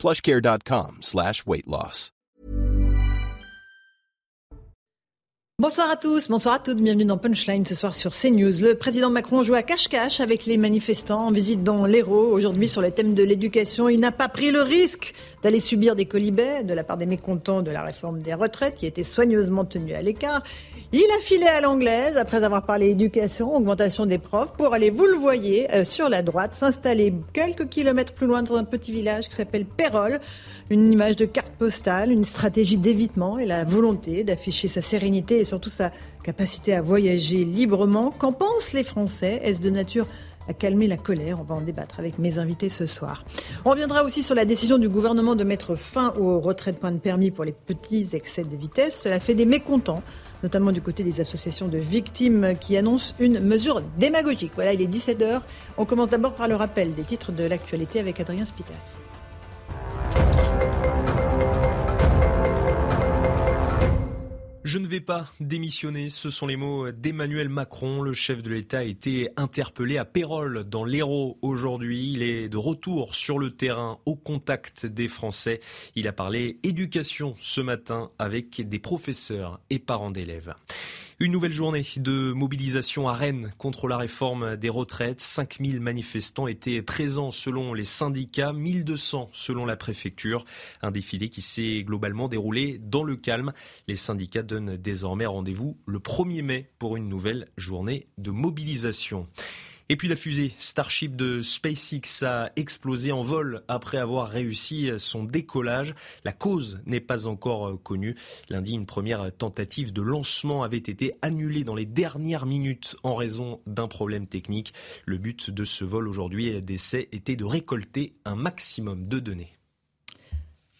plushcare.com slash weight loss. Bonsoir à tous, bonsoir à toutes, bienvenue dans Punchline ce soir sur CNews. Le président Macron joue à cache-cache avec les manifestants en visite dans l'Hérault. Aujourd'hui sur le thème de l'éducation, il n'a pas pris le risque d'aller subir des colibets de la part des mécontents de la réforme des retraites qui été soigneusement tenue à l'écart. Il a filé à l'anglaise après avoir parlé éducation, augmentation des profs, pour aller, vous le voyez, euh, sur la droite, s'installer quelques kilomètres plus loin dans un petit village qui s'appelle Pérol. Une image de carte postale, une stratégie d'évitement et la volonté d'afficher sa sérénité et surtout sa capacité à voyager librement. Qu'en pensent les Français? Est-ce de nature à calmer la colère? On va en débattre avec mes invités ce soir. On reviendra aussi sur la décision du gouvernement de mettre fin aux retraits de points de permis pour les petits excès de vitesse. Cela fait des mécontents notamment du côté des associations de victimes qui annoncent une mesure démagogique. Voilà, il est 17h. On commence d'abord par le rappel des titres de l'actualité avec Adrien Spiteri. Je ne vais pas démissionner, ce sont les mots d'Emmanuel Macron. Le chef de l'État a été interpellé à Pérol, dans l'Hérault, aujourd'hui. Il est de retour sur le terrain, au contact des Français. Il a parlé éducation ce matin avec des professeurs et parents d'élèves. Une nouvelle journée de mobilisation à Rennes contre la réforme des retraites. 5000 manifestants étaient présents selon les syndicats, 1200 selon la préfecture. Un défilé qui s'est globalement déroulé dans le calme. Les syndicats donnent désormais rendez-vous le 1er mai pour une nouvelle journée de mobilisation. Et puis la fusée Starship de SpaceX a explosé en vol après avoir réussi son décollage. La cause n'est pas encore connue. Lundi, une première tentative de lancement avait été annulée dans les dernières minutes en raison d'un problème technique. Le but de ce vol aujourd'hui d'essai était de récolter un maximum de données.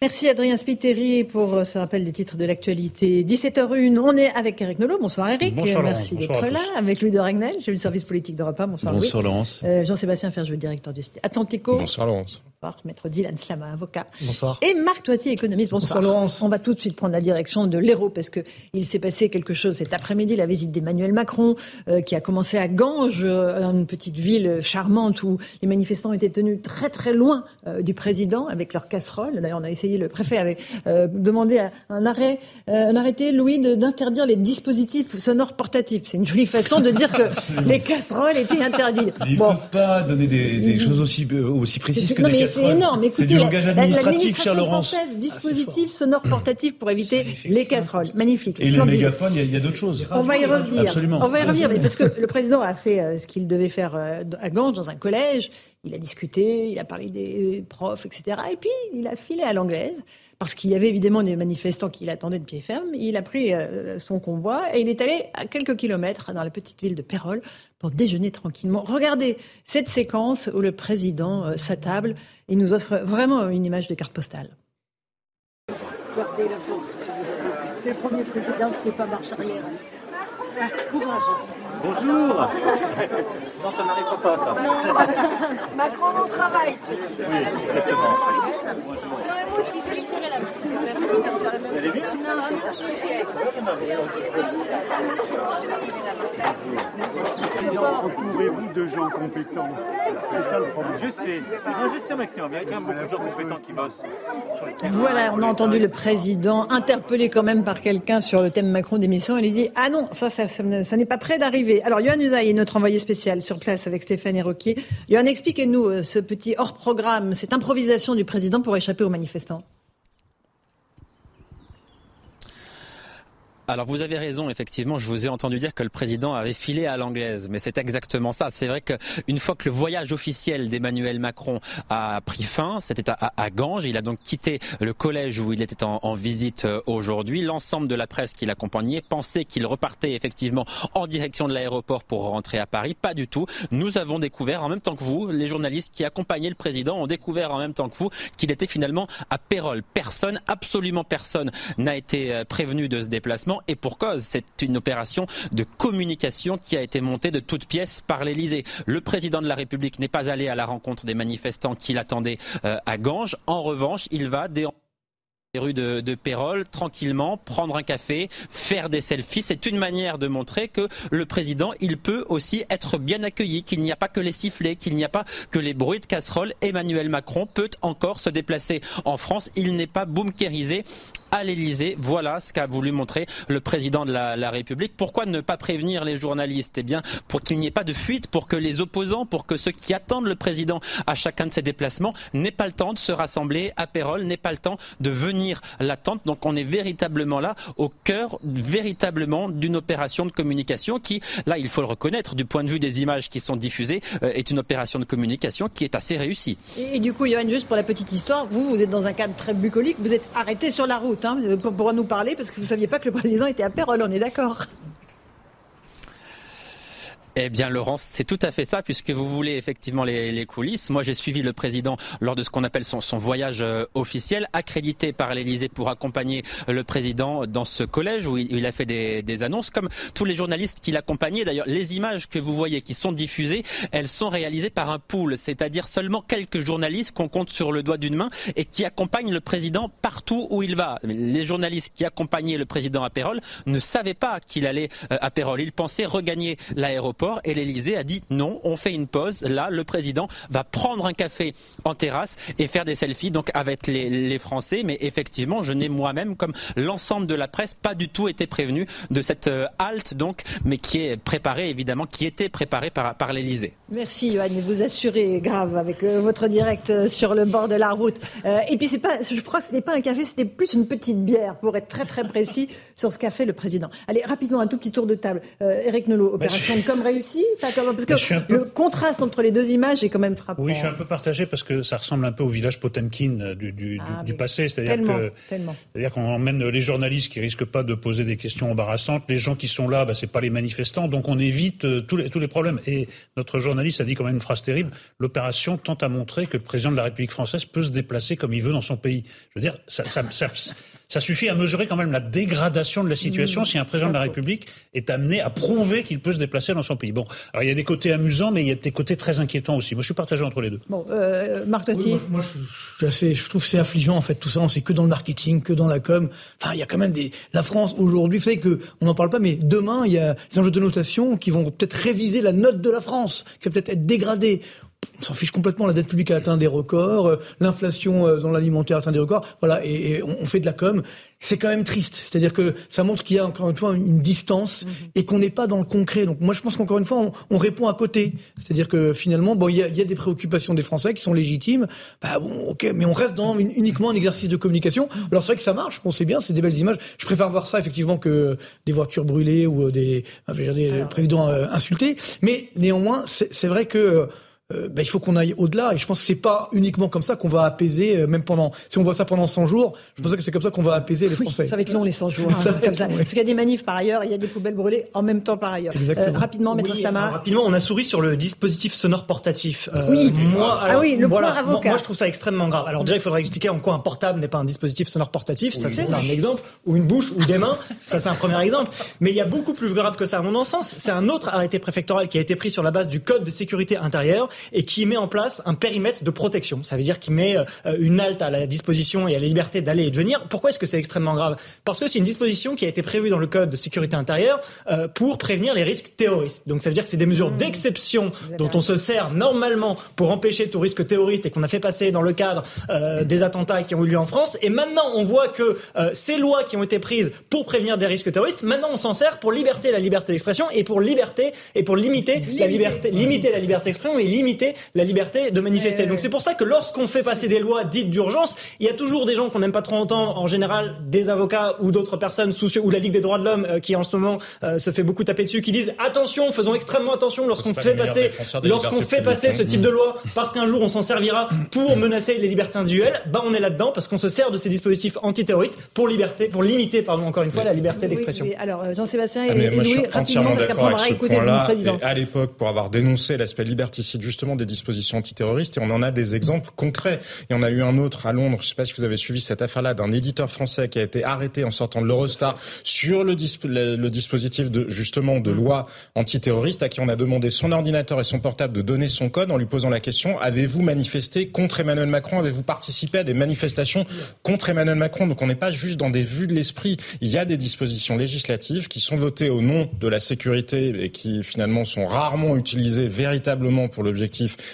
Merci Adrien Spiteri pour euh, ce rappel des titres de l'actualité. 17h01, on est avec Eric Nolot. Bonsoir Eric. Bonsoir Merci d'être là. Avec Louis de Ragnel, j'ai le service politique de repas. Bonsoir Louis. Bonsoir Laurence. Euh, Jean-Sébastien Ferjou, directeur du site Atlantico. Bonsoir Laurence. Bonsoir, maître Dylan Slama, avocat. Bonsoir. Et Marc Toitier, économiste. Bonsoir. Bonsoir Laurence. On va tout de suite prendre la direction de l'Hérault parce que il s'est passé quelque chose cet après-midi, la visite d'Emmanuel Macron, euh, qui a commencé à Ganges, euh, une petite ville charmante où les manifestants étaient tenus très très loin euh, du président avec leurs casseroles. D'ailleurs, on a essayé, le préfet avait euh, demandé un arrêt, euh, un arrêté, Louis, d'interdire les dispositifs sonores portatifs. C'est une jolie façon de dire que les casseroles étaient interdites. Ils ne Bon. peuvent pas donner des, des choses aussi, euh, aussi précises que non, des mais c'est énorme. Écoutez, C'est du la- langage la- administratif, cher Laurence. française, Ah, dispositif sonore portatif pour éviter les casseroles. Magnifique. Et les mégaphones, il y a- d'autres choses. On va y revenir. Absolument. On va y revenir, mais parce que le président a fait euh, ce qu'il devait faire à Ganges, dans un collège. Il a discuté, il a parlé des profs, etc. Et puis, il a filé à l'anglaise. Parce qu'il y avait évidemment des manifestants qui l'attendaient de pied ferme. Il a pris euh, son convoi et il est allé à quelques kilomètres dans la petite ville de Pérol pour déjeuner tranquillement. Regardez cette séquence où le président euh, s'attable et nous offre vraiment une image de carte postale. Le premier président qui fait pas marche arrière. Courage. Bonjour Non, ça n'arrivera pas, ça. Macron, on travaille. Exactement. moi aussi, je vais lui serrer la main. Vous allez bien Entourez-vous de gens compétents. C'est ça le problème. Je sais. Non, je sais, Maxime. Il y a quand même beaucoup de gens compétents qui bossent. Voilà, on a entendu le président interpellé quand même par quelqu'un sur le thème Macron d'émission. Il a dit Ah non, ça, ça, ça, n'est pas prêt d'arriver. Alors, Johan Usaï est notre envoyé spécial sur place avec Stéphane Héroquier. Johan, expliquez-nous euh, ce petit hors-programme, cette improvisation du président pour échapper aux manifestants. Alors vous avez raison, effectivement, je vous ai entendu dire que le président avait filé à l'anglaise, mais c'est exactement ça. C'est vrai qu'une fois que le voyage officiel d'Emmanuel Macron a pris fin, c'était à, à, il a donc quitté le collège où il était en, en visite euh, aujourd'hui. L'ensemble de la presse qui l'accompagnait pensait qu'il repartait effectivement en direction de l'aéroport pour rentrer à Paris. Pas du tout. Nous avons découvert, en même temps que vous, les journalistes qui accompagnaient le président ont découvert en même temps que vous qu'il était finalement à Pérol. Personne, absolument personne, n'a été euh, prévenu de ce déplacement et pour cause. C'est une opération de communication qui a été montée de toutes pièces par l'Elysée. Le président de la République n'est pas allé à la rencontre des manifestants qui l'attendaient euh, à Ganges. En revanche, il va les rues de, de Pérol, tranquillement, prendre un café, faire des selfies. C'est une manière de montrer que le président, il peut aussi être bien accueilli, qu'il n'y a pas que les sifflets, qu'il n'y a pas que les bruits de casserole. Emmanuel Macron peut encore se déplacer en France. Il n'est pas bunkérisé à l'Elysée. Voilà ce qu'a voulu montrer le président de la, la, République. Pourquoi ne pas prévenir les journalistes? Eh bien, pour qu'il n'y ait pas de fuite, pour que les opposants, pour que ceux qui attendent le président à chacun de ses déplacements n'aient pas le temps de se rassembler à Pérol, n'aient pas le temps de venir l'attendre. Donc, on est véritablement là au cœur, véritablement, d'une opération de communication qui, là, il faut le reconnaître, du point de vue des images qui sont diffusées, euh, est une opération de communication qui est assez réussie. Et, et du coup, Johan, juste pour la petite histoire, vous, vous êtes dans un cadre très bucolique, vous êtes arrêté sur la route hein, pour, nous parler parce que vous ne saviez pas que le président était à Pérol, on est d'accord eh bien, Laurence, c'est tout à fait ça, puisque vous voulez effectivement les, coulisses. Moi, j'ai suivi le président lors de ce qu'on appelle son, voyage euh, officiel, accrédité par l'Élysée pour accompagner le président dans ce collège où il, a fait des, des, annonces, comme tous les journalistes qui l'accompagnaient. D'ailleurs, les images que vous voyez qui sont diffusées, elles sont réalisées par un pool, c'est-à-dire seulement quelques journalistes qu'on compte sur le doigt d'une main et qui accompagnent le président partout où il va. Les journalistes qui accompagnaient le président à Pérol ne savaient pas qu'il allait euh, à Pérol. Ils pensaient regagner l'aéroport et l'Elysée a dit non, on fait une pause. Là, le président va prendre un café en terrasse et faire des selfies donc avec les, les Français. Mais effectivement, je n'ai moi-même, comme l'ensemble de la presse, pas du tout été prévenu de cette euh, halte donc, mais qui est préparée évidemment, qui était préparée par, par l'Elysée. Merci Johan, vous assurez grave avec euh, votre direct euh, sur le bord de la route. Euh, et puis c'est pas, je crois que ce n'est pas un café, c'était plus une petite bière pour être très très précis sur ce qu'a fait le président. Allez rapidement un tout petit tour de table. Euh, Eric Nolot, opération de com enfin, comme, Parce que peu... le contraste entre les deux images est quand même frappant. Oui, je suis un peu partagé parce que ça ressemble un peu au village Potemkin du, du, ah, du, du passé, c'est-à-dire c'est-à-dire qu'on emmène les journalistes qui risquent pas de poser des questions embarrassantes, les gens qui sont là, bah, c'est pas les manifestants, donc on évite euh, tous les tous les problèmes. Et notre journaliste a dit quand même une phrase terrible. L'opération tente à montrer que le président de la République française peut se déplacer comme il veut dans son pays. Je veux dire, ça, ça, ça, ça suffit à mesurer quand même la dégradation de la situation mmh, si un président de la République est amené à prouver qu'il peut se déplacer dans son pays. Bon, alors il y a des côtés amusants, mais il y a des côtés très inquiétants aussi. Moi, je suis partagé entre les deux. Bon, euh, Marc oui, moi, moi, je, je, assez, je trouve c'est affligeant en fait tout ça. On sait que dans le marketing, que dans la com. Enfin, il y a quand même des. La France aujourd'hui, vous savez que on n'en parle pas, mais demain, il y a des enjeux de notation qui vont peut-être réviser la note de la France, qui va peut-être être dégradée on s'en fiche complètement. La dette publique a atteint des records, euh, l'inflation euh, dans l'alimentaire a atteint des records. Voilà, et, et on, on, fait de la com. C'est quand même triste. C'est-à-dire que ça montre qu'il y a encore une fois une distance -hmm. et qu'on n'est pas dans le concret. Donc moi, je pense qu'encore une fois, on, on, répond à côté. C'est-à-dire que finalement, bon, il y a, il y a des préoccupations des Français qui sont légitimes. Bah bon, ok, mais on reste dans une, uniquement un exercice de communication. Alors c'est vrai que ça marche. Bon, c'est bien, c'est des belles images. Je préfère voir ça effectivement que des voitures brûlées ou des, dire, des présidents euh, insultés. Mais néanmoins, c'est vrai que euh, ben, il faut qu'on aille au-delà. Et je pense que c'est pas uniquement comme ça qu'on va apaiser, euh, même pendant, si on voit ça pendant 100 jours, je pense que c'est comme ça qu'on va apaiser les Français. Oui, ça va être long les 100 jours. Hein, comme ça. Parce qu'il y a des manifs par ailleurs, il y a des poubelles brûlées en même temps par ailleurs. Exactement. Euh, rapidement, Maître oui, Stama. Rapidement, on a souri sur le dispositif sonore portatif. Euh, oui. Moi, alors, ah oui, le voilà, point avocat. Moi, je trouve ça extrêmement grave. Alors déjà, il faudrait expliquer en quoi un portable n'est pas un dispositif sonore portatif. Oui, ça, c'est un exemple. Ou une bouche ou des mains. ça, c'est un premier exemple. Mais il y a beaucoup plus grave que ça, à mon sens. C'est un autre arrêté préfectoral qui a été pris sur la base du code de sécurité intérieure et qui met en place un périmètre de protection. Ça veut dire qu'il met euh, une halte à la disposition et à la liberté d'aller et de venir. Pourquoi est-ce que c'est extrêmement grave? Parce que c'est une disposition qui a été prévue dans le code de sécurité intérieure euh, pour prévenir les risques terroristes. Donc ça veut dire que c'est des mesures mmh. d'exception dont on se sert normalement pour empêcher tout risque terroriste et qu'on a fait passer dans le cadre euh, des attentats qui ont eu lieu en France. Et maintenant, on voit que euh, ces lois qui ont été prises pour prévenir des risques terroristes, maintenant on s'en sert pour liberter la liberté d'expression et pour liberté et pour limiter Limité. la liberté, limiter la liberté d'expression et limiter limiter la liberté de manifester. Donc c'est pour ça que lorsqu'on fait passer des lois dites d'urgence, il y a toujours des gens qu'on n'aime pas trop entendre, en général des avocats ou d'autres personnes soucieux, ou la Ligue des droits de l'homme euh, qui en ce moment euh, se fait beaucoup taper dessus, qui disent attention, faisons extrêmement attention lorsqu'on fait passer, lorsqu'on fait passer ce type de loi, parce qu'un jour on s'en servira pour menacer les libertés individuelles. Bah on est là-dedans parce qu'on se sert de ces dispositifs antiterroristes pour liberté, pour limiter, pardon encore une fois, la liberté d'expression. alors euh, Jean-Sébastien et, ah, Louis, rapidement, parce qu'après on va écouter le président. à l'époque, pour avoir dénoncé l'aspect liberticide justement des dispositions antiterroristes, et on en a des exemples concrets. Et on a eu un autre à Londres, je ne sais pas si vous avez suivi cette affaire-là, d'un éditeur français qui a été arrêté en sortant de l'Eurostar sur le, le, dispositif de justement de loi antiterroriste, à qui on a demandé son ordinateur et son portable de donner son code en lui posant la question avez-vous manifesté contre Emmanuel Macron? Avez-vous participé à des manifestations contre Emmanuel Macron? Donc on n'est pas juste dans des vues de l'esprit. Il y a des dispositions législatives qui sont votées au nom de la sécurité et qui finalement sont rarement utilisées véritablement pour l'objectif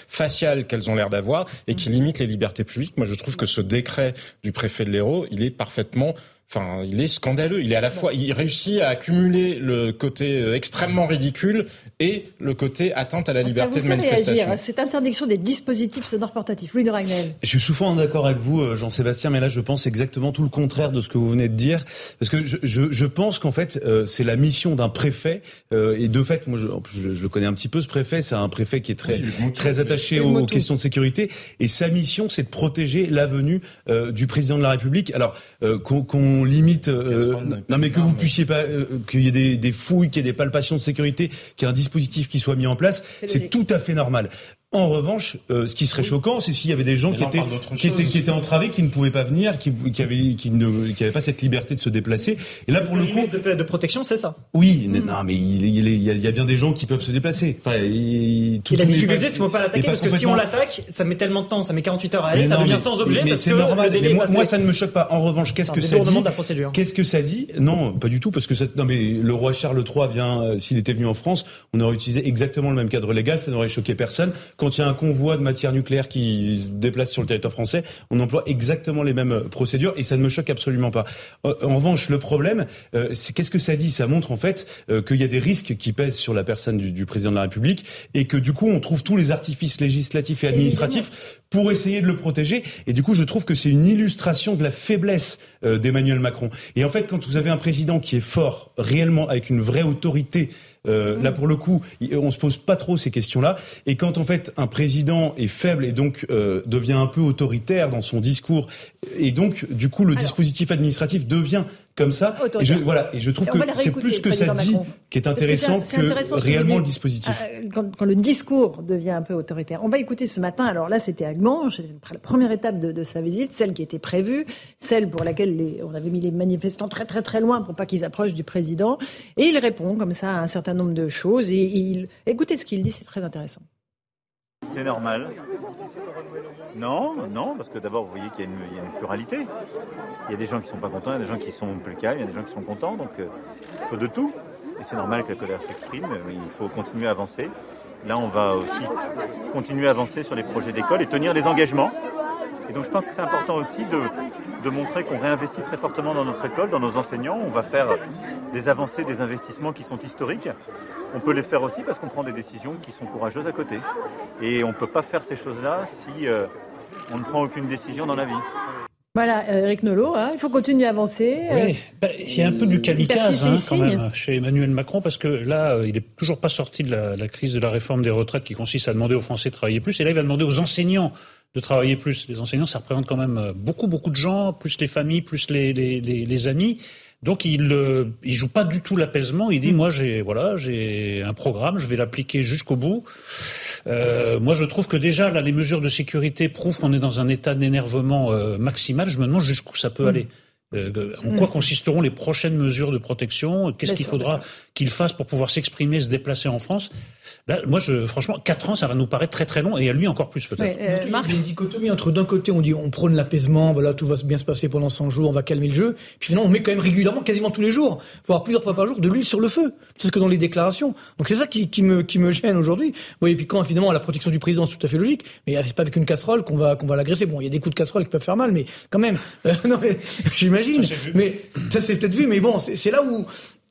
facial qu'elles ont l'air d'avoir et qui limitent les libertés publiques. Moi, je trouve que ce décret du préfet de l'Hérault, il est parfaitement Enfin, il est scandaleux. Il est à la fois, il réussit à accumuler le côté euh, extrêmement ridicule et le côté atteinte à la liberté de manifestation. Réagir, cette interdiction des dispositifs sonores portatifs. Louis de Ragnel. Je suis souvent d'accord avec vous, euh, Jean-Sébastien, mais là, je pense exactement tout le contraire de ce que vous venez de dire, parce que je, je, je pense qu'en fait, euh, c'est la mission d'un préfet, et de fait, moi, je, je, le connais un petit peu, ce préfet, c'est un préfet qui est très, très attaché aux, questions de sécurité, et sa mission, c'est de protéger la venue du président de la République. Alors, qu'on limite, euh, non mais que vous puissiez pas, euh, qu'il y ait des, des fouilles, qu'il y ait des palpations de sécurité, qu'il y ait un dispositif qui soit mis en place, c'est tout à fait normal. En revanche, euh, ce qui serait choquant, c'est s'il y avait des gens qui étaient, qui étaient, qui étaient entravés, qui ne pouvaient pas venir, qui, qui avaient, qui ne, qui avaient pas cette liberté de se déplacer. Et là, pour le, coup, de, de protection, c'est ça. Oui, non, mais il, il, il, y a bien des gens qui peuvent se déplacer. Enfin, il, tout, et la difficulté, c'est qu'on pas l'attaquer parce que si on l'attaque, ça met tellement de temps, ça met 48 heures à aller, ça devient sans objet mais, c'est normal. mais moi, moi, ça ne me choque pas. En revanche, qu'est-ce que ça dit Qu'est-ce que ça dit Non, pas du tout, parce que ça, non, mais le roi Charles III vient, euh, s'il était venu en France, on aurait utilisé exactement le même cadre légal, ça n'aurait choqué personne. Quand il y a un convoi de matière nucléaire qui se déplace sur le territoire français, on emploie exactement les mêmes procédures et ça ne me choque absolument pas. Euh, en revanche, le problème, euh, c'est qu'est-ce que ça dit? Ça montre en fait euh, qu'il y a des risques qui pèsent sur la personne du, président de la République et que du coup, on trouve tous les artifices législatifs et administratifs pour essayer de le protéger. Et du coup, je trouve que c'est une illustration de la faiblesse d'Emmanuel Macron. Et en fait, quand vous avez un président qui est fort, réellement, avec une vraie autorité, euh, là, pour le coup, on se pose pas trop ces questions-là. Et quand en fait un président est faible et donc euh, devient un peu autoritaire dans son discours, et donc du coup le dispositif administratif devient comme ça. Et je, voilà, et je trouve que c'est plus ce que ça dit qui est intéressant que, réellement le dispositif. Euh, quand, le discours devient un peu autoritaire. On va écouter ce matin, alors là c'était à c'était la première étape de, sa visite, celle qui était prévue, celle pour laquelle on avait mis les manifestants très très très loin pour pas qu'ils approchent du président. Et il répond comme ça à un certain nombre de choses. Et il, écoutez ce qu'il dit, c'est très intéressant. C'est normal. Non, non, parce que d'abord, vous voyez qu'il y, a une pluralité. Il y a des gens qui ne sont pas contents, il y a des gens qui sont plus calmes, il y a des gens qui sont contents, donc euh, il faut de tout. Et c'est normal que la colère s'exprime, il faut continuer à avancer. Là, on va aussi continuer à avancer sur les projets d'école et tenir les engagements. Et donc, je pense que c'est important aussi de, de montrer qu'on réinvestit très fortement dans notre école, dans nos enseignants. On va faire des avancées, des investissements qui sont historiques. On peut les faire aussi parce qu'on prend des décisions qui sont courageuses à côté. Et on ne peut pas faire ces choses-là si euh, on ne prend aucune décision dans la vie. Voilà, Eric Nolot, hein, il faut continuer à avancer. Oui, bah, il y a un peu du kamikaze hein, quand même chez Emmanuel Macron parce que là, euh, il n'est toujours pas sorti de la, la, crise de la réforme des retraites qui consiste à demander aux Français de travailler plus. Et là, il va demander aux enseignants de travailler plus. Les enseignants, ça représente quand même euh, beaucoup, beaucoup de gens, plus les familles, plus les, les, les, les amis. Donc il euh, il joue pas du tout l'apaisement. Il dit mm. moi j'ai voilà j'ai un programme, je vais l'appliquer jusqu'au bout. Euh, moi je trouve que déjà là les mesures de sécurité prouvent qu'on est dans un état d'énervement euh, maximal. Je me demande jusqu'où ça peut mm. aller. Euh, en quoi mm. consisteront les prochaines mesures de protection? Qu'est-ce qu'il faudra qu'il fasse pour pouvoir s'exprimer, se déplacer en France? Moi, je, franchement, 4 ans, ça va nous paraître très très long, et à lui encore plus peut-être. Euh, il y a une dichotomie entre d'un côté, on dit on prône l'apaisement, voilà, tout va bien se passer pendant 100 jours, on va calmer le jeu, puis finalement, on met quand même régulièrement, quasiment tous les jours, voire plusieurs fois par jour, de l'huile sur le feu. C'est ce que dans les déclarations. Donc c'est ça qui, qui, me, qui me gêne aujourd'hui. Oui, et puis quand finalement la protection du président, c'est tout à fait logique, mais c'est pas avec une casserole qu'on va qu'on va l'agresser. Bon, il y a des coups de casserole qui peuvent faire mal, mais quand même, euh, non, j'imagine. Mais ça c'est peut-être vu, mais bon, c'est là où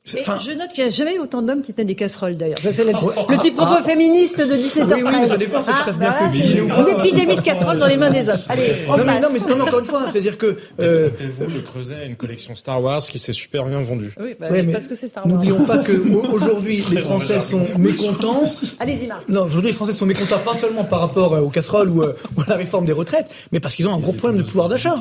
je note qu'il n'y a jamais eu autant d'hommes qui tiennent des casseroles d'ailleurs. le petit propos ah. féministe de 17h13. Oui, oui, ça dépend ceux qui savent bien ah, cuisiner ou Une épidémie de casseroles dans les mains des hommes. Allez, on non, passe. Mais, non, mais non, encore une fois, c'est-à-dire que. Euh, vous le creuset une collection Star Wars qui s'est super bien vendue. Oui, bah, parce que c'est Star Wars. N'oublions pas qu'aujourd'hui, les Français sont mécontents. Allez-y, Marc. Non, aujourd'hui, les Français sont mécontents pas seulement par rapport euh, aux casseroles ou, euh, ou à la réforme des retraites, mais parce qu'ils ont un gros problème de pouvoir d'achat.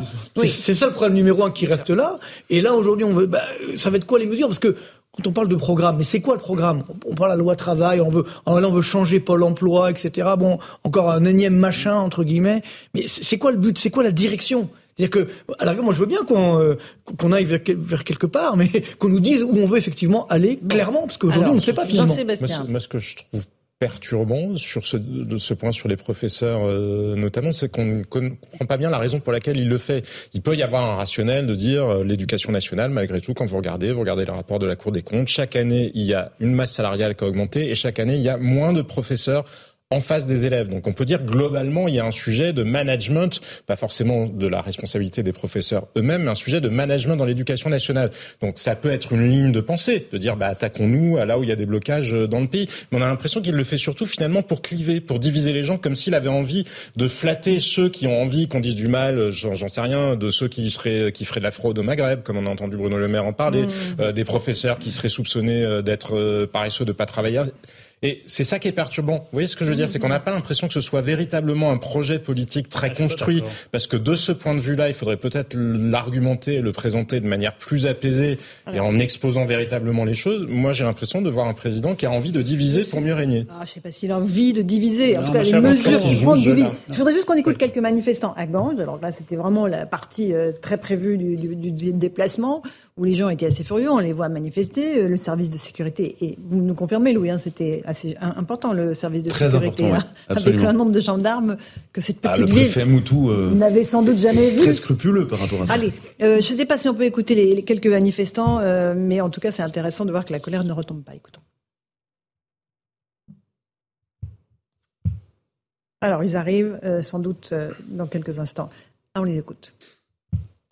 C'est ça le problème numéro un qui reste là. Et là, aujourd'hui, on veut, bah, ça va être quoi les mesures? Parce que quand on parle de programme, mais c'est quoi le programme? On parle de la loi travail, on veut, on veut changer Pôle Emploi, etc. Bon, encore un énième machin entre guillemets. Mais c'est quoi le but? C'est quoi la direction? C'est-à-dire que, alors moi je veux bien qu'on euh, qu'on aille vers, quelque part, mais qu'on nous dise où on veut effectivement aller clairement, parce qu'aujourd'hui on ne sait pas finalement. Moi, ce que je trouve perturbant sur ce, point sur les professeurs euh, notamment, c'est qu'on ne comprend pas bien la raison pour laquelle il le fait. Il peut y avoir un rationnel de dire euh, l'éducation nationale, malgré tout, quand vous regardez, vous regardez le rapport de la Cour des comptes, chaque année il y a une masse salariale qui a augmenté et chaque année il y a moins de professeurs en face des élèves. Donc on peut dire globalement, il y a un sujet de management, pas forcément de la responsabilité des professeurs eux-mêmes, mais un sujet de management dans l'éducation nationale. Donc ça peut être une ligne de pensée, de dire bah, attaquons-nous à là où il y a des blocages euh, dans le pays. Mais on a l'impression qu'il le fait surtout finalement pour cliver, pour diviser les gens, comme s'il avait envie de flatter ceux qui ont envie qu'on dise du mal, euh, j'en sais rien, de ceux qui seraient qui feraient de la fraude au Maghreb, comme on a entendu Bruno Le Maire en parler, mmh. euh, des professeurs qui seraient soupçonnés d'être paresseux, de pas travailler. Et c'est ça qui est perturbant. Vous voyez ce que je veux dire? C'est qu'on n'a pas l'impression que ce soit véritablement un projet politique très construit, parce que de ce point de vue-là, il faudrait peut-être l'argumenter et le présenter de manière plus apaisée et en exposant véritablement les choses. Moi, j'ai l'impression de voir un président qui a envie de diviser pour mieux régner. Ah, je ne sais pas s'il a envie de diviser. En tout cas, les mesures vont diviser. Je voudrais juste qu'on écoute quelques manifestants à Ganges. Alors là, c'était vraiment la partie euh, très prévue du, du, du déplacement où les gens étaient assez furieux, on les voit manifester. Euh, le service de sécurité, et vous nous confirmez, Louis, hein, c'était assez important le service de Très sécurité, important, hein, avec un nombre de gendarmes que cette ah, petite ah, le préfet Moutou, euh, n'avait sans doute jamais vu. Très scrupuleux par rapport à ça. Allez, euh, je ne sais pas si on peut écouter les, quelques manifestants, mais en tout cas, c'est intéressant de voir que la colère ne retombe pas. Écoutons. Alors, ils arrivent sans doute dans quelques instants. Ah, on les écoute.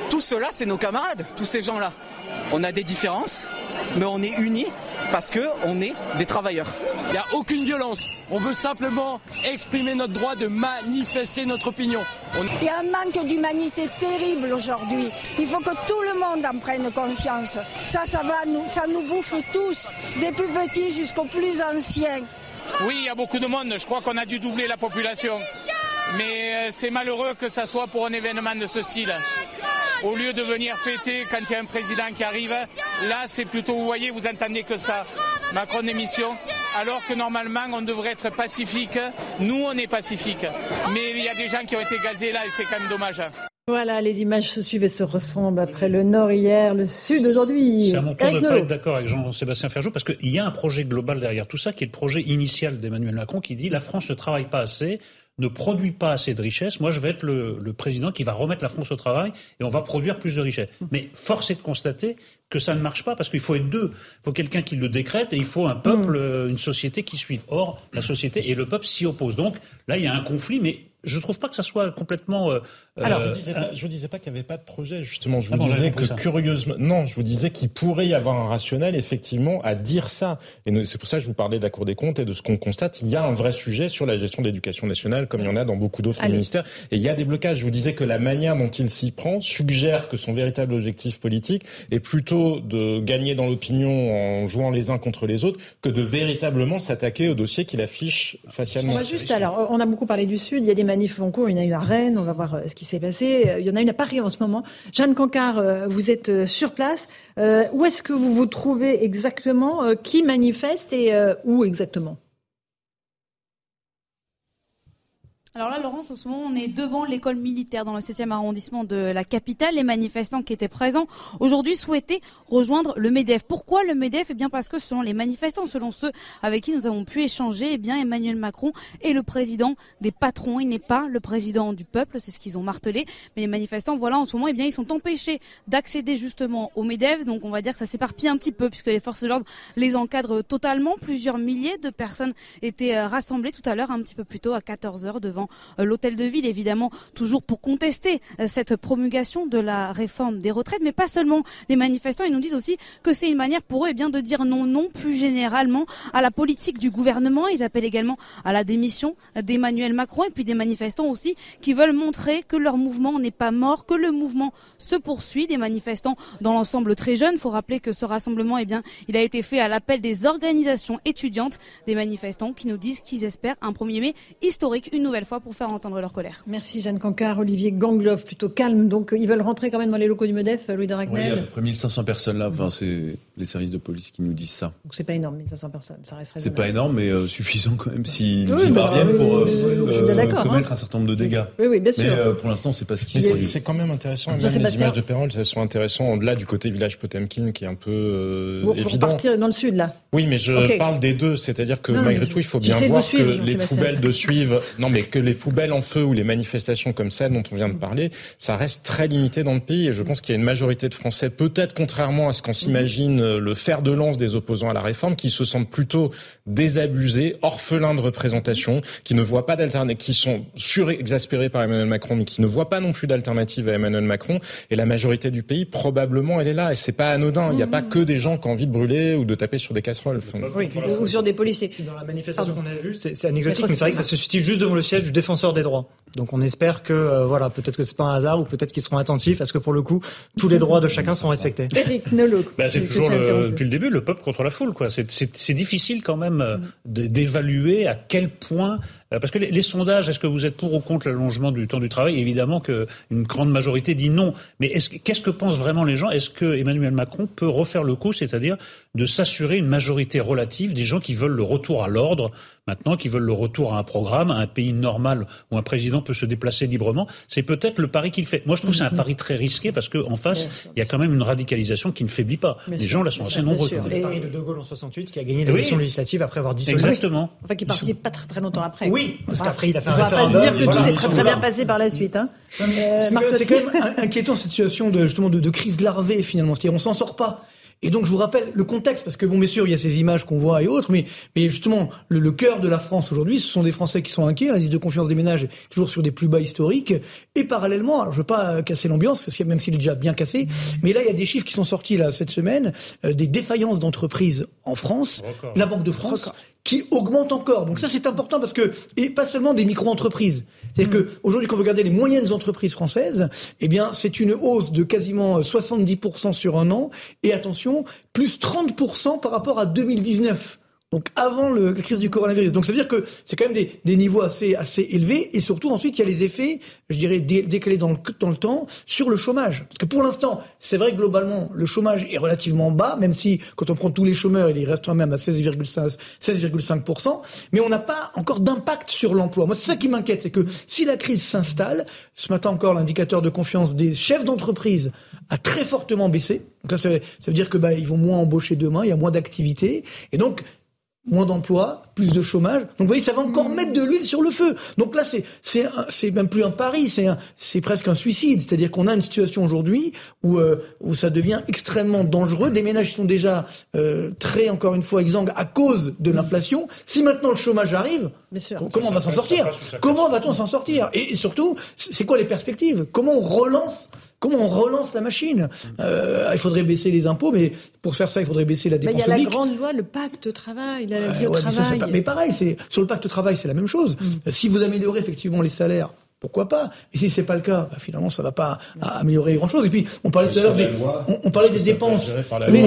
Tout cela, c'est nos camarades, tous ces gens-là. On a des différences, mais on est unis parce qu'on est des travailleurs. Il n'y a aucune violence. On veut simplement exprimer notre droit de manifester notre opinion. Il y a un manque d'humanité terrible aujourd'hui. Il faut que tout le monde en prenne conscience. Ça, ça va nous, ça nous bouffe tous, des plus petits jusqu'aux plus anciens. Oui, il y a beaucoup de monde. Je crois qu'on a dû doubler la population. Mais euh, c'est malheureux que ça soit pour un événement de ce style. Au lieu de venir fêter quand il y a un président qui arrive, là c'est plutôt, vous voyez, vous entendez que ça. Macron émission, alors que normalement on devrait être pacifique. Nous on est pacifique. Mais il y a des gens qui ont été gazés là et c'est quand même dommage. Voilà, les images se suivent et se ressemblent. Après le Nord hier, le Sud aujourd'hui. C'est à mon tour de pas être d'accord avec Jean-Sébastien Ferjot parce qu'il y a un projet global derrière tout ça qui est le projet initial d'Emmanuel Macron qui dit la France ne travaille pas assez, ne produit pas assez de richesses, moi je vais être le, président qui va remettre la France au travail et on va produire plus de richesses. Mais force est de constater que ça ne marche pas parce qu'il faut être deux. Il faut quelqu'un qui le décrète et il faut un peuple, mm. une société qui suive. Or, la société et le peuple s'y opposent. Donc là, il y a un conflit, mais je ne trouve pas que ça soit complètement. Euh, Alors, je ne vous disais pas, qu'il n'y avait pas de projet, justement. Je vous ah disais que curieusement, non, je vous disais qu'il pourrait y avoir un rationnel, effectivement, à dire ça. Et c'est pour ça que je vous parlais de la Cour des comptes et de ce qu'on constate. Il y a un vrai sujet sur la gestion de l'éducation nationale, comme il y en a dans beaucoup d'autres ministères. Et il y a des blocages. Je vous disais que la manière dont il s'y prend suggère que son véritable objectif politique est plutôt de gagner dans l'opinion en jouant les uns contre les autres que de véritablement s'attaquer au dossier qu'il affiche facialement. On va juste, alors, on a beaucoup parlé du Sud. Il y a des Il y en a eu à Rennes. On va voir euh, ce qui s'est passé. Euh, il y en a une à Paris en ce moment. Jeanne Cancard, euh, vous êtes sur place. Où est-ce que vous vous trouvez exactement? Qui manifeste et où exactement? Alors là, Laurence, en ce moment, on est devant l'école militaire dans le 7e arrondissement de la capitale. Les manifestants qui étaient présents aujourd'hui souhaitaient rejoindre le MEDEF. Pourquoi le MEDEF? Eh bien parce que selon les manifestants, selon ceux avec qui nous avons pu échanger, eh bien Emmanuel Macron est le président des patrons. Il n'est pas le président du peuple, c'est ce qu'ils ont martelé. Mais les manifestants, voilà, en ce moment, eh bien ils sont empêchés d'accéder justement au MEDEF. Donc on va dire que ça s'éparpille un petit peu puisque les forces de l'ordre les encadrent totalement. Plusieurs milliers de personnes étaient euh, rassemblées tout à l'heure, un petit peu plus tôt à 14 h devant devant l'hôtel de ville, évidemment, toujours pour contester cette promulgation de la réforme des retraites, mais pas seulement les manifestants. Ils nous disent aussi que c'est une manière pour eux eh bien, de dire non, non, plus généralement à la politique du gouvernement. Ils appellent également à la démission d'Emmanuel Macron et puis des manifestants aussi qui veulent montrer que leur mouvement n'est pas mort, que le mouvement se poursuit. Des manifestants dans l'ensemble très jeunes. Il faut rappeler que ce rassemblement, eh bien, il a été fait à l'appel des organisations étudiantes, des manifestants qui nous disent qu'ils espèrent un 1er mai historique une nouvelle fois pour faire entendre leur colère. Merci Jeanne Cancard, Olivier Gangloff, plutôt calme. Donc ils veulent rentrer quand même dans les locaux du MEDEF, Louis de Oui, il y a à peu près 1500 personnes là. Enfin, c'est les services de police qui nous disent ça. Donc c'est pas énorme, 1500 personnes. Ça reste C'est pas énorme, mais euh, suffisant quand même s'ils y parviennent pour euh, euh, commettre hein. un certain nombre de dégâts. Oui, oui, bien sûr. Mais pour l'instant, c'est pas ce qui se C'est quand même intéressant. Même les images de Pérol, elles sont intéressantes au-delà du côté village Potemkin qui est un peu vous, évident. partir dans le sud là. Oui, mais je parle des deux, c'est-à-dire que malgré tout, il faut bien voir que les poubelles de suivre, non, mais que les poubelles en feu ou les manifestations comme celle dont on vient de parler, ça reste très limité dans le pays. Et je pense qu'il y a une majorité de Français, peut-être contrairement à ce qu'on s'imagine, le fer de lance des opposants à la réforme, qui se sentent plutôt désabusés, orphelins de représentation, qui ne voient pas d'alternative, qui sont surexaspérés par Emmanuel Macron, mais qui ne voient pas non plus d'alternative à Emmanuel Macron. Et la majorité du pays, probablement, elle est là. Et c'est pas anodin. Il n'y a pas que des gens qui ont envie de brûler ou de taper sur des casseroles. oui, ou sur des policiers. Dans la manifestation qu'on a vue, c'est anecdotique, mais c'est vrai que ça se situe juste devant le siège du défenseur des droits. Donc on espère que, euh, voilà, peut-être que c'est pas un hasard ou peut-être qu'ils seront attentifs à ce que pour le coup, tous les droits de chacun seront respectés. Eric Nolot. Bah, c'est toujours depuis le début le peuple contre la foule, quoi. C'est difficile quand même euh, d'évaluer à quel point euh, parce que les, sondages, est-ce que vous êtes pour ou contre l'allongement du temps du travail? Évidemment qu'une grande majorité dit non. Mais qu'est-ce que pensent vraiment les gens? Est-ce que Emmanuel Macron peut refaire le coup, c'est-à-dire de s'assurer une majorité relative des gens qui veulent le retour à l'ordre maintenant, qui veulent le retour à un programme, à un pays normal où un président peut se déplacer librement C'est peut-être le pari qu'il fait. Moi, je trouve que c'est un pari très risqué parce qu'en face, il y a quand même une radicalisation qui ne faiblit pas. les gens là sont assez nombreux. C'est le pari de De Gaulle en 68 qui a gagné l'élection législatives après avoir dissolu. Exactement. Enfin, qui participe pas très, très longtemps après. Oui, parce qu'après, il a fait un référendum. On va pas se dire que tout s'est très, très bien passé par la suite. Hein. Euh, c'est quand même inquiétant cette situation de, justement, de, de crise larvée finalement. C'est-à-dire on s'en sort pas. Et donc je vous rappelle le contexte, parce que bon, bien sûr, il y a ces images qu'on voit et autres, mais, mais justement, le, le cœur de la France aujourd'hui, ce sont des Français qui sont inquiets. L'indice de confiance des ménages est toujours sur des plus bas historiques. Et parallèlement, alors je veux pas casser l'ambiance, parce que même s'il est déjà bien cassé, mais là, il y a des chiffres qui sont sortis là cette semaine, euh, des défaillances d'entreprises en France, la Banque de France, qui augmente encore. Donc ça, c'est important parce que, et pas seulement des micro-entreprises. C'est-à-dire mm. que aujourd'hui, quand vous regardez les moyennes entreprises françaises, eh bien, c'est une hausse de quasiment 70% sur un an. Et attention, plus 30% par rapport à 2019. Donc avant le, la crise du coronavirus. Donc ça veut dire que c'est quand même des, des, niveaux assez assez élevés et surtout ensuite il y a les effets, je dirais décalés dans le, dans le temps sur le chômage. Parce que pour l'instant, c'est vrai que globalement le chômage est relativement bas, même si quand on prend tous les chômeurs, il reste quand même à 16,5 16,5 mais on n'a pas encore d'impact sur l'emploi. Moi c'est ça qui m'inquiète, c'est que si la crise s'installe, ce matin encore l'indicateur de confiance des chefs d'entreprise a très fortement baissé. Donc ça, ça veut dire que bah ils vont moins embaucher demain, il y a moins d'activité et donc moins d'emplois, plus de chômage. Donc vous voyez, ça va encore mettre de l'huile sur le feu. Donc là, c'est c'est c'est même plus un pari, c'est c'est presque un suicide. C'est-à-dire qu'on a une situation aujourd'hui où euh, où ça devient extrêmement dangereux. Des ménages sont déjà euh, très encore une fois exsangues à cause de l'inflation. Si maintenant le chômage arrive, comment on va s'en sortir Comment va-t-on s'en sortir et surtout, c'est quoi les perspectives Comment on relance Comment on relance la machine? Euh, Il faudrait baisser les impôts, mais pour faire ça, il faudrait baisser la dépense publique. Il y a la grande loi, le pacte travail, la vie au travail. Mais, pareil, c'est sur le pacte travail, c'est la même chose. Mm. Si vous améliorez effectivement les salaires, pourquoi pas? Et si c'est pas le cas, bah, finalement, ça va pas améliorer grand-chose. Et puis, on parlait tout à l'heure des, on, parlait des dépenses. Mais,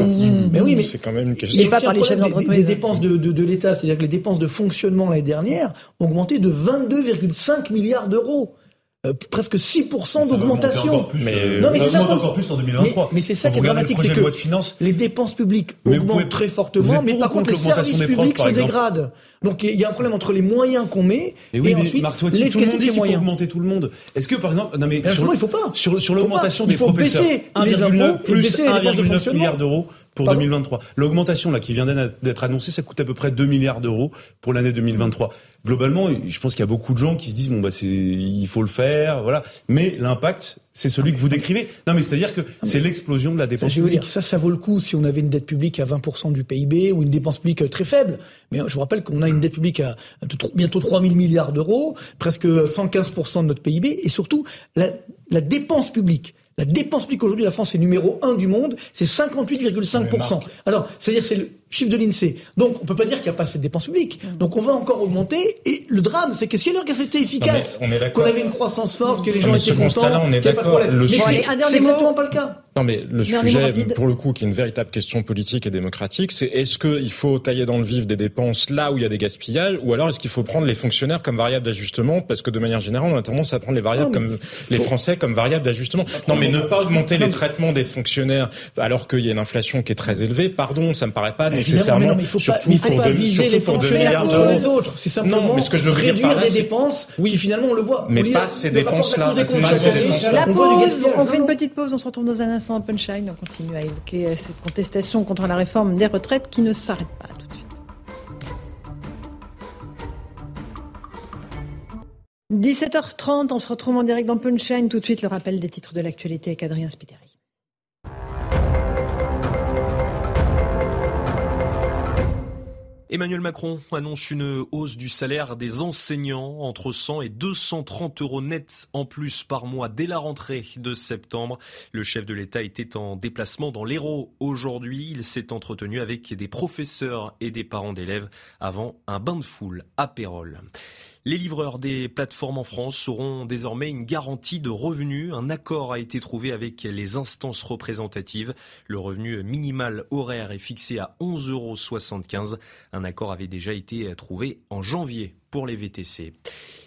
mais, oui, mais c'est quand même une question. pas par les chefs d'entreprise. Des, dépenses de, de, de l'État, c'est-à-dire que les dépenses de fonctionnement l'année dernière ont augmenté de 22,5 milliards d'euros. Euh, presque 6% d'augmentation. Mais, euh, non, mais c'est ça encore plus en 2023. Mais, c'est ça qui est dramatique, c'est que les dépenses publiques augmentent très fortement, mais par contre les services publics se dégradent. Donc il y a un problème entre les moyens qu'on met et, oui, ensuite l'efficacité des moyens. Faut augmenter tout le monde. Est-ce que par exemple, non mais sur, il faut pas. Sur, sur l'augmentation des professeurs, 1,9 plus 1,9 milliard d'euros pour 2023. L'augmentation là qui vient d'être annoncée, ça coûte à peu près 2 milliards d'euros pour l'année 2023. Globalement, je pense qu'il y a beaucoup de gens qui se disent bon bah c'est il faut le faire, voilà. Mais l'impact, c'est celui que vous décrivez. Non mais c'est-à-dire que c'est l'explosion de la dépense ça, publique. ça, ça vaut le coup si on avait une dette publique à 20% du PIB ou une dépense publique euh, très faible. Mais je vous rappelle qu'on a une dette publique à bientôt 3 000 milliards d'euros, presque 115% de notre PIB, et surtout la, la dépense publique la dépense publique aujourd'hui, la France est numéro un du monde, c'est 58,5%. Alors, c'est-à-dire c'est le chiffre de l'INSEE. Donc, on peut pas dire qu'il n'y a pas assez de dépenses publiques. Mm. Donc, on va encore augmenter. Et le drame, c'est que si alors que c'était efficace, qu'on avait une croissance forte, que les gens étaient contents, là, on est d'accord. Le mais c'est exactement pas le cas. Non, mais le sujet, pour le coup, qui est une véritable question politique et démocratique, c'est est-ce qu'il faut tailler dans le vif des dépenses là où il y a des gaspillages, ou alors est-ce qu'il faut prendre les fonctionnaires comme variable d'ajustement, parce que de manière générale, on a tendance à prendre les variables comme les Français comme variable d'ajustement. Non, mais ne pas augmenter les traitements des fonctionnaires alors qu'il y a une inflation qui est très élevée, pardon, ça me paraît pas nécessairement. Mais il faut surtout pas, faut pas viser les fonctionnaires contre les autres. C'est simplement mais ce que je veux réduire des dépenses oui. qui finalement on le voit. Mais pas ces dépenses-là. On fait une petite pause, on se retrouve dans un instant en punchline, on continue à évoquer cette contestation contre la réforme des retraites qui ne s'arrête pas tout de suite. 17h30, on se retrouve en direct dans Punchline. Tout de suite, le rappel des titres de l'actualité avec Adrien Spiteri. Emmanuel Macron annonce une hausse du salaire des enseignants entre 100 et 230 euros nets en plus par mois dès la rentrée de septembre. Le chef de l'État était en déplacement dans l'Hérault aujourd'hui. Il s'est entretenu avec des professeurs et des parents d'élèves avant un bain de foule à Pérol. Les livreurs des plateformes en France auront désormais une garantie de revenus. Un accord a été trouvé avec les instances représentatives. Le revenu minimal horaire est fixé à 11,75 euros. Un accord avait déjà été trouvé en janvier pour les VTC.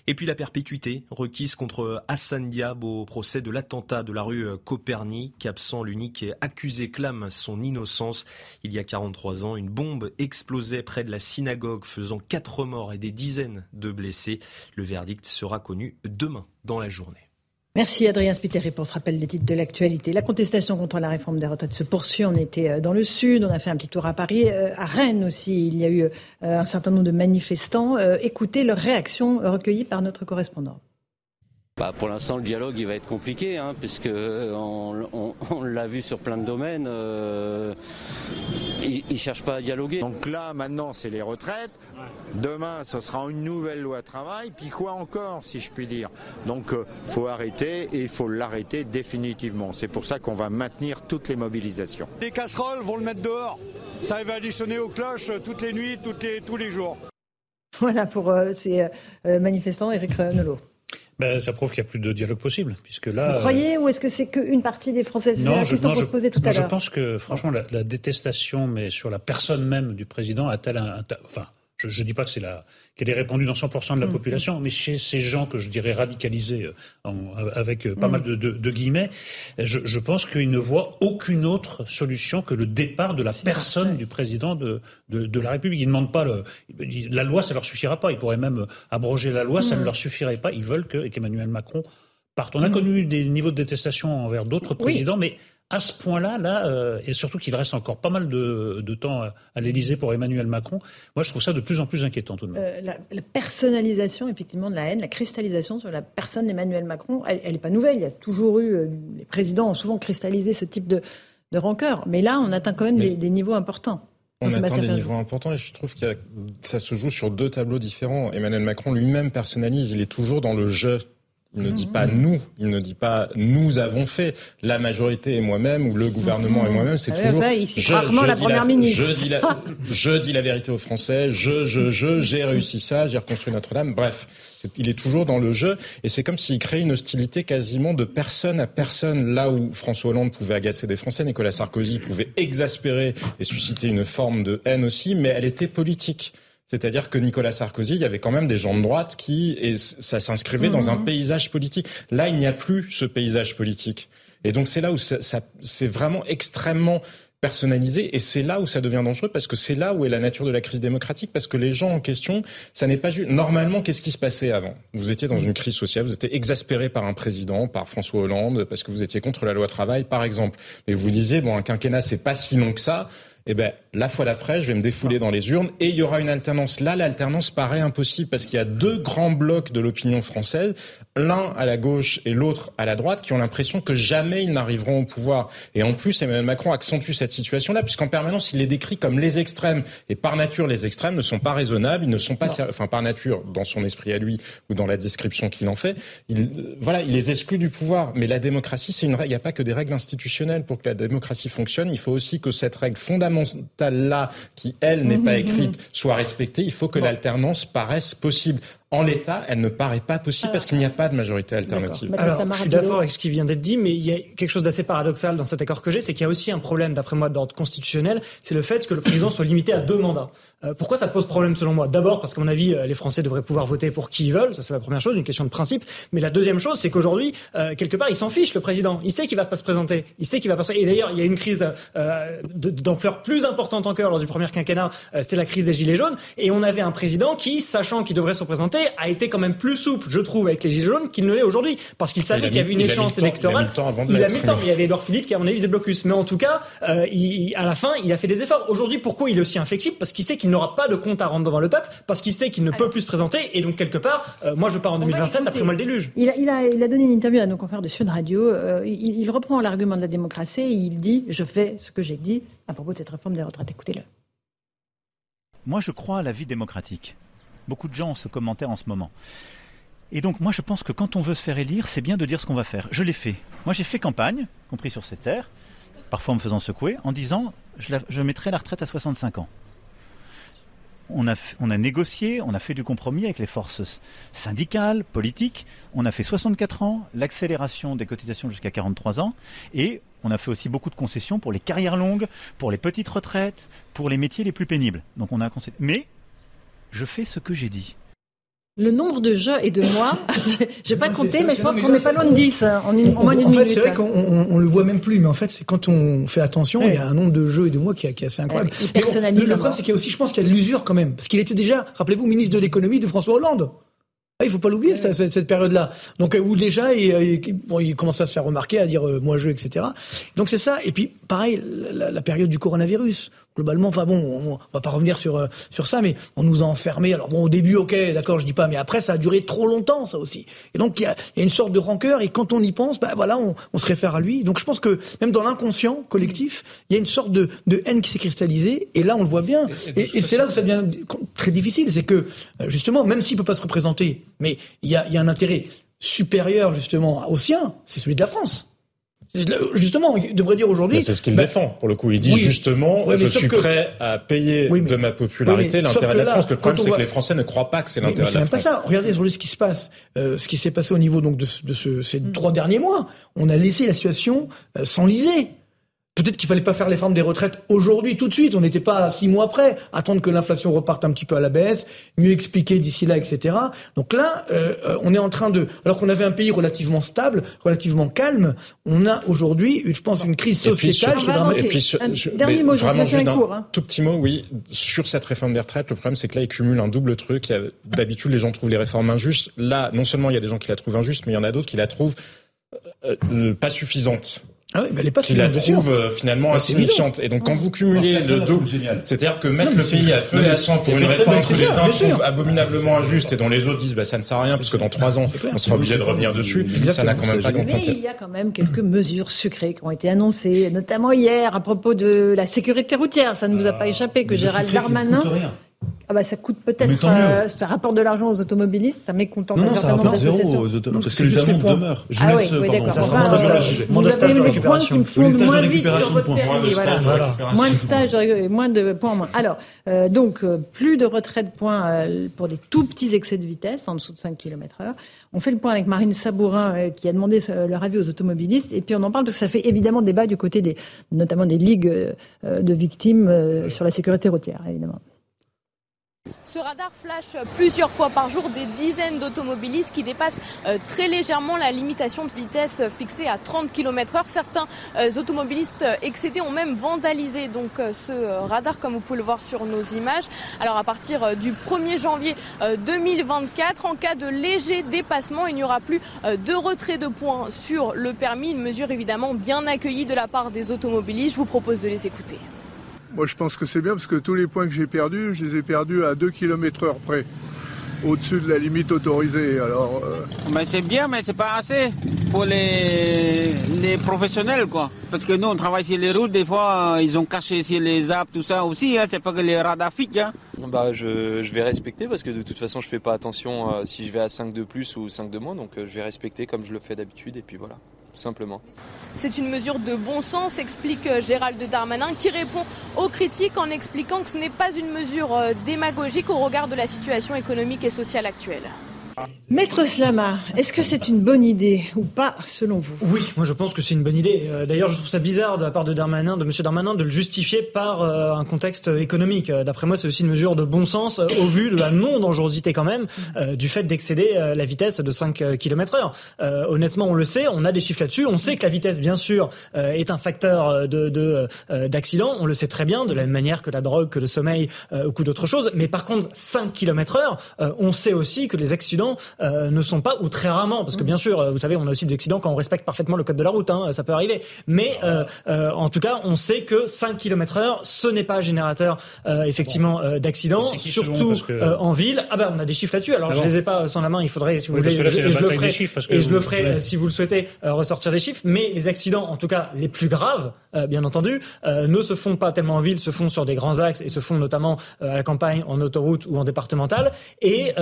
Et puis la perpétuité requise contre Hassan Diab au procès de l'attentat de la rue Copernic. Absent, l'unique accusé clame son innocence. Il y a 43 ans, une bombe explosait près de la synagogue faisant quatre morts et des dizaines de blessés. Le verdict sera connu demain dans la journée. Merci Adrien Spiteri pour ce rappel des titres de l'actualité. La contestation contre la réforme des retraites se poursuit. On était euh, dans le sud, on a fait un petit tour à Paris, euh, à Rennes aussi. Il y a eu euh, un certain nombre de manifestants. Écoutez leurs réactions recueillies par notre correspondant. Bah pour l'instant, le dialogue il va être compliqué, hein, puisque on, l'a vu sur plein de domaines. Ils ne cherchent pas à dialoguer. Donc là, maintenant, c'est les retraites. Demain, ce sera une nouvelle loi travail. Puis quoi encore, si je puis dire? Donc, il euh, faut arrêter et il faut l'arrêter définitivement. C'est pour ça qu'on va maintenir toutes les mobilisations. Les casseroles vont le mettre dehors. Ça va additionner aux cloches toutes les nuits, toutes les, tous les jours. Voilà pour euh, ces manifestants, Eric Nolot. Ben, ça prouve qu'il n'y a plus de dialogue possible, puisque là. Vous croyez, ou est-ce que c'est qu'une partie des Français C'est la question qu'on se posait tout à l'heure. Je pense que, franchement, la, détestation, mais sur la personne même du président, a-t-elle un, enfin, je ne dis pas que c'est la qu'elle est répandue dans 100% de la mm. population, mais chez ces gens que je dirais radicalisés, euh, avec euh, pas mm. mal de, guillemets, je, pense qu'ils ne voient aucune autre solution que le départ de la personne du président de, de, la République. Ils ne demandent pas le, la loi, ça leur suffira pas. Ils pourraient même abroger la loi, ça ne mm. leur suffirait pas. Ils veulent que qu'Emmanuel Macron parte. On a connu des niveaux de détestation envers d'autres présidents, mais à ce point-là, là, euh, et surtout qu'il reste encore pas mal de, temps à, l'Élysée pour Emmanuel Macron, moi je trouve ça de plus en plus inquiétant tout de même. Euh, la, personnalisation effectivement de la haine, la cristallisation sur la personne d'Emmanuel Macron, elle n'est pas nouvelle. Il y a toujours eu, euh, les présidents ont souvent cristallisé ce type de, de rancœur, mais là on atteint quand même des, niveaux importants. On atteint des niveaux importants et je trouve que ça se joue sur deux tableaux différents. Emmanuel Macron lui-même personnalise, il est toujours dans le jeu il ne dit pas nous, il ne dit pas nous avons fait, la majorité et moi-même ou le gouvernement et moi-même, c'est toujours je, rarement la première ministre. Je dis la, je dis la vérité aux Français, je, je, je, j'ai réussi ça, j'ai reconstruit Notre-Dame. Bref, il est toujours dans le jeu et c'est comme s'il crée une hostilité quasiment de personne à personne. Là où François Hollande pouvait agacer des Français, Nicolas Sarkozy pouvait exaspérer et susciter une forme de haine aussi, mais elle était politique. C'est-à-dire que Nicolas Sarkozy, il y avait quand même des gens de droite qui, et ça s'inscrivait dans un mhm. paysage politique. Là, il n'y a plus ce paysage politique. Et donc c'est là où ça, c'est vraiment extrêmement personnalisé et c'est là où ça devient dangereux parce que c'est là où est la nature de la crise démocratique parce que les gens en question, ça n'est pas juste normalement qu'est-ce qui se passait avant? Vous étiez dans une crise sociale, vous étiez exaspéré par un président, par François Hollande parce que vous étiez contre la loi travail par exemple. Mais vous disiez bon un quinquennat c'est pas si long que ça eh ben, la fois d'après, je vais me défouler dans les urnes et il y aura une alternance. Là, l'alternance paraît impossible parce qu'il y a deux grands blocs de l'opinion française, l'un à la gauche et l'autre à la droite, qui ont l'impression que jamais ils n'arriveront au pouvoir. Et en plus, Emmanuel Macron accentue cette situation-là, puisqu'en permanence, il les décrit comme les extrêmes. Et par nature, les extrêmes ne sont pas raisonnables, ils ne sont pas, enfin, par nature, dans son esprit à lui ou dans la description qu'il en fait, il, voilà, il les exclut du pouvoir. Mais la démocratie, c'est une règle. Il n'y a pas que des règles institutionnelles pour que la démocratie fonctionne. Il faut aussi que cette règle fondamentale là qui, elle, n'est pas mhm, écrite, mhm. soit respectée. Il faut que l'alternance paraisse possible. En l'état, elle ne paraît pas possible parce qu'il n'y a pas de majorité alternative. Alors, je suis d'accord avec ce qui vient d'être dit, mais il y a quelque chose d'assez paradoxal dans cet accord que j'ai, c'est qu'il y a aussi un problème, d'après moi, d'ordre constitutionnel, c'est le fait que le président soit limité à deux mandats. Euh, pourquoi ça pose problème selon moi? D'abord parce qu'à mon avis, euh, les Français devraient pouvoir voter pour qui ils veulent, ça c'est la première chose, une question de principe. Mais la deuxième chose, c'est qu'aujourd'hui, euh, quelque part, il s'en fiche le président. Il sait qu'il va pas se présenter, il sait qu'il va pas. Se... Et d'ailleurs, il y a une crise d'ampleur plus importante encore lors du premier quinquennat, c'était la crise des gilets jaunes, et on avait un président qui, sachant qu'il devrait se présenter, a été quand même plus souple, je trouve, avec les gilets jaunes qu'il ne l'est aujourd'hui, parce qu'il savait qu'il y avait une échéance électorale. Il a mis le temps, mais il y avait Edouard Philippe qui, à mon avis, faisait blocus. Mais en tout cas, il, à la fin, il a fait des efforts. Aujourd'hui, pourquoi il est aussi inflexible? Parce qu'il sait qu'il n'aura pas de compte à rendre devant le peuple parce qu'il sait qu'il ne peut plus se présenter et donc quelque part, euh, moi je pars en 2027 après moi le déluge. Il a, il, a, il a, donné une interview à nos confrères de Sud Radio. Euh, il, il, reprend l'argument de la démocratie et il dit je fais ce que j'ai dit à propos de cette réforme des retraites. Écoutez-le. Moi je crois à la vie démocratique. Beaucoup de gens ont ce commentaire en ce moment. Et donc moi je pense que quand on veut se faire élire, c'est bien de dire ce qu'on va faire. Je l'ai fait. Moi j'ai fait campagne, compris sur cette terre, parfois en me faisant secouer, en disant je, je mettrai la retraite à 65 ans on a, négocié, on a fait du compromis avec les forces syndicales, politiques. On a fait 64 ans, l'accélération des cotisations jusqu'à 43 ans, et on a fait aussi beaucoup de concessions pour les carrières longues, pour les petites retraites, pour les métiers les plus pénibles. Donc on a Mais je fais ce que j'ai dit le nombre de jeux et de mois, je n'ai pas compté, mais je pense qu'on n'est pas loin de 10 hein, en, une, moins d'une minute. C'est vrai qu'on on, le voit même plus, mais en fait, c'est quand on fait attention, il y a un nombre de jeux et de mois qui, est assez incroyable. le, problème, c'est qu'il y a aussi, je pense qu'il y a de l'usure quand même, parce qu'il était déjà, rappelez-vous, ministre de l'économie de François Hollande. Ah, il faut pas l'oublier cette, cette, période-là. Donc où déjà il, bon, il commence à se faire remarquer, à dire euh, moi je, etc. Donc c'est ça. Et puis pareil, la, la, période du coronavirus globalement, enfin bon, on, va pas revenir sur euh, sur ça, mais on nous a enfermés. Alors bon, au début, ok, d'accord, je dis pas, mais après, ça a duré trop longtemps, ça aussi. Et donc il y a, y a, une sorte de rancœur, et quand on y pense, bah voilà, on, on se réfère à lui. Donc je pense que même dans l'inconscient collectif, il y a une sorte de, de haine qui s'est cristallisée, et là on le voit bien. Et, et c'est là où ça devient très difficile, c'est que euh, justement, même s'il peut pas se représenter, mais il y a, y a un intérêt supérieur justement au sien, c'est celui de la France. Justement, il devrait dire aujourd'hui. C'est ce qu'il bah, défend. Pour le coup, il dit justement, je suis prêt à payer de ma popularité l'intérêt de la France. Le problème, c'est que les Français ne croient pas que c'est l'intérêt de la France. C'est même pas ça. Regardez ce qui se passe, euh, ce qui s'est passé au niveau donc de, de ce, ces mm. trois derniers mois. On a laissé la situation euh, s'enliser. Peut-être qu'il fallait pas faire les formes des retraites aujourd'hui, tout de suite. On n'était pas à six mois près. Attendre que l'inflation reparte un petit peu à la baisse, mieux expliquer d'ici là, etc. Donc là, euh, euh, on est en train de, alors qu'on avait un pays relativement stable, relativement calme, on a aujourd'hui, je pense, une crise sociétale qui est dramatique. dernier mot, vraiment juste un cours, hein. tout petit mot, oui, sur cette réforme des retraites. Le problème, c'est que là, il cumule un double truc. D'habitude, les gens trouvent les réformes injustes. Là, non seulement il y a des gens qui la trouvent injuste, mais il y en a d'autres qui la trouvent euh, pas suffisante. Ah oui, mais elle est pas qui la trouve euh, finalement insignifiante. Et donc quand vous cumulez le double, c'est-à-dire que mettre le pays à feu et à sang pour une réforme que les uns trouvent abominablement injuste. Et dont les autres disent bah ça ne sert à rien parce que dans trois ans on sera obligé de revenir dessus, ça n'a quand même pas grand Mais il y a quand même quelques mesures sucrées qui ont été annoncées, notamment hier à propos de la sécurité routière. Ça ne vous a pas échappé que Gérald Darmanin ah bah ça coûte peut-être, euh, ça rapporte de l'argent aux automobilistes, ça mécontente non, non, ça rapporte zéro aux automobilistes. C'est les amendes demeurent. Je ah laisse, oui, oui, pardon, ça enfin, euh, Vous avez eu les points qui me font moins vite sur votre permis. Voilà. Moins de stages, moins de points en moins. Alors, euh, donc, euh, plus de retrait de points euh, pour des tout petits excès de vitesse, en dessous de 5 km heure. On fait le point avec Marine Sabourin, euh, qui a demandé leur avis aux automobilistes. Et puis on en parle parce que ça fait évidemment débat du côté des, notamment des ligues de victimes sur la sécurité routière, évidemment. Ce radar flash plusieurs fois par jour des dizaines d'automobilistes qui dépassent euh, très légèrement la limitation de vitesse fixée à 30 km h Certains euh, automobilistes excédés ont même vandalisé ce radar comme vous pouvez le voir sur nos images. Alors à partir du 1er janvier 2024, en cas de léger dépassement, il n'y aura plus de retrait de points sur le permis. Une mesure évidemment bien accueillie de la part des automobilistes. Je vous propose de les écouter. Moi, je pense que c'est bien parce que tous les points que j'ai perdus, je les ai perdus à 2 km heure près, au-dessus de la limite autorisée. Alors, euh, Mais c'est bien, mais c'est pas assez pour les, les professionnels, quoi. Parce que nous, on travaille sur les routes, des fois, euh, ils ont caché sur les apps, tout ça aussi. Hein. C'est pas que les radars Hein. Bah, je, vais respecter parce que de toute façon, je fais pas attention euh, si je vais à 5 de plus ou 5 de moins. Donc, je vais respecter comme je le fais d'habitude. Et puis voilà simplement. C'est une mesure de bon sens, explique euh, Gérald Darmanin, qui répond aux critiques en expliquant que ce n'est pas une mesure euh, démagogique au regard de la situation économique et sociale actuelle. Maître Slama, est-ce que c'est une bonne idée ou pas selon vous? Oui, moi je pense que c'est une bonne idée. Euh, d'ailleurs, je trouve ça bizarre de la part de Darmanin, de Monsieur Darmanin, de le justifier par euh, un contexte économique. Euh, d'après moi, c'est aussi une mesure de bon sens au vu de la non-dangerosité quand même du fait d'excéder la vitesse de 5 km/h. honnêtement, on le sait, on a des chiffres là-dessus. On sait que la vitesse, bien sûr, est un facteur de d'accident. on le sait très bien, de la même manière que la drogue, que le sommeil, ou d'autres choses. Mais par contre, 5 km/h, on sait aussi que les accidents euh, ne sont pas, ou très rarement, parce que bien sûr, euh, vous savez, on a aussi des accidents quand on respecte parfaitement le code de la route, hein, ça peut arriver. Mais euh, en tout cas, on sait que 5 km heure, ce n'est pas générateur effectivement d'accidents, surtout en ville. Ah ben, on a des chiffres là-dessus. Alors, je les ai pas sans la main. Il faudrait, si vous voulez, je, je, le ferai, et je le ferai si vous le souhaitez ressortir des chiffres. Mais les accidents, en tout cas les plus graves, bien entendu, ne se font pas tellement en ville, se font sur des grands axes et se font notamment à la campagne, en autoroute ou en départementale. Et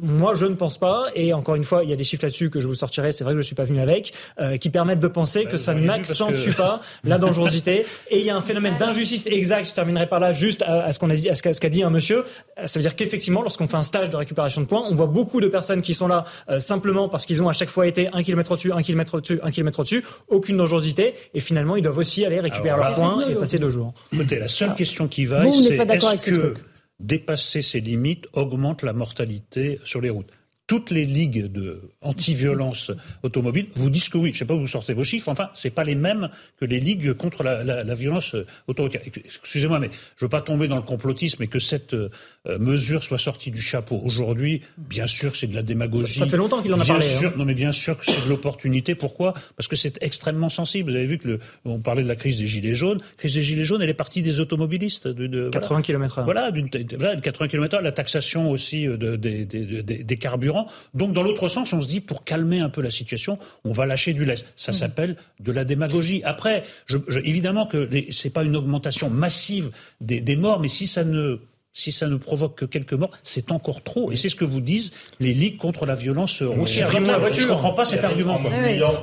moi, je ne pense pas, et encore une fois, il y a des chiffres là-dessus que je vous sortirai, c'est vrai que je ne suis pas venu avec, euh, qui permettent de penser que ça n'accentue pas la dangerosité. Et il y a un phénomène d'injustice exact, je terminerai par là, juste à, ce qu'on a dit, à ce qu'a dit un monsieur. Ça veut dire qu'effectivement, lorsqu'on fait un stage de récupération de points, on voit beaucoup de personnes qui sont là euh, simplement parce qu'ils ont à chaque fois été un kilomètre au-dessus, un kilomètre au-dessus, un kilomètre au-dessus, aucune dangerosité, et finalement, ils doivent aussi aller récupérer leurs points et passer deux jours. Écoutez, la seule question qui va, c'est est-ce que dépasser ces limites augmente la mortalité sur les routes toutes les ligues de anti-violence automobile vous disent que oui. Je ne sais pas où vous sortez vos chiffres. Enfin, c'est pas les mêmes que les ligues contre la, violence autoritaire. Excusez-moi, mais je veux pas tomber dans le complotisme et que cette euh, mesure soit sortie du chapeau aujourd'hui. Bien sûr, c'est de la démagogie. Ça, fait longtemps qu'il en a bien parlé. Sûr, hein. Non, mais bien sûr que c'est de l'opportunité. Pourquoi? Parce que c'est extrêmement sensible. Vous avez vu que le, on parlait de la crise des gilets jaunes. La crise des gilets jaunes, elle est partie des automobilistes. De, de 80 km/h. Voilà, voilà, 80 km/h. La taxation aussi de, des carburants. Donc, dans l'autre sens, on se dit, pour calmer un peu la situation, on va lâcher du lest. Ça mmh. s'appelle de la démagogie. Après, je, évidemment que ce n'est pas une augmentation massive des, des morts, mais si ça ne si ça ne provoque que quelques morts, c'est encore trop. Et c'est ce que vous disent les ligues contre la violence routière. la voiture. Je ne comprends pas cet argument.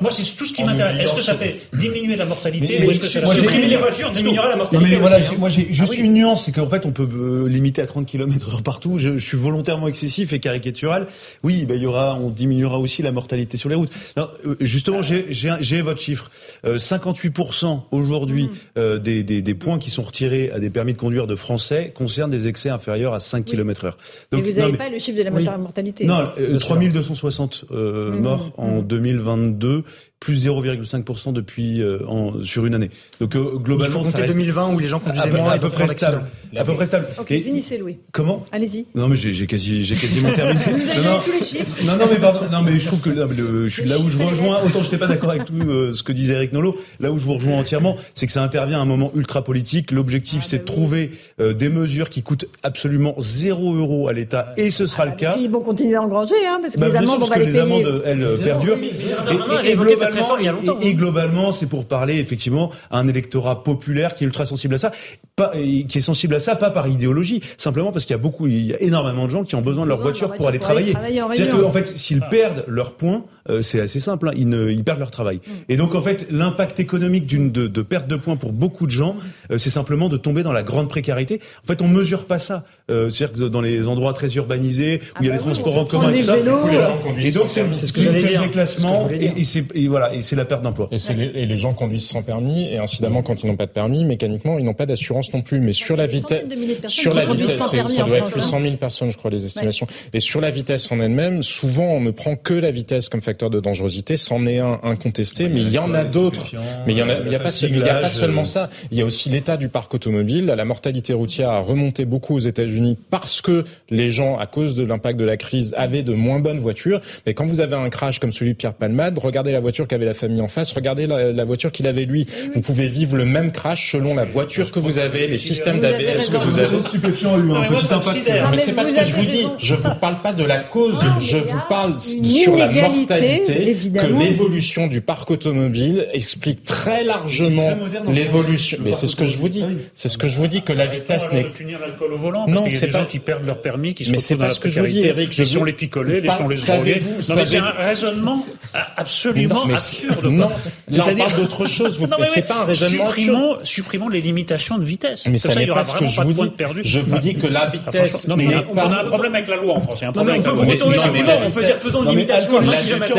Moi, c'est tout ce qui m'intéresse. Est-ce que ça fait diminuer la mortalité ou est-ce que supprimer les voitures diminuera la mortalité voilà, hein Moi, j'ai juste ah une nuance, c'est qu'en fait, on peut euh, limiter à 30 km partout. Je, suis volontairement excessif et caricatural. Oui, ben, il y aura, on diminuera aussi la mortalité sur les routes. Non, euh, justement, j'ai votre chiffre. 58% euh, aujourd'hui mm. des, des, des points qui sont retirés à des permis de conduire de Français concernent des inférieur à 5 km heure. Donc, mais vous n'avez pas le chiffre de la mortalité. Non, 3260 euh, euh, mmh. morts en 2022 plus 0,5% depuis euh, en, sur une année. Donc euh, globalement, il faut 2020 où les gens conduisaient moins à peu près stable. À peu près stable. Ok, et, finissez Louis. Comment Allez-y. Non mais j'ai quasi j'ai quasiment terminé. non, non, tous les chiffres. non non mais pardon, non mais je trouve que je suis là où je rejoins autant j'étais pas d'accord avec tout euh, ce que disait Eric Nolot, là où je vous rejoins entièrement, c'est que ça intervient à un moment ultra politique. L'objectif ah, c'est bah de trouver euh, des mesures qui coûtent absolument 0 euros à l'État et ce sera le cas. Ils vont continuer à engranger hein parce que bah, les amendes vont pas les payer. Les amendes elles perdurent. Et globalement il y a longtemps. Et globalement, c'est pour parler effectivement à un électorat populaire qui est ultra sensible à ça, pas, qui est sensible à ça pas par idéologie, simplement parce qu'il y a beaucoup, il y a énormément de gens qui ont besoin de leur voiture pour aller travailler. C'est-à-dire qu'en fait, s'ils perdent leurs points, euh, c'est assez simple, hein, ils, ne, ils perdent leur travail. Mm. Et donc en fait, l'impact économique d'une de, de, perte de points pour beaucoup de gens, euh, c'est simplement de tomber dans la grande précarité. En fait, on mesure pas ça. Euh, C'est-à-dire que dans les endroits très urbanisés où il y a ah les bah transports en commun et tout ça, et donc c'est ce que le déclassement et, c'est voilà et c'est la perte d'emploi. Et, les, et les gens conduisent sans permis et incidemment quand ils n'ont pas de permis, mécaniquement ils n'ont pas d'assurance non plus, mais sur la vitesse, sur la vitesse, ça doit être 100 000 personnes, je crois, les estimations. Et sur la vitesse en elle-même, souvent on ne prend que la vitesse comme facteur de dangerosité, c'en est un incontesté, mais il y en a d'autres. Mais il y en a, il y a pas, il y a pas seulement ça. Il y a aussi l'état du parc automobile. La mortalité routière a remonté beaucoup aux États-Unis parce que les gens, à cause de l'impact de la crise, avaient de moins bonnes voitures. Mais quand vous avez un crash comme celui de Pierre Palmade, regardez la voiture qu'avait la famille en face, regardez la, voiture qu'il avait lui. Vous pouvez vivre le même crash selon la voiture que vous avez, les systèmes d'ABS que vous avez. Mais c'est pas ce que je vous dis. Je vous parle pas de la cause. Je vous parle sur la mortalité que l'évolution du parc automobile explique très largement l'évolution. Mais c'est ce que je vous dis. C'est ce que je vous dis que la vitesse n'est. Non, c'est pas qui perdent leur permis, qui se mais c'est pas ce que je vous dis, Eric. Laissons les picoler, laissons les droguer. Non, mais c'est un raisonnement absolument absurde. Non, on parle d'autre chose. C'est pas un raisonnement. Supprimons les limitations de vitesse. Mais ça n'est pas ce que je vous dis. Je vous dis que la vitesse. Non, mais on a un problème avec la loi en France. Il y problème avec la loi. On peut dire faisons une limitation à 20 km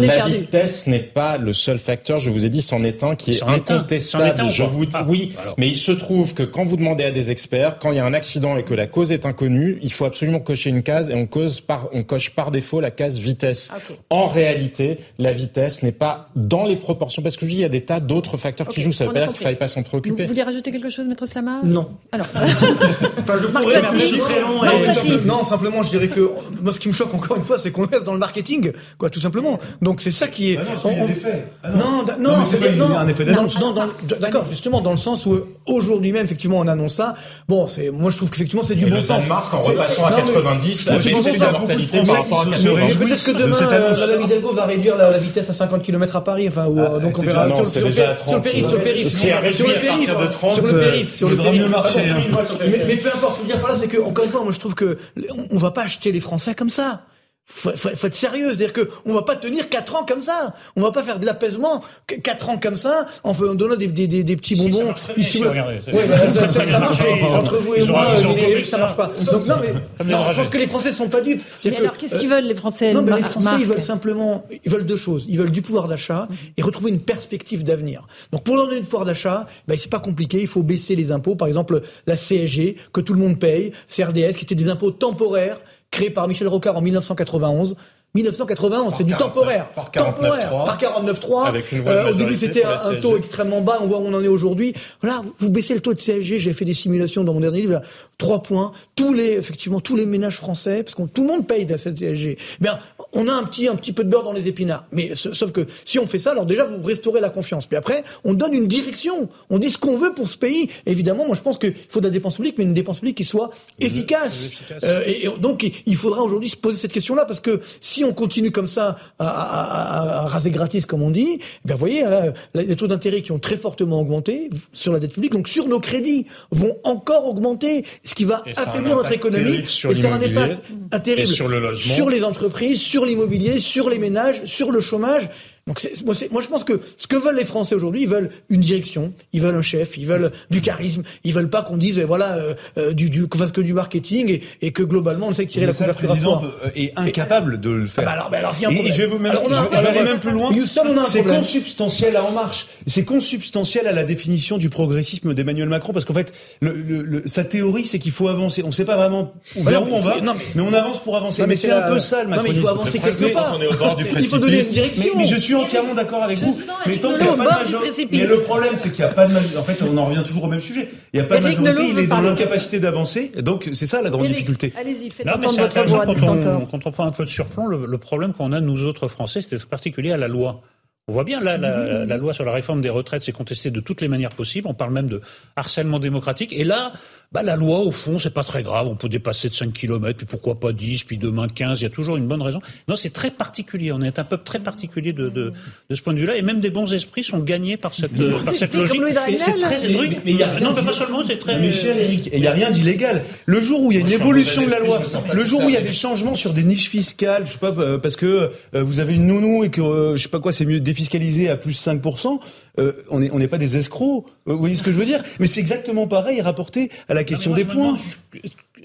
La vitesse n'est pas le seul facteur. Je vous ai dit, c'en est un qui est incontestable. Je vous ah, oui, mais il se trouve que quand vous demandez à des experts, quand il y a un accident et que la cause est inconnue, il faut absolument cocher une case et on cause par on coche par défaut la case vitesse. Ah, en réalité, la vitesse n'est pas dans les proportions parce que je dis il y a des tas d'autres facteurs qui jouent. Ça veut pas dire qu'il faille pas s'en préoccuper. Vous voulez rajouter quelque chose, maître Slama? Non. Alors. enfin, je pourrais, mais non, simplement, je dirais que moi, ce qui me choque encore une fois, c'est qu'on reste dans le marketing, quoi, tout simplement. Donc c'est ça qui est. Ah non, ah non, non, c'est pas un effet d'annonce. D'accord, justement, dans le sens où aujourd'hui même, effectivement, on annonce ça. Bon, c'est, moi, je trouve qu'effectivement, c'est du bon sens. Danemark, en repassant à 90, a baissé la mortalité par rapport à Peut-être que demain, Madame Hidalgo va réduire la vitesse à 50 km à Paris. Enfin, euh, donc on verra sur le périph', sur le périph', sur le périph', sur le périph', sur le périph'. Mais peu importe, ce que je veux dire par là, c'est que encore une fois, moi, je trouve que on va pas acheter les Français comme ça faut, faut, faut, être sérieux, c'est-à-dire que on va pas tenir quatre ans comme ça. On va pas faire de l'apaisement quatre ans comme ça en, en donnant des, des, des, des petits bonbons. Si, ici, ça, regardez, ouais, bah, ça, ça, marche, mais entre vous et moi, euh, ça marche pas. Donc non, mais non, je pense que les Français sont pas dupes. Mais alors, qu'est-ce qu'ils veulent les Français Non, mais les Français, ils veulent simplement, ils veulent deux choses. Ils veulent du pouvoir d'achat et retrouver une perspective d'avenir. Donc pour leur donner du pouvoir d'achat, ben c'est pas compliqué. Il faut baisser les impôts. Par exemple, la CSG que tout le monde paye, CRDS qui étaient des impôts temporaires créé par Michel Rocard en 1991. 1991, c'est du temporaire. Par 49.3. Par 49.3. Euh, au début, c'était un, taux extrêmement bas. On voit où on en est aujourd'hui. Voilà, vous baissez le taux de CSG. J'ai fait des simulations dans mon dernier livre. Trois points. Tous les, effectivement, tous les ménages français, parce que tout le monde paye de cette CSG. Bien, on a un petit, un petit peu de beurre dans les épinards. Mais sauf que si on fait ça, alors déjà, vous restaurez la confiance. Puis après, on donne une direction. On dit ce qu'on veut pour ce pays. évidemment, moi, je pense qu'il faut de la dépense publique, mais une dépense publique qui soit efficace. Euh, et, donc, il faudra aujourd'hui se poser cette question-là, parce que si on continue comme ça à, raser gratis, comme on dit, eh bien, vous voyez, là, les taux d'intérêt qui ont très fortement augmenté sur la dette publique, donc sur nos crédits, vont encore augmenter, ce qui va affaiblir notre économie. et ça un impact terrible sur le logement, sur les entreprises, sur l'immobilier, sur les ménages, sur le chômage. Donc moi, moi, je pense que ce que veulent les Français aujourd'hui, ils veulent une direction, ils veulent un chef, ils veulent du charisme, ils veulent pas qu'on dise voilà euh, euh du, du que du marketing et, et, que globalement on sait tirer la couverture. Le président est incapable de le faire. Ah bah alors, bah alors, y a un et, je vais vous même, je, vais aller même plus loin. C'est consubstantiel à En Marche. C'est consubstantiel à la définition du progressisme d'Emmanuel Macron parce qu'en fait, le, le, sa théorie c'est qu'il faut avancer. On ne sait pas vraiment vers où on va, non, mais, on avance pour avancer. mais c'est un peu ça le macronisme. il faut avancer quelque part. Il faut donner une direction. Mais je suis entièrement d'accord avec vous. Mais tant qu'il n'y a pas de majorité. Mais le problème, c'est qu'il n'y a pas de majorité. En fait, on en revient toujours au même sujet. Il n'y a pas de majorité, il est dans l'incapacité d'avancer. Donc, c'est ça la grande difficulté. Allez-y, faites entendre votre voix, Quand on prend un peu de surplomb, le problème qu'on a, nous autres Français, c'est particulier à la loi. On voit bien, là, la, la, loi sur la réforme des retraites s'est contestée de toutes les manières possibles. On parle même de harcèlement démocratique. Et là, bah, la loi, au fond, c'est pas très grave. On peut dépasser de 5 km, puis pourquoi pas 10, puis demain 15. Il y a toujours une bonne raison. Non, c'est très particulier. On est un peuple très particulier de, de, de ce point de vue-là. Et même des bons esprits sont gagnés par cette, par cette logique. C'est très mais, mais, y a, non, mais pas seulement, c'est très. Mais cher Eric, il n'y a rien d'illégal. Le jour où il y a une évolution de la loi, le jour où il y a des changements sur des niches fiscales, je sais pas, euh, parce que euh, vous avez une nounou et que, euh, je sais pas quoi, c'est mieux défiscaliser à plus 5%, on n'est on n'est pas des escrocs. Vous voyez ce que je veux dire? Mais c'est exactement pareil rapporté à la question des points.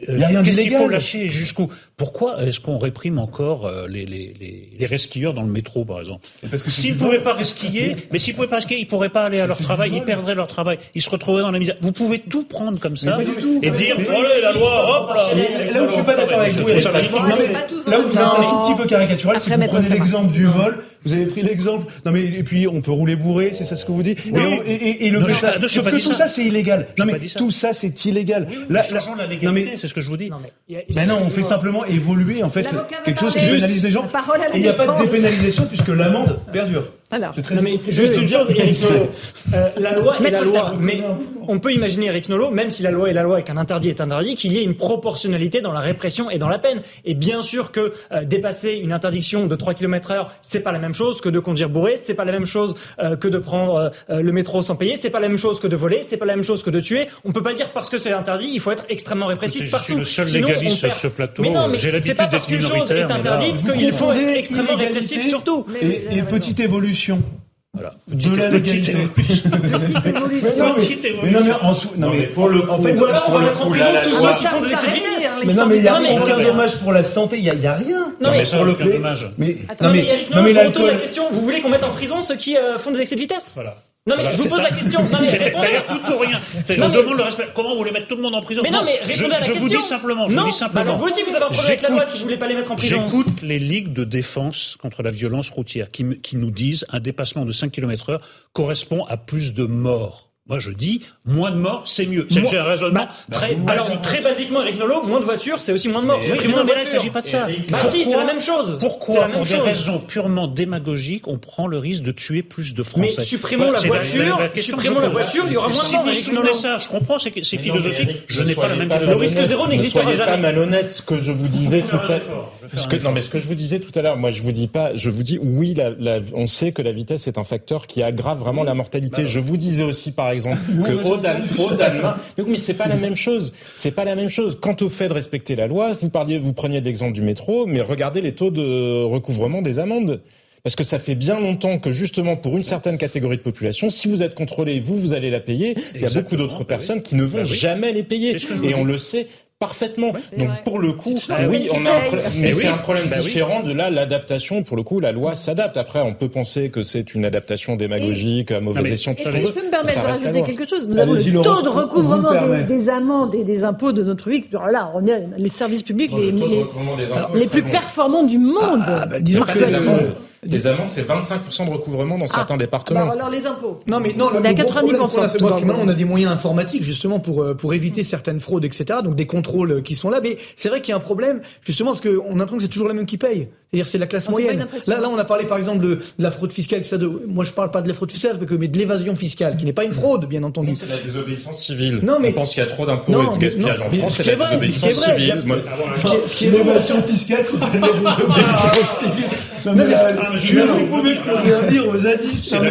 il n'y a rien Qu'est-ce qu'il faut lâcher jusqu'où? Pourquoi est-ce qu'on réprime encore euh, les, les, les, les, resquilleurs dans le métro, par exemple? Parce que s'ils ne pouvaient pas resquiller, mais s'ils ne pouvaient pas resquiller, ils ne pourraient pas aller à leur travail, ils perdraient leur travail, ils se retrouveraient dans la misère. Vous pouvez tout prendre comme ça et dire, allez, la loi, hop là Là où je ne suis pas d'accord avec vous, là où vous êtes un tout petit peu caricatural, c'est que vous prenez l'exemple du vol, vous avez pris l'exemple. Non mais et puis on peut rouler bourré, c'est ça ce que vous dites et, et, le sauf que tout ça, c'est illégal. Non mais tout ça c'est illégal. Là, la légalité, c'est ce que je vous dis. Mais non, on fait simplement évoluer en fait quelque chose qui pénalise les gens. Et il n'y a pas de dépénalisation puisque l'amende perdure. Alors, mais juste une chose, Eric euh, la loi est la loi, mais on peut imaginer, Eric Nolot, même si la loi est la loi et qu'un interdit est interdit, qu'il y ait une proportionnalité dans la répression et dans la peine. Et bien sûr que euh, dépasser une interdiction de 3 km heure, c'est pas la même chose que de conduire bourré, c'est pas la même chose euh, que de prendre le métro sans payer, c'est pas la même chose que de voler, c'est pas la même chose que de tuer. On peut pas dire parce que c'est interdit, il faut être extrêmement répressif partout. Je suis le seul légaliste sur ce plateau. Mais non, mais c'est pas parce qu'une chose est interdite qu'il faut être extrêmement répressif surtout. Et petite évolution. Voilà. de la légalité. Petite évolution. Petite évolution. Mais non, mais en, sou... non, mais pour le en fait, voilà, on va mettre en prison tous ceux qui font des excès de vitesse. Mais non, mais il n'y a aucun dommage pour la santé, il n'y a, rien. Non, mais pour le dommage. Mais, non, mais, non, mais, l'alcool. la question, vous voulez qu'on mette en prison ceux qui euh, font des excès de vitesse? Voilà. Non mais je vous pose la question. Non mais C'est-à-dire tout ou rien. Je demande le respect. Comment vous voulez mettre tout le monde en prison? Mais non mais répondez à la question. Je vous dis simplement. Je non. vous dis simplement. alors vous aussi vous avez un problème avec la loi si vous voulez pas les mettre en prison. J'écoute les ligues de défense contre la violence routière qui, qui nous disent un dépassement de 5 km heure correspond à plus de morts. Moi, je dis, moins de morts, c'est mieux. C'est un raisonnement bah, très bah, Alors, très basiquement, Eric Nolot, moins de voitures, c'est aussi moins de morts. Oui, moins de voitures. Il ne s'agit pas de ça. Bah si, c'est la même chose. Pourquoi, pour des raisons purement démagogiques, on prend le risque de tuer plus de Français? Mais supprimons la voiture, supprimons la voiture, il y aura moins de morts. Si vous ça, je comprends, c'est philosophique. Je n'ai pas la même Le risque zéro n'existera jamais. pas malhonnête, ce que je vous disais tout à l'heure. Non, mais ce que je vous disais tout à l'heure, moi, je vous dis pas, je vous dis, oui, on sait que la vitesse est un facteur qui aggrave vraiment la mortalité. Je vous disais aussi, par exemple, que au, Danemark. Mais c'est pas la même chose. C'est pas la même chose. Quant au fait de respecter la loi, vous parliez, vous preniez l'exemple du métro, mais regardez les taux de recouvrement des amendes. Parce que ça fait bien longtemps que justement pour une certaine catégorie de population, si vous êtes contrôlé, vous, vous allez la payer. Il y a beaucoup d'autres bah personnes qui ne vont bah jamais les payer. Et on le sait parfaitement. Donc pour le coup, oui, on a un mais c'est un problème bah différent de là l'adaptation. Pour le coup, la loi s'adapte. Après, on peut penser que c'est une adaptation démagogique, à mauvais escient. Si je peux me permettre de rajouter quelque chose, nous avons le taux de recouvrement des, amendes et des impôts de notre pays. Là, on est les services publics les, les, plus performants du monde. Ah, bah, disons que les amendes. Les amendes, c'est 25% de recouvrement dans certains ah, départements. Bah alors les impôts. Non, mais non, on a 90%. on a des moyens informatiques justement pour euh, pour éviter certaines fraudes, etc. Donc des contrôles qui sont là. Mais c'est vrai qu'il y a un problème justement parce qu'on a l'impression que c'est toujours la même qui paye. C'est-à-dire c'est la classe ah, moyenne. Là, là, on a parlé par exemple de, la fraude fiscale. Ça de, moi, je parle pas de la fraude fiscale, mais de l'évasion fiscale, qui n'est pas une fraude, bien entendu. C'est la désobéissance civile. Non, mais on pense qu'il y a trop d'impôts et de gaspillage en France. C'est la désobéissance civile. Ce qui est l'évasion fiscale, c'est pas la désobéissance civile. Non, mais vous pouvez plus rien dire aux zadistes. C'est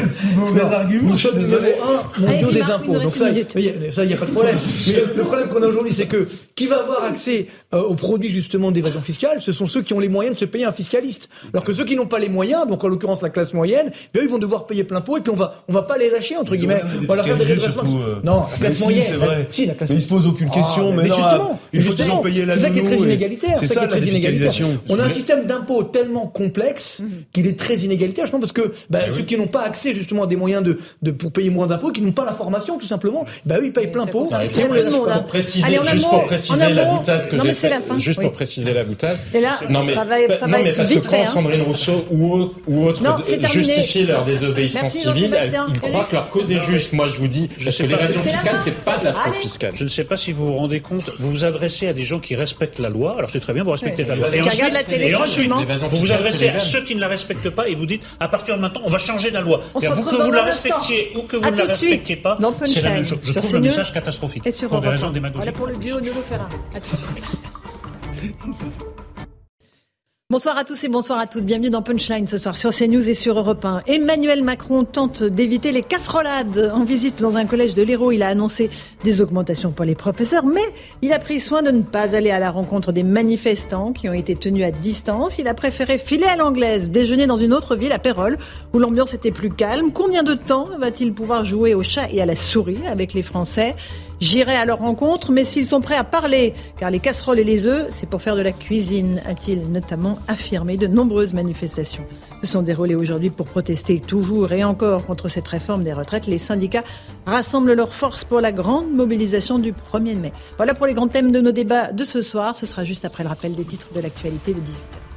le plus mauvais argument. Nous sommes numéro un mondiaux des impôts. Donc ça, il n'y a pas de problème. Mais le problème qu'on a aujourd'hui, c'est que qui va avoir accès euh, aux produits justement d'évasion fiscale Ce sont ceux qui ont les moyens de se payer un fiscaliste. Alors que ceux qui n'ont pas les moyens, donc en l'occurrence la classe moyenne, ben, ils vont devoir payer plein pot et puis on va on va pas les lâcher entre guillemets. On va leur faire des redressements. Euh, non, la classe moyenne. C'est vrai. Si, la classe. Mais ils se posent aucune question. Ah, mais, justement, il faut payé la. C'est ça qui est très inégalitaire. C'est ça, la défiscalisation. On a un système d'impôt tellement complexe mhm. qu'il est très inégalitaire, je pense, parce que ben, eh ceux qui n'ont pas accès justement à des moyens de, de pour payer moins d'impôts, qui n'ont pas la formation tout simplement, ben eux ils payent plein pot. Pour préciser, juste pour préciser la boutade que j'ai juste pour préciser la boutade. Et là, ça va être parce que quand hein. Sandrine Rousseau ou, ou autres justifier leur désobéissance civile, ils croient que leur cause est juste. Moi, je vous dis, parce que l'évasion fiscale, c'est pas de la fraude fiscale. Je ne sais pas si vous vous rendez compte, vous vous adressez à des gens qui respectent la loi, alors c'est très bien, vous respectez la loi. Et ensuite, vous vous adressez à ceux qui ne la respectent pas et vous dites, à partir de maintenant, on va changer la loi. Vous que vous la respectiez ou que vous ne la respectiez pas, c'est la même chose. Je trouve le message catastrophique pour des raisons démagogiques. Voilà pour le duo de. Bonsoir à tous et bonsoir à toutes. Bienvenue dans Punchline ce soir sur CNews et sur Europe 1. Emmanuel Macron tente d'éviter les casserolades. En visite dans un collège de l'Hérault, il a annoncé des augmentations pour les professeurs, mais il a pris soin de ne pas aller à la rencontre des manifestants qui ont été tenus à distance. Il a préféré filer à l'anglaise, déjeuner dans une autre ville, à Pérol, où l'ambiance était plus calme. Combien de temps va-t-il pouvoir jouer au chat et à la souris avec les Français? J'irai à leur rencontre, mais s'ils sont prêts à parler, car les casseroles et les œufs, c'est pour faire de la cuisine, a-t-il notamment affirmé. De nombreuses manifestations se sont déroulées aujourd'hui pour protester toujours et encore contre cette réforme des retraites. Les syndicats rassemblent leurs forces pour la mobilisation du 1er mai. Voilà pour les grands thèmes de nos débats de ce soir. Ce sera juste après le rappel des titres de l'actualité de 18h.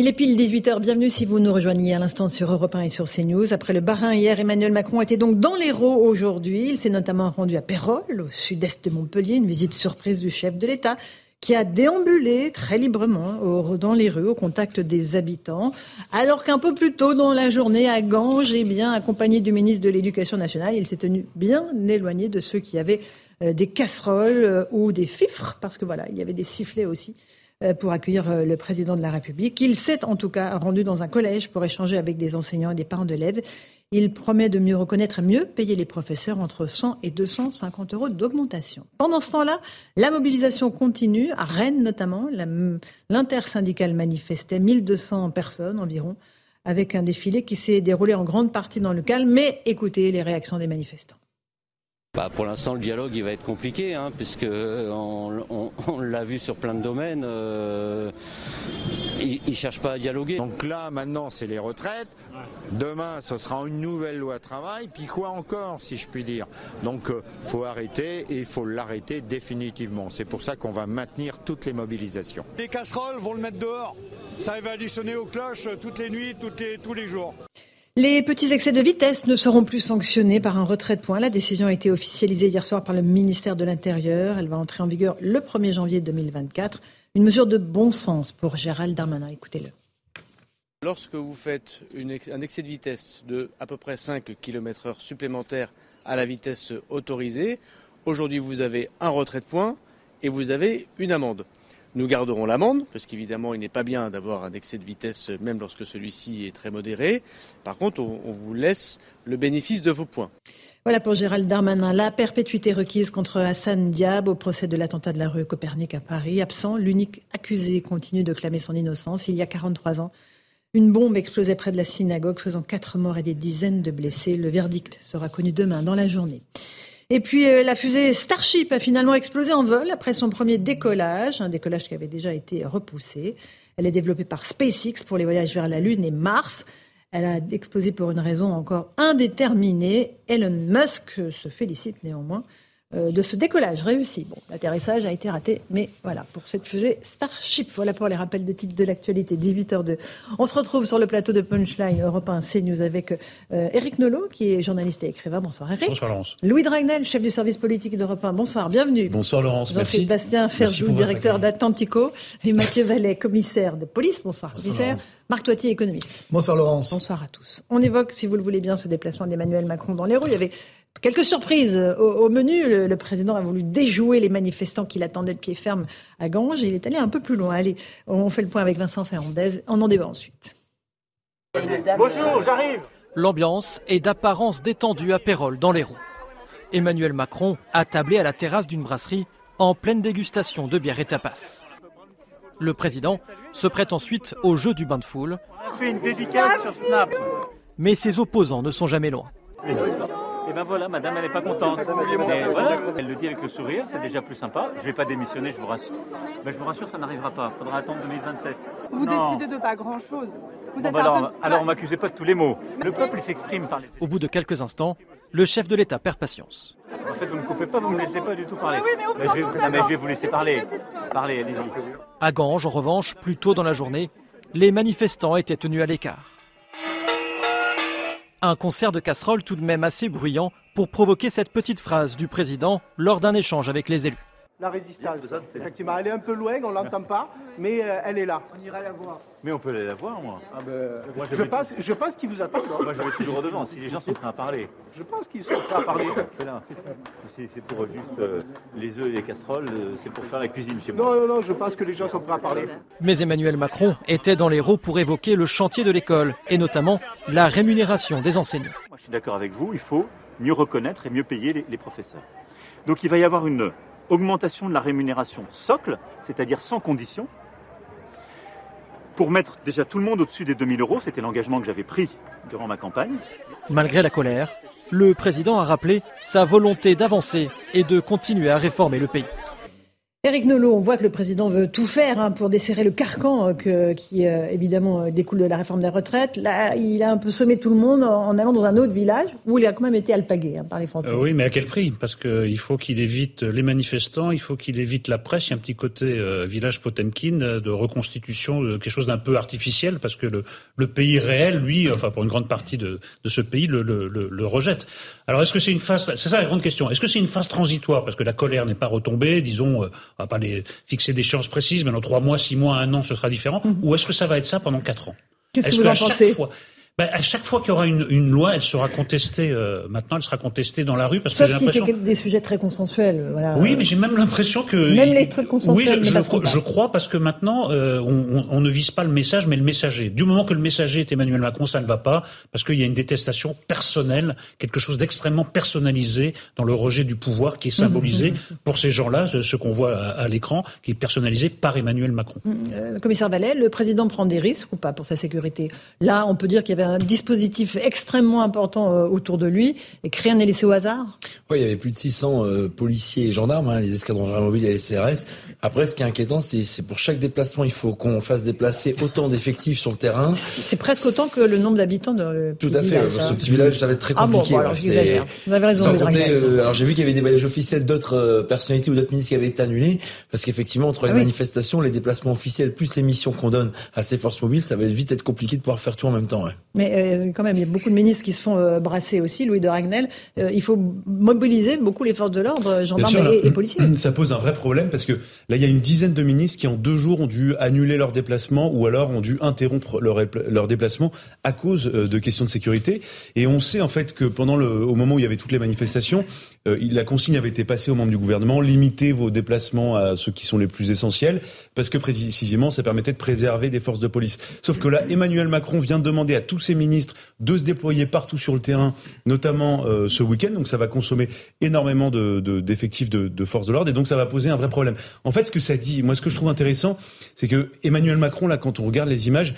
Il est pile 18h, bienvenue si vous nous rejoignez à l'instant sur Europe 1 et sur CNews. Après le Barin hier, Emmanuel Macron était donc dans l'Hérault aujourd'hui. Il s'est notamment rendu à Pérol, au sud-est de Montpellier, une visite surprise du chef de l'État qui a déambulé très librement dans les rues au contact des habitants, alors qu'un peu plus tôt dans la journée à Ganges, eh bien, accompagné du ministre de l'Éducation nationale, il s'est tenu bien éloigné de ceux qui avaient euh, des casseroles euh, ou des fifres, parce que voilà, il y avait des sifflets aussi pour accueillir euh, le président de la République. Il s'est en tout cas rendu dans un collège pour échanger avec des enseignants et des parents d'élèves. Il promet de mieux reconnaître, mieux payer les professeurs entre 100 et 250 euros d'augmentation. Pendant ce temps-là, la mobilisation continue, à Rennes notamment. L'intersyndicale manifestait 1200 personnes environ, avec un défilé qui s'est déroulé en grande partie dans le calme. Mais écoutez les réactions des manifestants. Bah, pour l'instant, le dialogue il va être compliqué, hein, puisque on, l'a vu sur plein de domaines. Euh, ils ne cherchent pas à dialoguer. Donc là, maintenant, c'est les retraites. Demain, ce sera une nouvelle loi travail. Puis quoi encore, si je puis dire? Donc, il euh, faut arrêter et il faut l'arrêter définitivement. C'est pour ça qu'on va maintenir toutes les mobilisations. Les casseroles vont le mettre dehors. Ça va additionner aux cloches toutes les nuits, toutes les, tous les jours. Les petits excès de vitesse ne seront plus sanctionnés par un retrait de points. La décision a été officialisée hier soir par le ministère de l'Intérieur. Elle va entrer en vigueur le 1er janvier 2024. Une mesure de bon sens pour Gérald Darmanin. Écoutez-le. Lorsque vous faites un excès de vitesse de à peu près 5 km/h supplémentaire à la vitesse autorisée, aujourd'hui vous avez un retrait de points et vous avez une amende. Nous garderons l'amende, parce qu'évidemment, il n'est pas bien d'avoir un excès de vitesse, même lorsque celui-ci est très modéré. Par contre, on, vous laisse le bénéfice de vos points. Voilà pour Gérald Darmanin. La perpétuité requise contre Hassan Diab au procès de l'attentat de la rue Copernic à Paris. Absent, l'unique accusé continue de clamer son innocence. Il y a 43 ans, une bombe explosait près de la synagogue, faisant quatre morts et des dizaines de blessés. Le verdict sera connu demain dans la journée. Et puis euh, la fusée Starship a finalement explosé en vol après son premier décollage, un décollage qui avait déjà été repoussé. Elle est développée par SpaceX pour les voyages vers la Lune et Mars. Elle a explosé pour une raison encore indéterminée. Elon Musk se félicite néanmoins de ce décollage réussi. Bon, l'atterrissage a été raté, mais voilà, pour cette fusée Starship. Voilà pour les rappels de titres de l'actualité, 18h02. On se retrouve sur le plateau de Punchline Europe 1 CNews avec euh, Eric Nolot, qui est journaliste et écrivain. Bonsoir Eric. Bonsoir Laurence. Louis Dragnel, chef du service politique d'Europe 1. Bonsoir, bienvenue. Bonsoir Laurence, merci. Jean-Sébastien Ferjou, directeur d'Atlantico, et Mathieu Vallet, commissaire de police. Bonsoir, commissaire. Marc Toitier, économiste. Bonsoir Laurence. Bonsoir à tous. On évoque, si vous le voulez bien, ce déplacement d'Emmanuel Macron dans les rues. Il y avait Quelques surprises au, menu. Le, président a voulu déjouer les manifestants qui l'attendaient de pied ferme à Ganges et il est allé un peu plus loin. Allez, on fait le point avec Vincent Ferrandez. On en débat ensuite. Bonjour, j'arrive. L'ambiance est d'apparence détendue à Pérol, dans l'Hérault. Emmanuel Macron a tablé à la terrasse d'une brasserie en pleine dégustation de bière et tapas. Le président se prête ensuite au jeu du bain de foule. On a fait une dédicace sur Snap. Mais ses opposants ne sont jamais loin. Et ben voilà, madame, elle n'est pas contente. elle le dit avec le sourire, c'est déjà plus sympa. Je ne vais pas démissionner, je vous rassure. Mais je vous rassure, ça n'arrivera pas. Il faudra attendre 2027. Vous décidez de pas grand-chose. Bon, bah alors, alors, on m'accusait pas de tous les mots. Le peuple s'exprime par les... Au bout de quelques instants, le chef de l'État perd patience. En fait, vous ne me coupez pas, vous ne me laissez pas du tout parler. Oui, mais, on je, vais, mais je vais vous laisser parler. Parlez, allez-y. À Ganges, en revanche, plus tôt dans la journée, les manifestants étaient tenus à l'écart. Un concert de casseroles tout de même assez bruyant pour provoquer cette petite phrase du président lors d'un échange avec les élus. La résistance, effectivement, elle est un peu loin, on l'entend pas, mais euh, elle est là. On ira la voir. Mais on peut aller la voir, moi. Ah ben, je, pense, je pense qu'ils vous attendent. Moi, je vais toujours devant, si les gens sont prêts à parler. Je pense qu'ils sont prêts à parler. C'est pour juste euh, les œufs et les casseroles, euh, c'est pour faire la cuisine chez moi. Non, non, non, je pense que les gens sont prêts à parler. Mais Emmanuel Macron était dans les roues pour évoquer le chantier de l'école, et notamment la rémunération des enseignants. Moi, je suis d'accord avec vous, il faut mieux reconnaître et mieux payer les, les professeurs. Donc il va y avoir une augmentation de la rémunération socle, c'est-à-dire sans condition, pour mettre déjà tout le monde au-dessus des 2000 euros. C'était l'engagement que j'avais pris durant ma campagne. Malgré la colère, le président a rappelé sa volonté d'avancer et de continuer à réformer le pays. Éric Nolot, on voit que le président veut tout faire hein, pour desserrer le carcan euh, qui, euh, évidemment, euh, découle de la réforme des retraites. Là, il a un peu sommé tout le monde en, allant dans un autre village où il a quand même été alpagué hein, par les Français. oui, mais à quel prix? Parce qu'il faut qu'il évite les manifestants, il faut qu'il évite la presse. Il y a un petit côté village Potemkin de reconstitution, quelque chose d'un peu artificiel, parce que le, pays réel, lui, enfin pour une grande partie de, ce pays, le, le rejette. Alors est-ce que c'est une phase C'est ça la grande question. Est-ce que c'est une phase transitoire? Parce que la colère n'est pas retombée, disons on va pas les fixer d'échéances précises, mais dans trois mois, six mois, un an, ce sera différent. Mmh. Ou est-ce que ça va être ça pendant quatre ans? Qu'est-ce que vous en pensez? Ben, à chaque fois qu'il y aura une, une, loi, elle sera contestée. Euh, maintenant, elle sera contestée dans la rue parce Sauf que j'ai l'impression. Si c'est des sujets très consensuels. Voilà. Oui, mais j'ai même l'impression que même les trucs consensuels. Oui, je, je, je crois parce que maintenant, euh, on, on, ne vise pas le message, mais le messager. Du moment que le messager est Emmanuel Macron, ça ne va pas parce qu'il y a une détestation personnelle, quelque chose d'extrêmement personnalisé dans le rejet du pouvoir qui est symbolisé pour ces gens-là, ce qu'on voit à, l'écran, qui est personnalisé par Emmanuel Macron. Euh, commissaire Vallet, le président prend des risques ou pas pour sa sécurité? Là, on peut dire qu'il y avait un dispositif extrêmement important euh, autour de lui et que rien n'est laissé au hasard Oui, il y avait plus de 600 euh, policiers et gendarmes, hein, les escadrons mobiles et les CRS. Après, ce qui est inquiétant, c'est pour chaque déplacement, il faut qu'on fasse déplacer autant d'effectifs sur le terrain. C'est presque autant que le nombre d'habitants de Tout à fait. ce hein. petit village, ça va être très compliqué. Ah bon, alors Vous avez raison. Euh, alors j'ai vu qu'il y avait des voyages officiels d'autres personnalités ou d'autres ministres qui avaient été annulés parce qu'effectivement, entre les ah manifestations, les déplacements officiels, plus les missions qu'on donne à ces forces mobiles, ça va vite être compliqué de pouvoir faire tout en même temps. Mais quand même, il y a beaucoup de ministres qui se font euh, brasser aussi, Louis de Ragnel. Euh, il faut mobiliser beaucoup les forces de l'ordre, gendarmes et, policiers. Ça pose un vrai problème parce que là, il y a une dizaine de ministres qui en deux jours ont dû annuler leur déplacement ou alors ont dû interrompre leur, leur déplacement à cause euh, de questions de sécurité. Et on sait en fait que pendant le, au moment où il y avait toutes les manifestations, la consigne avait été passée aux membres du gouvernement, limitez vos déplacements à ceux qui sont les plus essentiels, parce que précisément, ça permettait de préserver des forces de police. Sauf que là, Emmanuel Macron vient de demander à tous ses ministres de se déployer partout sur le terrain, notamment euh, ce week-end. Donc ça va consommer énormément d'effectifs de, de, de forces de l'ordre et donc ça va poser un vrai problème. En fait, ce que ça dit, moi ce que je trouve intéressant, c'est que Emmanuel Macron, là, quand on regarde les images,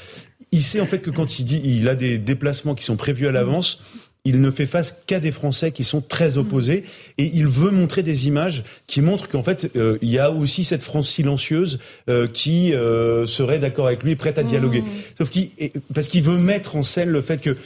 il sait en fait que quand il dit il a des déplacements qui sont prévus à l'avance, il ne fait face qu'à des Français qui sont très opposés et il veut montrer des images qui montrent qu'en fait euh, il y a aussi cette France silencieuse euh, qui euh, serait d'accord avec lui, prête à dialoguer. Mmh. Sauf qu'il parce qu'il veut mettre en scène le fait que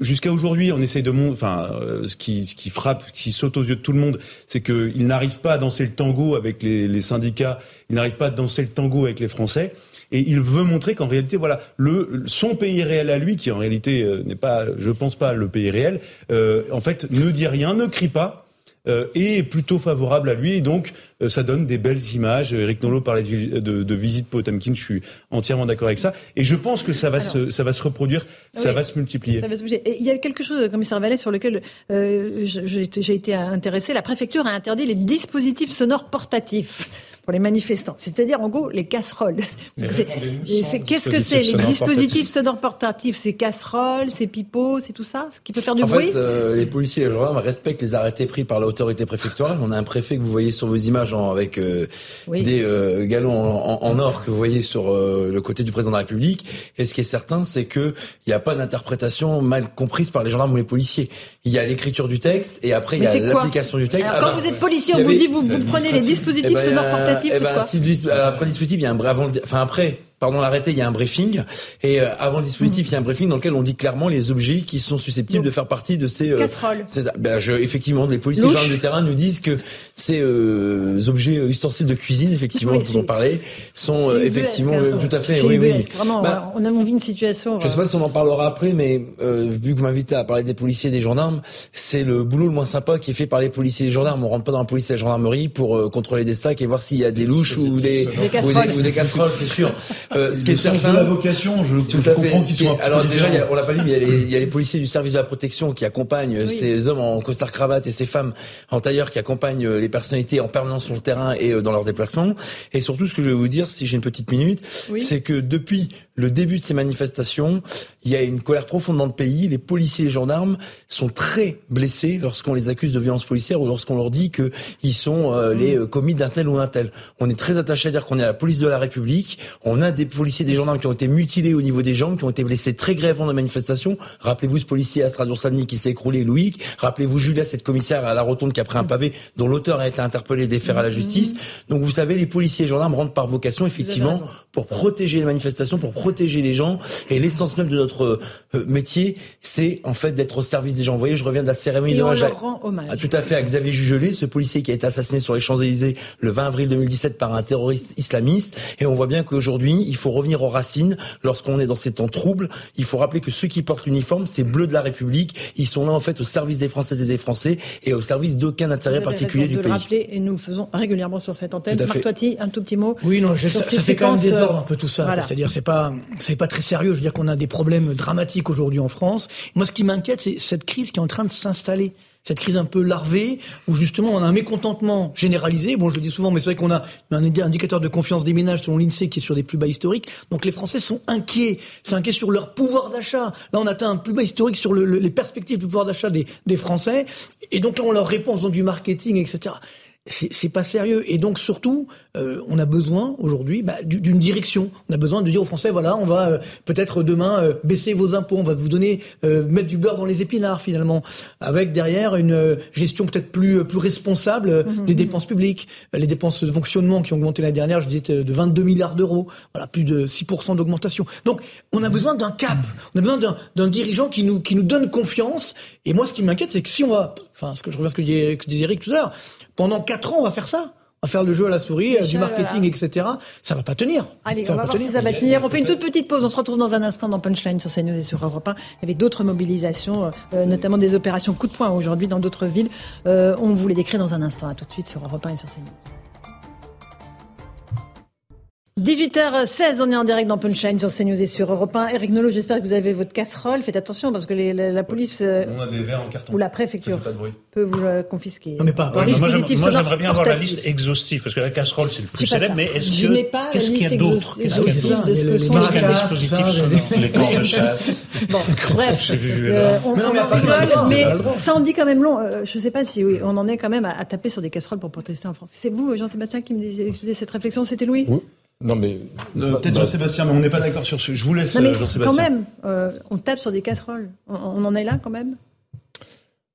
jusqu'à aujourd'hui on essaye de montrer, enfin ce qui ce qui frappe, qui saute aux yeux de tout le monde, c'est qu'il n'arrive pas à danser le tango avec les, les syndicats, il n'arrive pas à danser le tango avec les Français et il veut montrer qu'en réalité, voilà, le, son pays réel à lui, qui en réalité euh, n'est pas, je pense pas, le pays réel, euh, en fait, ne dit rien, ne crie pas. Euh, est plutôt favorable à lui et donc euh, ça donne des belles images. Eric Nolot parlait de, de, de visite Potemkin, je suis entièrement d'accord avec ça et je pense que ça va se ça va se reproduire, ça va se multiplier. il y a quelque chose, commissaire Vallet, sur lequel euh, j'ai été intéressé. La préfecture a interdit les dispositifs sonores portatifs pour les manifestants, c'est-à-dire en gros les casseroles. Qu'est-ce que c'est les dispositifs sonores portatifs? C'est casseroles, c'est pipeaux, c'est tout ça Ce qui peut faire du bruit? En fait, euh, les policiers et les gendarmes respectent les arrêtés pris par l'autorité préfectorale. On a un préfet que vous voyez sur vos images avec euh, des euh, galons en, or que vous voyez sur le côté du président de la République. Et ce qui est certain, c'est que il n'y a pas d'interprétation mal comprise par les gendarmes ou les policiers. Il y a l'écriture du texte et après il y a l'application du texte. Alors, quand vous êtes policier, on vous dit vous, prenez les dispositifs eh ben, sonores portatifs. Eh ben, si, après le dispositif, il y a un bref enfin après pardon l'arrêté, il y a un briefing et euh, avant le dispositif, il y a un briefing dans lequel on dit clairement les objets qui sont susceptibles de faire partie de ces euh, casseroles. Ben, je, effectivement, les policiers gens du terrain nous disent que ces euh, objets ustensiles de cuisine, effectivement, dont on parlait, sont effectivement tout à fait. Oui, oui. Vraiment, bah, on a envie une situation. Je sais pas si on en parlera après, mais vu que vous m'invitez à parler des policiers et des gendarmes, c'est le boulot le moins sympa qui est fait par les policiers et les gendarmes. On rentre pas dans la police et la gendarmerie pour contrôler des sacs et voir s'il y a des louches ou des, ou des casseroles, c'est sûr. Euh, ce qui est certain, la vocation, je, Tout je comprends qu'ils sont Alors déjà, y a, on l'a pas dit, mais il y, a les, il y, a les, policiers du service de la protection qui accompagnent ces hommes en costard cravate et ces femmes en tailleur qui accompagnent les personnalités en permanence sur le terrain et euh, dans leurs déplacements. Et surtout, ce que je vais vous dire, si j'ai une petite minute, c'est que depuis le début de ces manifestations, il y a une colère profonde dans le pays. Les policiers et les gendarmes sont très blessés lorsqu'on les accuse de violence policière ou lorsqu'on leur dit qu'ils sont euh, les euh, commis d'un tel ou d'un tel. On est très attaché à dire qu'on est à la police de la République. On a des policiers, des gendarmes qui ont été mutilés au niveau des jambes, qui ont été blessés très grièvement dans la manifestation. Rappelez-vous ce policier à Strasbourg-Saint-Denis qui s'est écroulé, Louis. Rappelez-vous Julia, cette commissaire à la rotonde qui a pris un pavé, dont l'auteur a été interpellé et déféré à la justice. Donc vous savez, les policiers et les gendarmes rentrent par vocation effectivement pour protéger les manifestations, pour protéger les gens. Et l'essence même de notre euh, métier, c'est en fait d'être au service des gens. Vous voyez, je reviens de la cérémonie de hommage. À, tout à fait à Xavier Jugelé, ce policier qui a été assassiné sur les Champs-Élysées le 20 avril 2017 par un terroriste islamiste. Et on voit bien qu'aujourd'hui, il faut revenir aux racines. Lorsqu'on est dans ces temps troubles, il faut rappeler que ceux qui portent l'uniforme, c'est bleu de la République. Ils sont là en fait au service des Françaises et des Français et au service d'aucun intérêt particulier du de pays. Le rappeler, et nous le faisons régulièrement sur cette antenne. Marc Toiti, un tout petit mot. Oui, non, ça, ça fait quand même désordre un peu tout ça. C'est-à-dire, c'est pas, c'est pas très sérieux. Je veux dire qu'on a des problèmes dramatiques aujourd'hui en France. Moi, ce qui m'inquiète, c'est cette crise qui est en train de s'installer cette crise un peu larvée, où justement on a un mécontentement généralisé. Bon, je le dis souvent, mais c'est vrai qu'on a un indicateur de confiance des ménages selon l'INSEE qui est sur des plus bas historiques. Donc les Français sont inquiets. C'est inquiet sur leur pouvoir d'achat. Là, on atteint un plus bas historique sur les perspectives du pouvoir d'achat des, des Français. Et donc là, on leur répond en faisant du marketing, etc c'est pas sérieux. Et donc surtout, euh, on a besoin aujourd'hui bah, d'une direction. On a besoin de dire aux Français, voilà, on va euh, peut-être demain euh, baisser vos impôts, on va vous donner mettre du beurre dans les épinards finalement, avec derrière une gestion peut-être plus plus responsable mmh, des mmh. dépenses publiques, les dépenses de fonctionnement qui ont augmenté l'année dernière, je disais de 22 milliards d'euros, voilà, plus de 6% d'augmentation. Donc on a besoin d'un cap, on a besoin d'un dirigeant qui nous qui nous donne confiance. Et moi, ce qui m'inquiète, c'est que si on va, enfin, ce que je reviens à ce que disait, que disait Eric tout à l'heure pendant quatre ans, on va faire ça. On va faire le jeu à la souris, du marketing, etc. Ça va pas tenir. Allez, ça on va, voir si ça va tenir. On fait une toute petite pause. On se retrouve dans un instant dans Punchline sur CNews et sur Europe 1. Il y avait d'autres mobilisations, euh, notamment des opérations coup de poing aujourd'hui dans d'autres villes. Euh, on vous les décrit dans un instant. À tout de suite sur Europe 1 et sur CNews. 18h16, on est en direct dans Punchline sur CNews et sur Europe 1. Eric Nolot, j'espère que vous avez votre casserole. Faites attention parce que la, police euh, en ou la préfecture peut vous la confisquer. Non mais pas. moi, j'aimerais bien avoir la liste exhaustive parce que la casserole c'est le plus célèbre. Mais est-ce que qu'est-ce qu'il y a d'autre Qu'est-ce qu'il y a Qu'est-ce qu'un dispositif Les corps de chasse. Bon, bref, euh, on rigole, mais ça en dit quand même long. Euh, je ne sais pas si on en est quand même à taper sur des casseroles pour protester en France. C'est vous, Jean-Sébastien, qui me disait cette réflexion. C'était Louis? Non mais peut-être Jean-Sébastien, mais on n'est pas d'accord sur ce. Je vous laisse Jean-Sébastien. Quand même, euh, on tape sur des casseroles. on en est là quand même?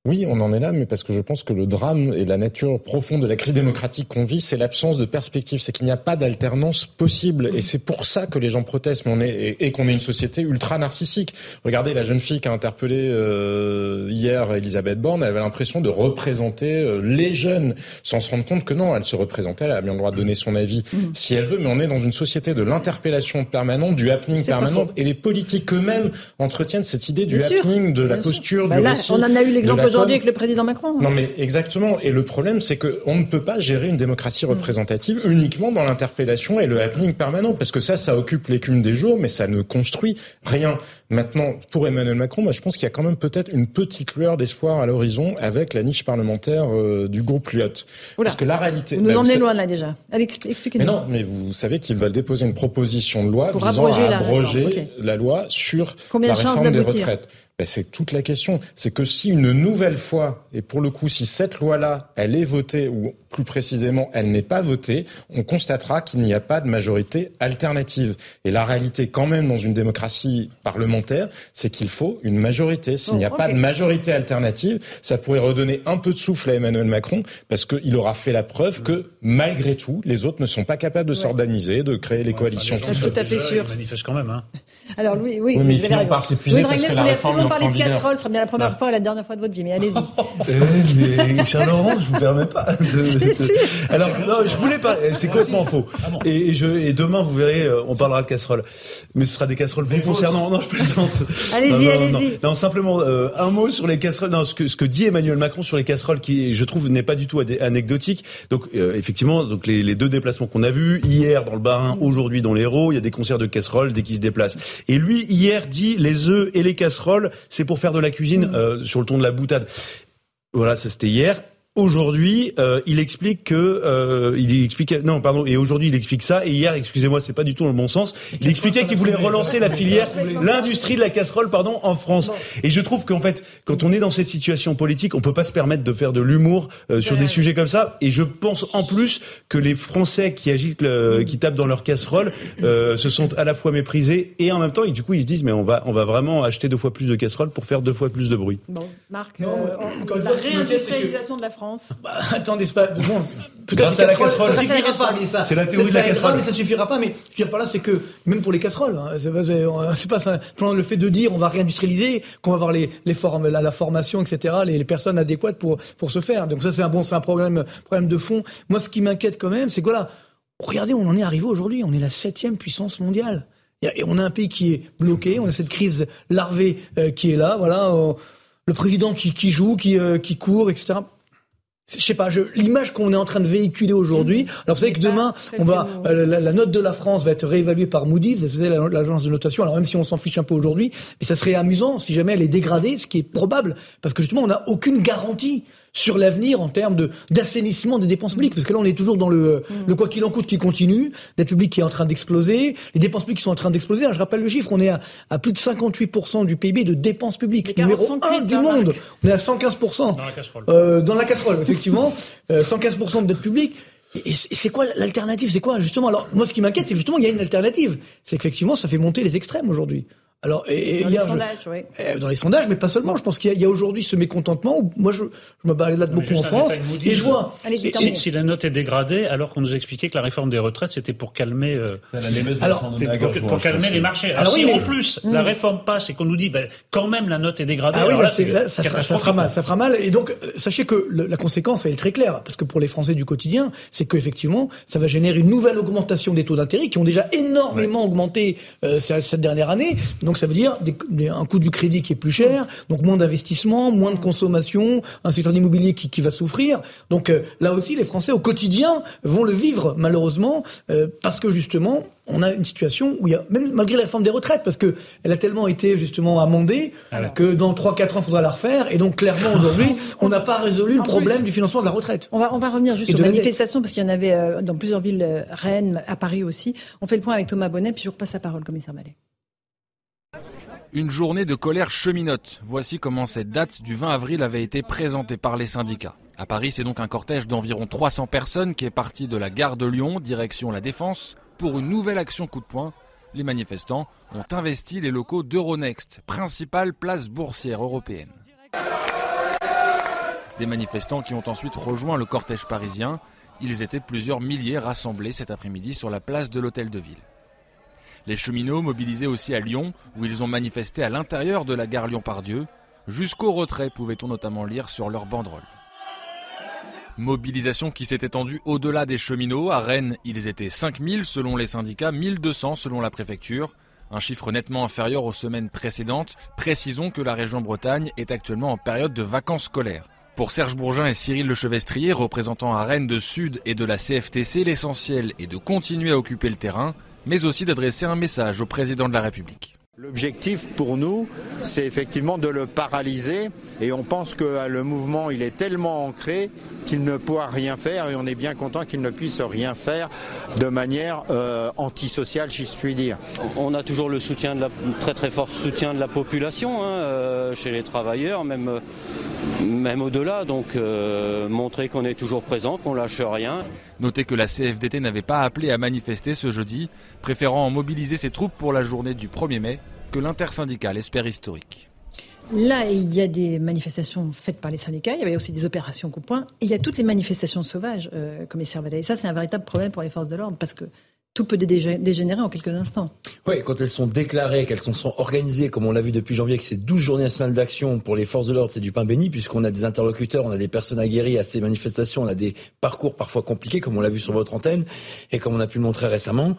Oui, on en est là, mais parce que je pense que le drame et la nature profonde de la crise démocratique qu'on vit, c'est l'absence de perspective, c'est qu'il n'y a pas d'alternance possible, et c'est pour ça que les gens protestent, mais on est et, qu'on est une société ultra narcissique. Regardez la jeune fille qui a interpellé euh, hier Elisabeth Borne, elle avait l'impression de représenter euh, les jeunes, sans se rendre compte que non, elle se représentait, elle a bien le droit de donner son avis mmh. si elle veut, mais on est dans une société de l'interpellation permanente, du happening permanent, et les politiques eux-mêmes entretiennent cette idée du happening, de la posture, bah du là, On en a eu l'exemple aujourd'hui avec le président Macron. Non, mais exactement. Et le problème, c'est qu'on ne peut pas gérer une démocratie représentative uniquement dans l'interpellation et le happening permanent, parce que ça, ça occupe l'écume des jours, mais ça ne construit rien. Maintenant, pour Emmanuel Macron, moi, je pense qu'il y a quand même peut-être une petite lueur d'espoir à l'horizon avec la niche parlementaire euh, du groupe Lyot. Parce que la réalité... nous bah, en éloignons là déjà. expliquez-nous. Mais non, mais vous savez qu'ils veulent déposer une proposition de loi visant à abroger la, loi sur la réforme des retraites ben c'est toute la question. C'est que si une nouvelle fois, et pour le coup, si cette loi-là, elle est votée, ou plus précisément, elle n'est pas votée, on constatera qu'il n'y a pas de majorité alternative. Et la réalité, quand même, dans une démocratie parlementaire, c'est qu'il faut une majorité. S'il n'y a pas de majorité alternative, ça pourrait redonner un peu de souffle à Emmanuel Macron, parce qu'il aura fait la preuve que, malgré tout, les autres ne sont pas capables de s'organiser, de créer les coalitions. Enfin, tout à fait sûr. Ils manifestent quand même. Hein. Alors, oui, oui, oui mais il finit par s'épuiser parce que la réforme parler de casserole, ce sera bien la première fois et la dernière fois de votre vie, mais allez-y. eh, mais cher Laurent, je vous permets pas de... si, si. Alors, non, je voulais pas, c'est complètement faux. Ah bon. et, je, et demain, vous verrez, euh, on parlera de casserole. Mais ce sera des casseroles vous concernant. Non, je plaisante. Allez-y, allez-y. Non, simplement, euh, un mot sur les casseroles. Non, ce que, ce que dit Emmanuel Macron sur les casseroles, qui, je trouve, n'est pas du tout anecdotique. Donc, euh, effectivement, donc les, les deux déplacements qu'on a vus, hier dans le Barin, aujourd'hui dans l'Hérault, il y a des concerts de casseroles dès qu'ils se déplacent. Et lui, hier, dit les œufs et les casseroles, c'est pour faire de la cuisine euh, sur le ton de la boutade. Voilà, ça c'était hier. Aujourd'hui, euh, il explique que euh, il explique non pardon et aujourd'hui il explique ça et hier excusez-moi c'est pas du tout dans le bon sens. Il expliquait qu'il voulait relancer la filière, l'industrie de la casserole pardon en France. Et je trouve qu'en fait quand on est dans cette situation politique, on peut pas se permettre de faire de l'humour euh, sur des sujets comme ça. Et je pense en plus que les Français qui agitent, qui tapent dans leur casserole, euh, se sont à la fois méprisés et en même temps et du coup ils se disent mais on va on va vraiment acheter deux fois plus de casseroles pour faire deux fois plus de bruit. Bon, Marc, euh, encore une fois, la réindustrialisation de la France bah, attendez, c'est pas bon. Peut-être la casserole, ça, suffira pas, mais ça. C'est la théorie de la casserole. mais ça suffira pas. Mais je veux dire par là, c'est que même pour les casseroles, hein, c'est pas, ça. Le fait de dire on va réindustrialiser, qu'on va avoir les, les formes, la, la, formation, etc., les, les, personnes adéquates pour pour se faire. Donc ça, c'est un bon, c'est un problème problème de fond. Moi, ce qui m'inquiète quand même, c'est que voilà, regardez, on en est arrivé aujourd'hui. On est la septième puissance mondiale. Et on a un pays qui est bloqué, on a cette crise larvée euh, qui est là, voilà, euh, le président qui, qui joue, qui, euh, qui court, etc je sais pas, l'image qu'on est en train de véhiculer aujourd'hui. Alors vous savez que demain, on va euh, la, note de la France va être réévaluée par Moody's, c'est l'agence de notation. Alors même si on s'en fiche un peu aujourd'hui, mais ça serait amusant si jamais elle est dégradée, ce qui est probable, parce que justement on n'a aucune garantie sur l'avenir en termes de d'assainissement des dépenses publiques parce que là on est toujours dans le, mm. le quoi qu'il en coûte qui continue, dette publique qui est en train d'exploser, les dépenses publiques qui sont en train d'exploser. Je rappelle le chiffre, on est à, à plus de 58% du PIB de dépenses publiques, numéro 1 du monde. On est à 115% dans la casserole. Euh, dans la casserole, effectivement, euh, 115% de dette publique. Et c'est quoi l'alternative? C'est quoi justement? Alors moi, ce qui m'inquiète, c'est justement il y a une alternative. C'est qu'effectivement, ça fait monter les extrêmes aujourd'hui. Alors, et, dans les sondages, oui. Eh, dans les sondages, mais pas seulement. Je pense qu'il y a, aujourd'hui ce mécontentement. moi, je, je me balade beaucoup en France et je vois. si, la note est dégradée, alors qu'on nous expliquait que la réforme des retraites c'était pour calmer. Euh, alors, pour, calmer les marchés. Alors, si en plus la mm. réforme passe et qu'on nous dit ben, quand même la note est dégradée. Ah oui, là, ça, ça, fera mal. Ça fera mal. Et donc, euh, sachez que la conséquence elle est très claire parce que pour les Français du quotidien, c'est qu'effectivement, ça va générer une nouvelle augmentation des taux d'intérêt qui ont déjà énormément augmenté euh, cette dernière année. Donc ça veut dire un coût du crédit qui est plus cher, donc moins d'investissement, moins de consommation, un secteur immobilier qui, qui va souffrir. Donc euh, là aussi, les Français au quotidien vont le vivre malheureusement euh, parce que justement on a une situation où il y a, même malgré la réforme des retraites, parce que elle a tellement été justement amendée que dans 3-4 ans, il faudra la refaire. Et donc clairement aujourd'hui, on n'a pas résolu le problème du financement de la retraite. On va, on va revenir juste aux manifestations, parce qu'il y en avait euh, dans plusieurs villes, Rennes, à Paris aussi. On fait le point avec Thomas Bonnet, puis je repasse la parole, commissaire Mallet. Une journée de colère cheminote. Voici comment cette date du 20 avril avait été présentée par les syndicats. À Paris, c'est donc un cortège d'environ 300 personnes qui est parti de la gare de Lyon, direction la Défense, pour une nouvelle action coup de poing. Les manifestants ont investi les locaux d'Euronext, principale place boursière européenne. Des manifestants qui ont ensuite rejoint le cortège parisien. Ils étaient plusieurs milliers rassemblés cet après-midi sur la place de l'Hôtel de Ville. Les cheminots mobilisés aussi à Lyon, où ils ont manifesté à l'intérieur de la gare Lyon-Pardieu, jusqu'au retrait, pouvait-on notamment lire sur leur banderole. Mobilisation qui s'est étendue au-delà des cheminots. À Rennes, ils étaient 5000 selon les syndicats, 1200 selon la préfecture. Un chiffre nettement inférieur aux semaines précédentes. Précisons que la région Bretagne est actuellement en période de vacances scolaires. Pour Serge Bourgin et Cyril Lechevestrier, représentants à Rennes de Sud et de la CFTC, l'essentiel est de continuer à occuper le terrain mais aussi d'adresser un message au président de la République. L'objectif pour nous, c'est effectivement de le paralyser et on pense que le mouvement, il est tellement ancré qu'il ne pourra rien faire et on est bien content qu'il ne puisse rien faire de manière euh, antisociale, si je puis dire. On a toujours le soutien de la, très très fort soutien de la population, hein, euh, chez les travailleurs, même, même au-delà, donc euh, montrer qu'on est toujours présent, qu'on lâche rien. Notez que la CFDT n'avait pas appelé à manifester ce jeudi, préférant mobiliser ses troupes pour la journée du 1er mai, que l'intersyndicale espère historique. Là, il y a des manifestations faites par les syndicats, il y avait aussi des opérations coup point, et il y a toutes les manifestations sauvages, euh, commissaire Vallet. Et ça, c'est un véritable problème pour les forces de l'ordre, parce que tout peut dégénérer en quelques instants. Oui, quand elles sont déclarées, qu'elles sont, organisées, comme on l'a vu depuis janvier, que c'est 12 journées nationales d'action pour les forces de l'ordre, c'est du pain béni, puisqu'on a des interlocuteurs, on a des personnes aguerries à ces manifestations, on a des parcours parfois compliqués, comme on l'a vu sur votre antenne, et comme on a pu le montrer récemment.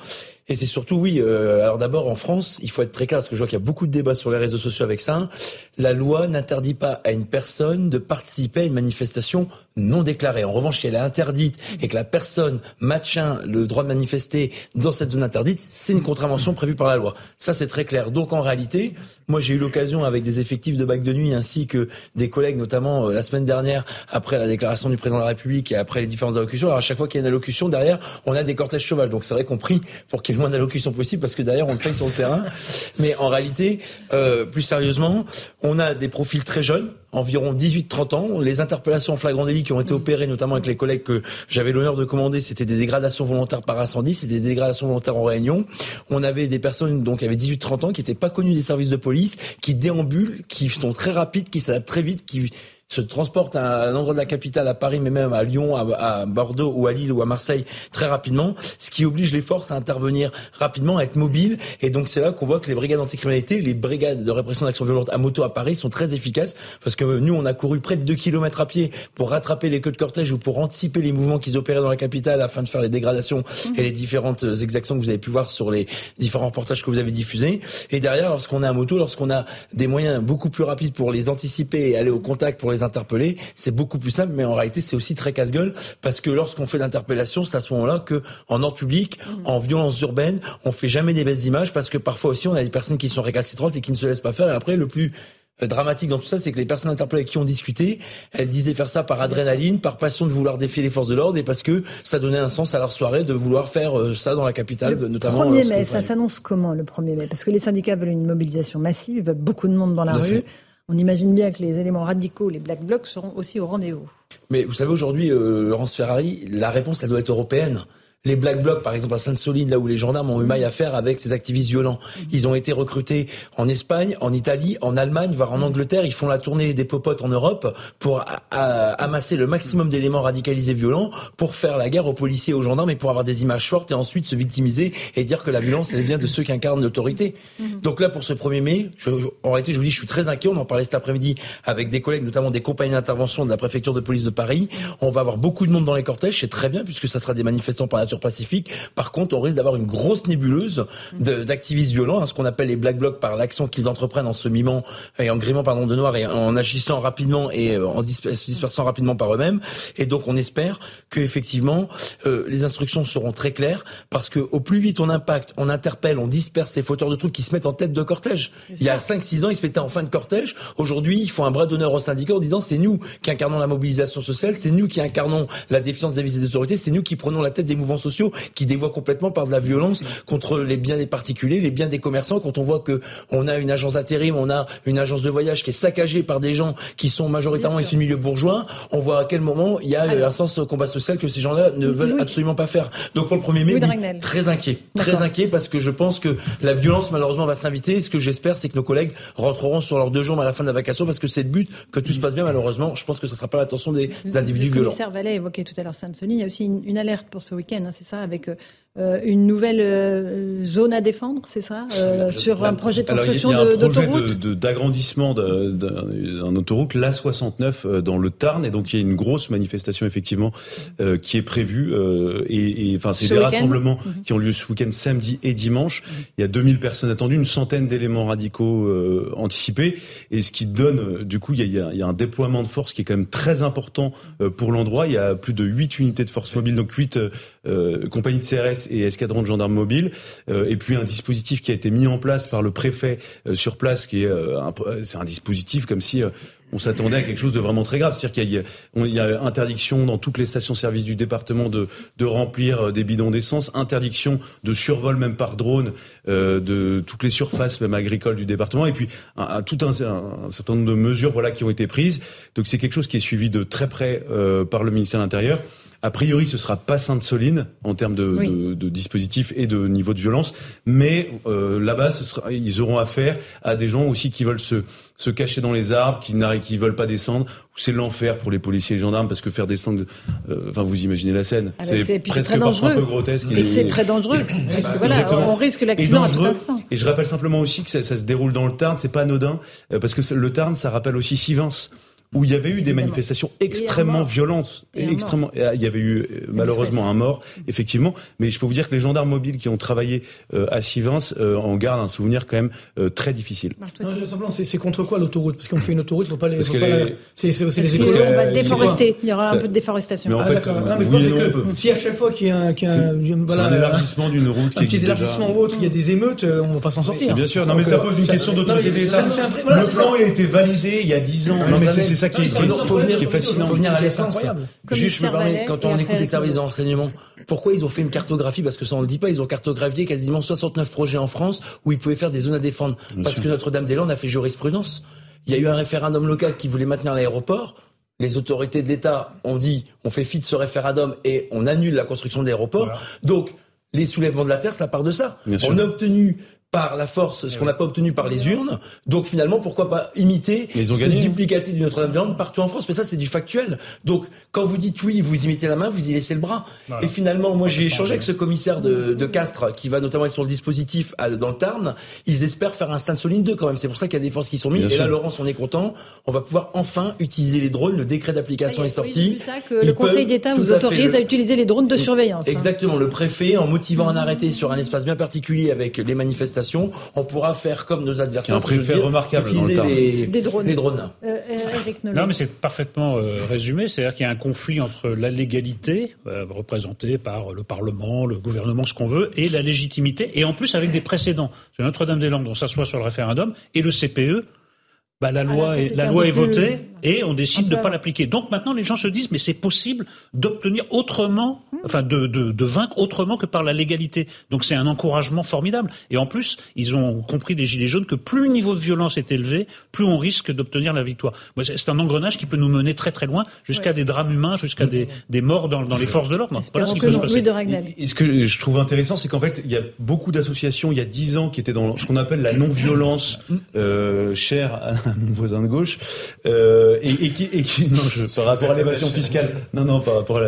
Et c'est surtout, oui, euh, alors d'abord en France, il faut être très clair, parce que je vois qu'il y a beaucoup de débats sur les réseaux sociaux avec ça. La loi n'interdit pas à une personne de participer à une manifestation non déclarée. En revanche, si elle est interdite et que la personne maintient le droit de manifester dans cette zone interdite, c'est une contravention prévue par la loi. Ça, c'est très clair. Donc en réalité, moi j'ai eu l'occasion avec des effectifs de bac de nuit ainsi que des collègues, notamment euh, la semaine dernière, après la déclaration du président de la République et après les différentes allocutions. Alors à chaque fois qu'il y a une allocution, derrière, on a des cortèges sauvages. Donc c'est vrai qu'on prie pour qu'il moins d'allocutions possible parce que d'ailleurs on le paye sur le terrain. Mais en réalité, euh, plus sérieusement, on a des profils très jeunes environ 18-30 ans. Les interpellations en flagrant délit qui ont été opérées, notamment avec les collègues que j'avais l'honneur de commander, c'était des dégradations volontaires par incendie, c'était des dégradations volontaires en réunion. On avait des personnes donc qui avaient 18-30 ans, qui n'étaient pas connues des services de police, qui déambulent, qui sont très rapides, qui s'adaptent très vite, qui se transporte à un endroit de la capitale, à Paris, mais même à Lyon, à, Bordeaux ou à Lille ou à Marseille très rapidement, ce qui oblige les forces à intervenir rapidement, à être mobiles. Et donc c'est là qu'on voit que les brigades anticriminalité, les brigades de répression d'action violente à moto à Paris sont très efficaces parce que nous, on a couru près de 2 km à pied pour rattraper les queues de cortège ou pour anticiper les mouvements qu'ils opéraient dans la capitale afin de faire les dégradations et les différentes exactions que vous avez pu voir sur les différents reportages que vous avez diffusés. Et derrière, lorsqu'on est à moto, lorsqu'on a des moyens beaucoup plus rapides pour les anticiper et aller au contact pour les interpeller, c'est beaucoup plus simple, mais en réalité, c'est aussi très casse-gueule parce que lorsqu'on fait l'interpellation, c'est à ce moment-là que, en ordre public, mmh. en violence urbaine, on fait jamais des belles images parce que parfois aussi, on a des personnes qui sont récalcitrantes et qui ne se laissent pas faire. Et après, le plus euh, dramatique dans tout ça, c'est que les personnes interpellées avec qui ont discuté, elles disaient faire ça par adrénaline, par passion de vouloir défier les forces de l'ordre et parce que ça donnait un sens à leur soirée de vouloir faire euh, ça dans la capitale, le notamment. 1er mai, ça s'annonce comment le 1er mai? Parce que les syndicats veulent une mobilisation massive, ils veulent beaucoup de monde dans la rue. On imagine bien que les éléments radicaux, les black blocs, seront aussi au rendez-vous. Mais vous savez, aujourd'hui, euh, Laurence Ferrari, la réponse, doit être européenne les Black Blocs, par exemple à Sainte-Soline, là où les gendarmes ont eu maille à faire avec ces activistes violents. Ils ont été recrutés en Espagne, en Italie, en Allemagne, voire en Angleterre. Ils font la tournée des popotes en Europe pour amasser le maximum d'éléments radicalisés violents pour faire la guerre aux policiers et aux gendarmes et pour avoir des images fortes et ensuite se victimiser et dire que la violence, elle vient de ceux qui incarnent l'autorité. Donc là, pour ce 1er mai, je, en réalité, je vous dis, je suis très inquiet. On en parlait cet après-midi avec des collègues, notamment des compagnies d'intervention de la préfecture de police de Paris. On va avoir beaucoup de monde dans les cortèges, c'est très bien puisque ça sera des manifestants par nature Pacifique. Par contre, on risque d'avoir une grosse nébuleuse d'activistes violents, hein, ce qu'on appelle les black blocs par l'action qu'ils entreprennent en se mimant et en grimant pardon de noir et en agissant rapidement et euh, en se dispersant rapidement par eux-mêmes. Et donc, on espère que effectivement euh, les instructions seront très claires parce que au plus vite on impacte, on interpelle, on disperse ces fauteurs de troubles qui se mettent en tête de cortège. Il y a 5-6 ans, ils se mettaient en fin de cortège. Aujourd'hui, ils font un bras d'honneur au syndicat en disant c'est nous qui incarnons la mobilisation sociale, c'est nous qui incarnons la défiance vis-à-vis des autorités, c'est nous qui prenons la tête des mouvements sociaux qui dévoient complètement par de la violence contre les biens des particuliers, les biens des commerçants. Quand on voit que on a une agence intérim, on a une agence de voyage qui est saccagée par des gens qui sont majoritairement issus du milieu bourgeois, on voit à quel moment il y a un sens combat social que ces gens-là ne veulent absolument pas faire. Donc pour le premier mai, très inquiet, très inquiet parce que je pense que la violence malheureusement va s'inviter. Ce que j'espère, c'est que nos collègues rentreront sur leurs deux jambes à la fin de la vacation parce que c'est le but que tout se passe bien. Malheureusement, je pense que ce ne sera pas l'attention des individus violents. Le commissaire Vallet évoquait tout à l'heure Sainte-Sonie. Il y a aussi une, alerte pour ce week-end, hein, c'est ça, avec euh, euh, une nouvelle euh, zone à défendre, c'est ça euh, Sur un projet de construction d'autoroute Il y a un projet d'agrandissement d'un autoroute, l'A69 dans le Tarn, et donc il y a une grosse manifestation effectivement qui est prévue. et, et enfin, c'est des rassemblements mhm. qui ont lieu ce week-end, samedi et dimanche. Il y a 2000 personnes attendues, une centaine d'éléments radicaux anticipés, et ce qui donne, du coup, il y, a, il y a un déploiement de force qui est quand même très important pour l'endroit. Il y a plus de 8 unités de force mobile, donc 8 compagnies de CRS et escadron de gendarmes mobiles, euh, et puis un dispositif qui a été mis en place par le préfet euh, sur place, qui est euh, c'est un dispositif comme si on s'attendait à quelque chose de vraiment très grave. C'est-à-dire qu'il y, y, a interdiction dans toutes les stations-service du département de, de, remplir des bidons d'essence, interdiction de survol même par drone euh, de toutes les surfaces même agricoles du département, et puis un, tout un, un, certain nombre de mesures voilà qui ont été prises. Donc c'est quelque chose qui est suivi de très près euh, par le ministère de l'Intérieur. A priori, ce sera pas Sainte-Soline en termes de, de, dispositifs et de niveau de violence, mais euh, là-bas, ils auront affaire à des gens aussi qui veulent se, se cacher dans les arbres, qui qui veulent pas descendre. C'est l'enfer pour les policiers et les gendarmes parce que faire descendre, euh, enfin vous imaginez la scène, ah bah c'est presque parfois un peu grotesque. Et, c'est très dangereux parce que voilà, on risque l'accident à tout instant. Et je rappelle simplement aussi que ça, ça se déroule dans le Tarn, c'est pas anodin euh, parce que le Tarn, ça rappelle aussi Sivins. Où il y avait eu des manifestations extrêmement violentes, et extrêmement. Il y avait eu euh, malheureusement un mort, effectivement. Mais je peux vous dire que les gendarmes mobiles qui ont travaillé euh, à Sivins euh, en gardent un souvenir quand même très difficile. c'est contre quoi l'autoroute? Parce qu'on fait une autoroute, faut pas les. C'est les écoles. On va déforester. Il y aura un peu de déforestation. Mais en fait, non, mais oui, que si à chaque fois qu'il y a un, un élargissement d'une route qui un petit élargissement ou autre, il y a des émeutes, on va pas s'en sortir. Bien sûr. Non, mais ça pose une question d'autorité d'État. Le plan, il a été validé il y a 10 ans. Non, mais c'est ça qui est venir, qui fascinant. faut venir à l'essence. Juste, je me permets, quand on écoute les services de renseignement, pourquoi ils ont fait une cartographie? Parce que ça, on le dit pas, ils ont cartographié quasiment 69 projets en France où ils pouvaient faire des zones à défendre. Parce que Notre-Dame-des-Landes a fait jurisprudence. Il y a eu un référendum local qui voulait maintenir l'aéroport. Les autorités de l'État ont dit, on fait fi de ce référendum et on annule la construction de l'aéroport. Donc, les soulèvements de la terre, ça part de ça. on a obtenu par la force ce eh qu'on n'a pas obtenu par les urnes. Donc finalement, pourquoi pas imiter ce duplicatif du Notre-Dame-des-Landes partout en France Mais ça, c'est du factuel. Donc quand vous dites oui, vous imitez la main, vous y laissez le bras. Et finalement, moi j'ai échangé avec ce commissaire de, de, Castres qui va notamment être sur le dispositif dans le Tarn. Ils espèrent faire un Sainte-Soline 2 quand même. C'est pour ça qu'il y a des forces qui sont mises. et là, Laurence, on est content. On va pouvoir enfin utiliser les drones. Le décret d'application est sorti. ça que le Conseil d'État vous autorise à, utiliser les drones de surveillance. Hein. Exactement. Le préfet, en motivant un arrêté sur un espace bien particulier avec les manifestations, on pourra faire comme nos adversaires. un préfet remarquable utiliser les, des drones. Les drones. Euh, euh, non, mais c'est parfaitement euh, résumé. C'est-à-dire qu'il y a un conflit entre la légalité, représentée par le Parlement, le gouvernement, ce qu'on veut, et la légitimité, et en plus avec des précédents. Notre-Dame-des-Landes, on s'assoit sur le référendum, et le CPE, bah, la ah, loi, est, la loi est votée et on décide de ne pas l'appliquer. Donc maintenant, les gens se disent, mais c'est possible d'obtenir autrement, enfin de, de, de, vaincre autrement que par la légalité. Donc c'est un encouragement formidable. Et en plus, ils ont compris, les Gilets jaunes, que plus le niveau de violence est élevé, plus on risque d'obtenir la victoire. C'est un engrenage qui peut nous mener très très loin, jusqu'à des drames humains, jusqu'à des, des morts dans, dans les forces de l'ordre. Voilà ce qui peut se passer. Et ce que je trouve intéressant, c'est qu'en fait, il y a beaucoup d'associations, il y a dix ans, qui étaient dans ce qu'on appelle la non-violence euh, chère à mon voisin de gauche, euh, et, et, qui, et qui, non, je, par rapport à l'évasion fiscale, non, non, par rapport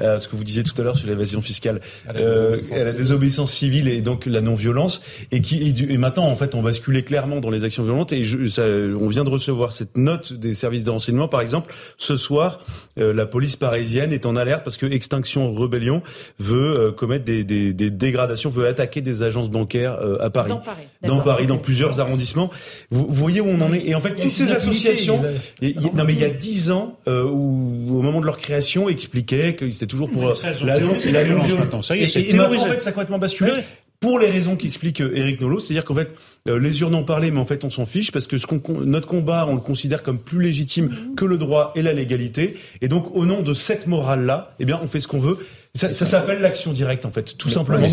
à, ce que vous disiez tout à l'heure sur l'évasion fiscale, euh, la désobéissance civile et donc la non-violence, et qui, et, maintenant, en fait, on basculait clairement dans les actions violentes, et je, ça, on vient de recevoir cette note des services de renseignement, par exemple, ce soir, euh, la police parisienne est en alerte parce que Extinction Rebellion veut euh, commettre des, des, des, dégradations, veut attaquer des agences bancaires à Paris, dans Paris, dans, Paris, dans plusieurs arrondissements. Vous, vous voyez où on en est, et en fait, toutes ces associations, non mais il y a dix ans, euh, où, au moment de leur création, expliquaient qu'ils étaient toujours pour la, la, violence Ça y est, c'est en fait, ça a complètement basculé. Pour les raisons qu'explique Eric euh, Nolot, c'est-à-dire qu'en fait, euh, les urnes ont parlé, mais en fait, on s'en fiche parce que ce qu'on, notre combat, on le considère comme plus légitime que le droit et la légalité. Et donc, au nom de cette morale-là, eh bien, on fait ce qu'on veut. Ça, ça s'appelle l'action directe, en fait, tout simplement. Et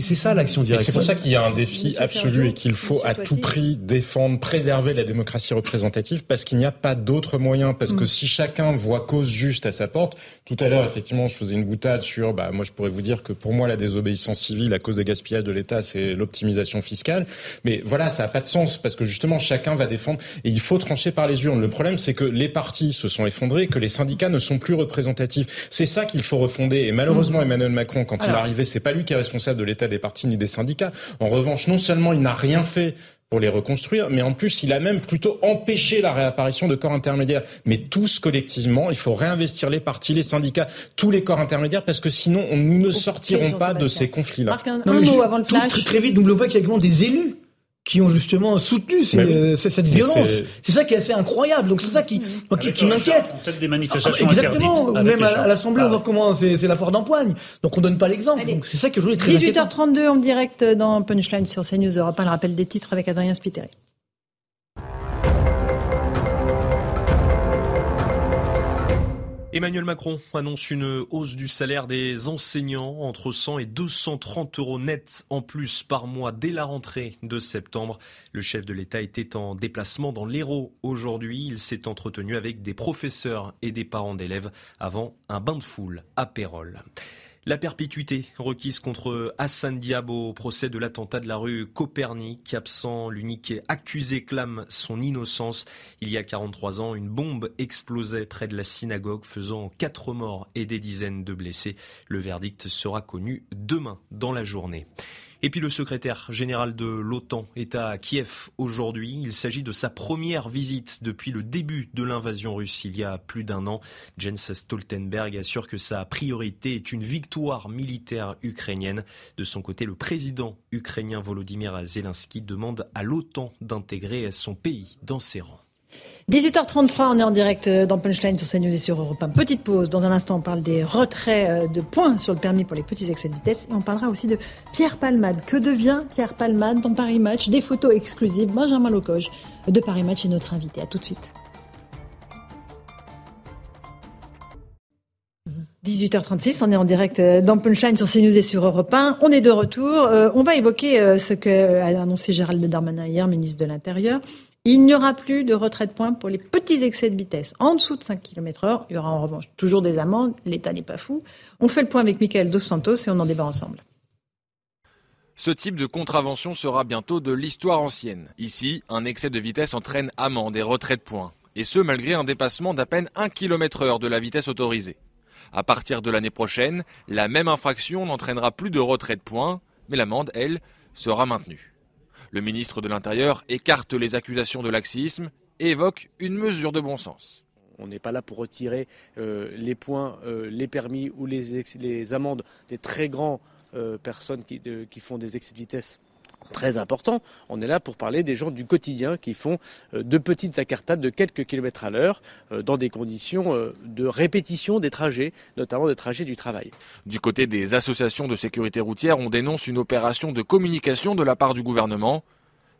c'est ça l'action directe. C'est pour ça qu'il y a un défi absolu et qu'il faut à tout prix défendre, préserver la démocratie représentative, parce qu'il n'y a pas d'autre moyen. Parce que mm. si chacun voit cause juste à sa porte, tout à l'heure, effectivement, je faisais une boutade sur, bah, moi, je pourrais vous dire que pour moi, la désobéissance civile, à cause des gaspillages de l'État, c'est l'optimisation fiscale. Mais voilà, ça n'a pas de sens, parce que justement, chacun va défendre, et il faut trancher par les urnes. Le problème, c'est que les partis se sont effondrés, que les syndicats ne sont plus représentatifs. C'est ça qu'il faut refonder. Et malheureusement, Emmanuel Macron, quand il est arrivé, c'est pas lui qui est responsable de l'état des partis ni des syndicats. En revanche, non seulement il n'a rien fait pour les reconstruire, mais en plus, il a même plutôt empêché la réapparition de corps intermédiaires. Mais tous collectivement, il faut réinvestir les partis, les syndicats, tous les corps intermédiaires, parce que sinon, nous ne sortirons pas de ces conflits-là. Un, mot avant le flash. Très, très vite, n'oublions pas qu'il y a également des élus qui ont justement soutenu ces, cette violence. C'est ça qui est assez incroyable. Donc c'est ça qui, qui, qui m'inquiète. Peut-être des manifestations ah, Exactement. Même à, l'Assemblée, on voit comment c'est la foire d'empoigne. Donc on donne pas l'exemple. Donc c'est ça que je voulais très 18h32 en direct dans Punchline sur CNews Europe 1, le rappel des titres avec Adrien Spiteri. Emmanuel Macron annonce une hausse du salaire des enseignants entre 100 et 230 euros nets en plus par mois dès la rentrée de septembre. Le chef de l'État était en déplacement dans l'Hérault aujourd'hui. Il s'est entretenu avec des professeurs et des parents d'élèves avant un bain de foule à Pérol. La perpétuité requise contre Hassan Diab au procès de l'attentat de la rue Copernic. Absent, l'unique accusé clame son innocence. Il y a 43 ans, une bombe explosait près de la synagogue, faisant quatre morts et des dizaines de blessés. Le verdict sera connu demain dans la journée. Et puis le secrétaire général de l'OTAN est à Kiev aujourd'hui. Il s'agit de sa première visite depuis le début de l'invasion russe il y a plus d'un an. Jens Stoltenberg assure que sa priorité est une victoire militaire ukrainienne. De son côté, le président ukrainien Volodymyr Zelensky demande à l'OTAN d'intégrer son pays dans ses rangs. 18h33, on est en direct euh, dans Punchline sur CNews et sur Europe 1. Petite pause. Dans un instant, on parle des retraits euh, de points sur le permis pour les petits excès de vitesse. Et on parlera aussi de Pierre Palmade. Que devient Pierre Palmade dans Paris Match? Des photos exclusives. Benjamin Locoge de Paris Match est notre invité. À tout de suite. 18h36, on est en direct euh, dans Punchline sur CNews et sur Europe 1. On est de retour. on va évoquer ce qu'a annoncé Gérald Darmanin hier, ministre de l'Intérieur. Il n'y aura plus de retrait de points pour les petits excès de vitesse en dessous de 5 km heure. Il y aura en revanche toujours des amendes. L'État n'est pas fou. On fait le point avec Michael Dos Santos et on en débat ensemble. Ce type de contravention sera bientôt de l'histoire ancienne. Ici, un excès de vitesse entraîne amende et retrait de points. Et ce, malgré un dépassement d'à peine 1 km heure de la vitesse autorisée. À partir de l'année prochaine, la même infraction n'entraînera plus de retrait de points, mais l'amende, elle, sera maintenue. Le ministre de l'Intérieur écarte les accusations de laxisme et évoque une mesure de bon sens. On n'est pas là pour retirer euh, les points, euh, les permis ou les, amendes des très grandes euh, personnes qui, qui, font des excès de vitesse très important. On est là pour parler des gens du quotidien qui font euh, de petites accartades de quelques kilomètres à l'heure euh, dans des conditions euh, de répétition des trajets, notamment des trajets du travail. Du côté des associations de sécurité routière, on dénonce une opération de communication de la part du gouvernement.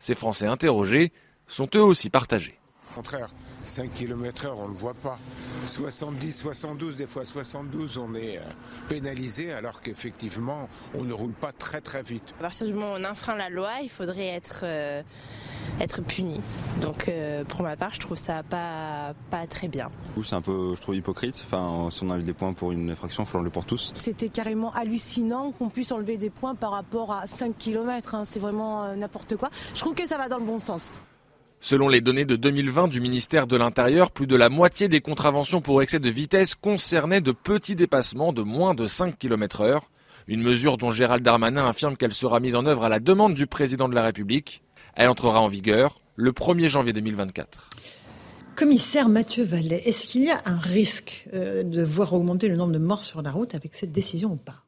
Ces Français interrogés sont eux aussi partagés. Au contraire, 5 km heure, on ne le voit pas. 70, 72, des fois 72, on est euh, pénalisé alors qu'effectivement, on ne roule pas très très vite. À partir du moment où on enfreint la loi, il faudrait être, euh, être puni. Donc euh, pour ma part, je trouve ça pas, pas très bien. C'est un peu, je trouve, hypocrite. Enfin, si on enlève des points pour une infraction, il faut l'enlever pour tous. C'était carrément hallucinant qu'on puisse enlever des points par rapport à 5 km. Hein. C'est vraiment n'importe quoi. Je trouve que ça va dans le bon sens. Selon les données de 2020 du ministère de l'Intérieur, plus de la moitié des contraventions pour excès de vitesse concernaient de petits dépassements de moins de 5 km heure. Une mesure dont Gérald Darmanin affirme qu'elle sera mise en œuvre à la demande du président de la République. Elle entrera en vigueur le 1er janvier 2024. Commissaire Mathieu Vallet, est-ce qu'il y a un risque euh, de voir augmenter le nombre de morts sur la route avec cette décision ou pas?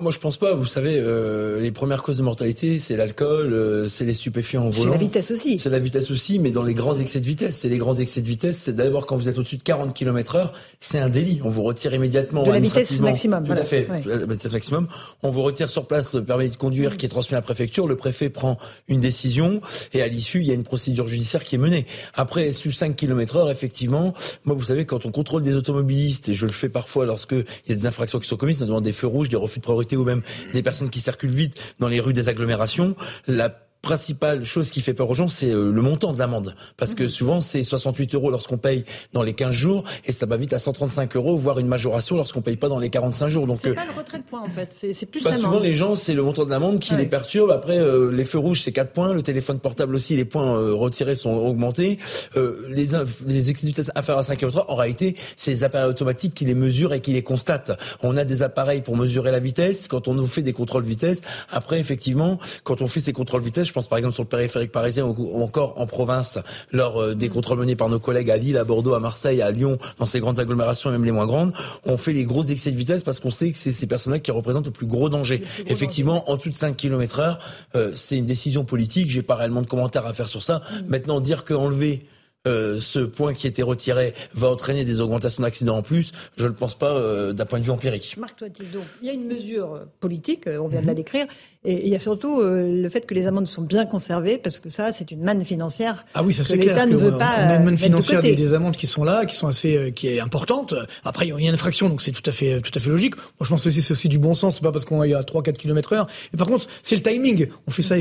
Moi, je pense pas. Vous savez, euh, les premières causes de mortalité, c'est l'alcool, euh, c'est les stupéfiants en volant. C'est la vitesse aussi. C'est la vitesse aussi, mais dans les grands excès de vitesse. C'est les grands excès de vitesse. C'est d'abord quand vous êtes au-dessus de 40 km heure, c'est un délit. On vous retire immédiatement. De la vitesse maximum. Tout à fait. La vitesse maximum. On vous retire sur place le permis de conduire qui est transmis à la préfecture. Le préfet prend une décision et à l'issue, il y a une procédure judiciaire qui est menée. Après, sous 5 km heure, effectivement, moi, vous savez, quand on contrôle des automobilistes, et je le fais parfois lorsque il y a des infractions qui sont commises, notamment des feux rouges, des refus de ou même des personnes qui circulent vite dans les rues des agglomérations, la principale chose qui fait peur aux gens, c'est euh, le montant de l'amende. Parce que mhm. souvent, c'est 68 euros lorsqu'on paye dans les 15 jours, et ça va vite à 135 euros, voire une majoration lorsqu'on paye pas dans les 45 jours. Donc, c'est euh, pas le retrait de points, en fait. C'est plus bah, Souvent, les gens, c'est le montant de l'amende qui les perturbe. Après, euh, les feux rouges, c'est 4 points. Le téléphone portable aussi, les points retirés sont augmentés. les, les excès de vitesse inférieurs à 5 km en réalité, c'est les appareils automatiques qui les mesurent et qui les constatent. On a des appareils pour mesurer la vitesse. Quand on nous fait des contrôles vitesse, après, effectivement, quand on fait ces contrôles vitesse, je pense par exemple sur le périphérique parisien ou encore en province lors euh, des contrôles menés par nos collègues à Lille, à Bordeaux, à Marseille, à Lyon, dans ces grandes agglomérations et même les moins grandes, on fait les gros excès de vitesse parce qu'on sait que c'est ces personnes-là qui représentent le plus gros danger. Effectivement, en tout de 5 km heure, euh, c'est une décision politique. J'ai pas réellement de commentaires à faire sur ça. Mm. Maintenant, dire qu'enlever euh, ce point qui était retiré va entraîner des augmentations d'accidents en plus, je ne le pense pas euh, d'un point de vue empirique. Marc Toitil, donc il y a une mesure euh, politique, on vient de la mhm. décrire, et il y a surtout le fait que les amendes sont bien conservées, parce que ça, c'est une manne financière. Ah oui, ça c'est clair. Ne veut pas on a une manne financière des, des, amendes qui sont là, qui sont assez, qui est importante. Après, il y a une infraction, donc c'est tout à fait, tout à fait logique. Moi, je pense que c'est aussi du bon sens. C'est pas parce qu'on est à 3-4 km heure. Mais par contre, c'est le timing. On fait ça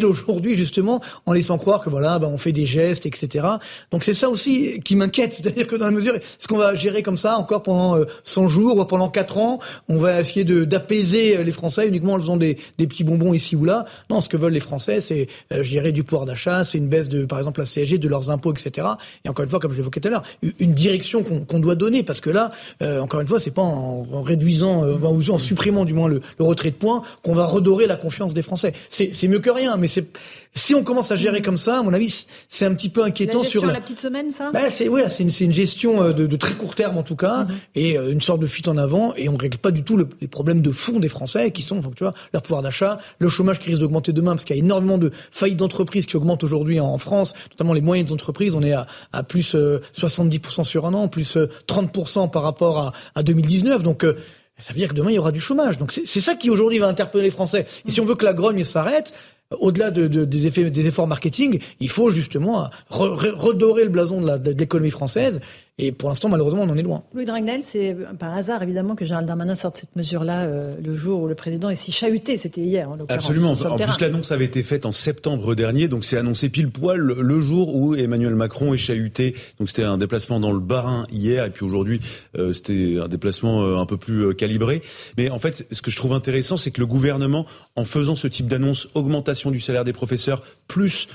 aujourd'hui justement en laissant croire que voilà, ben, on fait des gestes, etc. Donc c'est ça aussi qui m'inquiète, c'est-à-dire que dans la mesure, est-ce qu'on va gérer comme ça encore pendant 100 jours ou pendant 4 ans? On va essayer de d'apaiser les Français uniquement en faisant des, des petits bonbons ici ou là? Non, ce que veulent les Français, c'est, je dirais, du pouvoir d'achat, c'est une baisse de, par exemple, la CSG, de leurs impôts, etc. Et encore une fois, comme je l'évoquais tout à l'heure, une direction qu'on doit donner, parce que là, euh, encore une fois, c'est pas en, réduisant euh, en supprimant du moins le, le retrait de points qu'on va redorer la confiance des Français. C'est mieux que rien, mais c'est si on commence à gérer mm. comme ça, à mon avis, c'est un petit peu inquiétant la sur la... la petite semaine, ça? Bah, c'est ouais, c'est une, une, gestion euh, de, de, très court terme en tout cas, mm-hmm. et une sorte de fuite en avant, et on règle pas du tout le, les problèmes de fond des Français qui sont, tu vois, leur pouvoir d'achat, le chômage qui risque d'augmenter demain parce qu'il y a énormément de faillites d'entreprises qui augmentent aujourd'hui en, France, notamment les moyennes entreprises. On est à, à plus 70% euh, sur un an, plus 30% euh, par rapport à, à 2019. Donc euh, ça veut dire que demain il y aura du chômage. Donc c'est ça qui aujourd'hui va interpeller les Français. Et si on veut que la grogne s'arrête, au-delà de, de, des, effets, des efforts marketing, il faut justement redorer le blason de l'économie française et pour l'instant, malheureusement, on en est loin. Louis Dragnel, c'est par hasard, évidemment, que Gérald Darmanin sorte cette mesure-là euh, le jour où le président est si chahuté. C'était hier, en Absolument. En plus, l'annonce avait été faite en septembre dernier, donc c'est annoncé pile poil le, jour où Emmanuel Macron est chahuté. Donc c'était un déplacement dans le Barin hier, et puis aujourd'hui, euh, c'était un déplacement euh, un peu plus calibré. Mais en fait, ce que je trouve intéressant, c'est que le gouvernement, en faisant ce type d'annonce, augmentation du salaire des professeurs, plus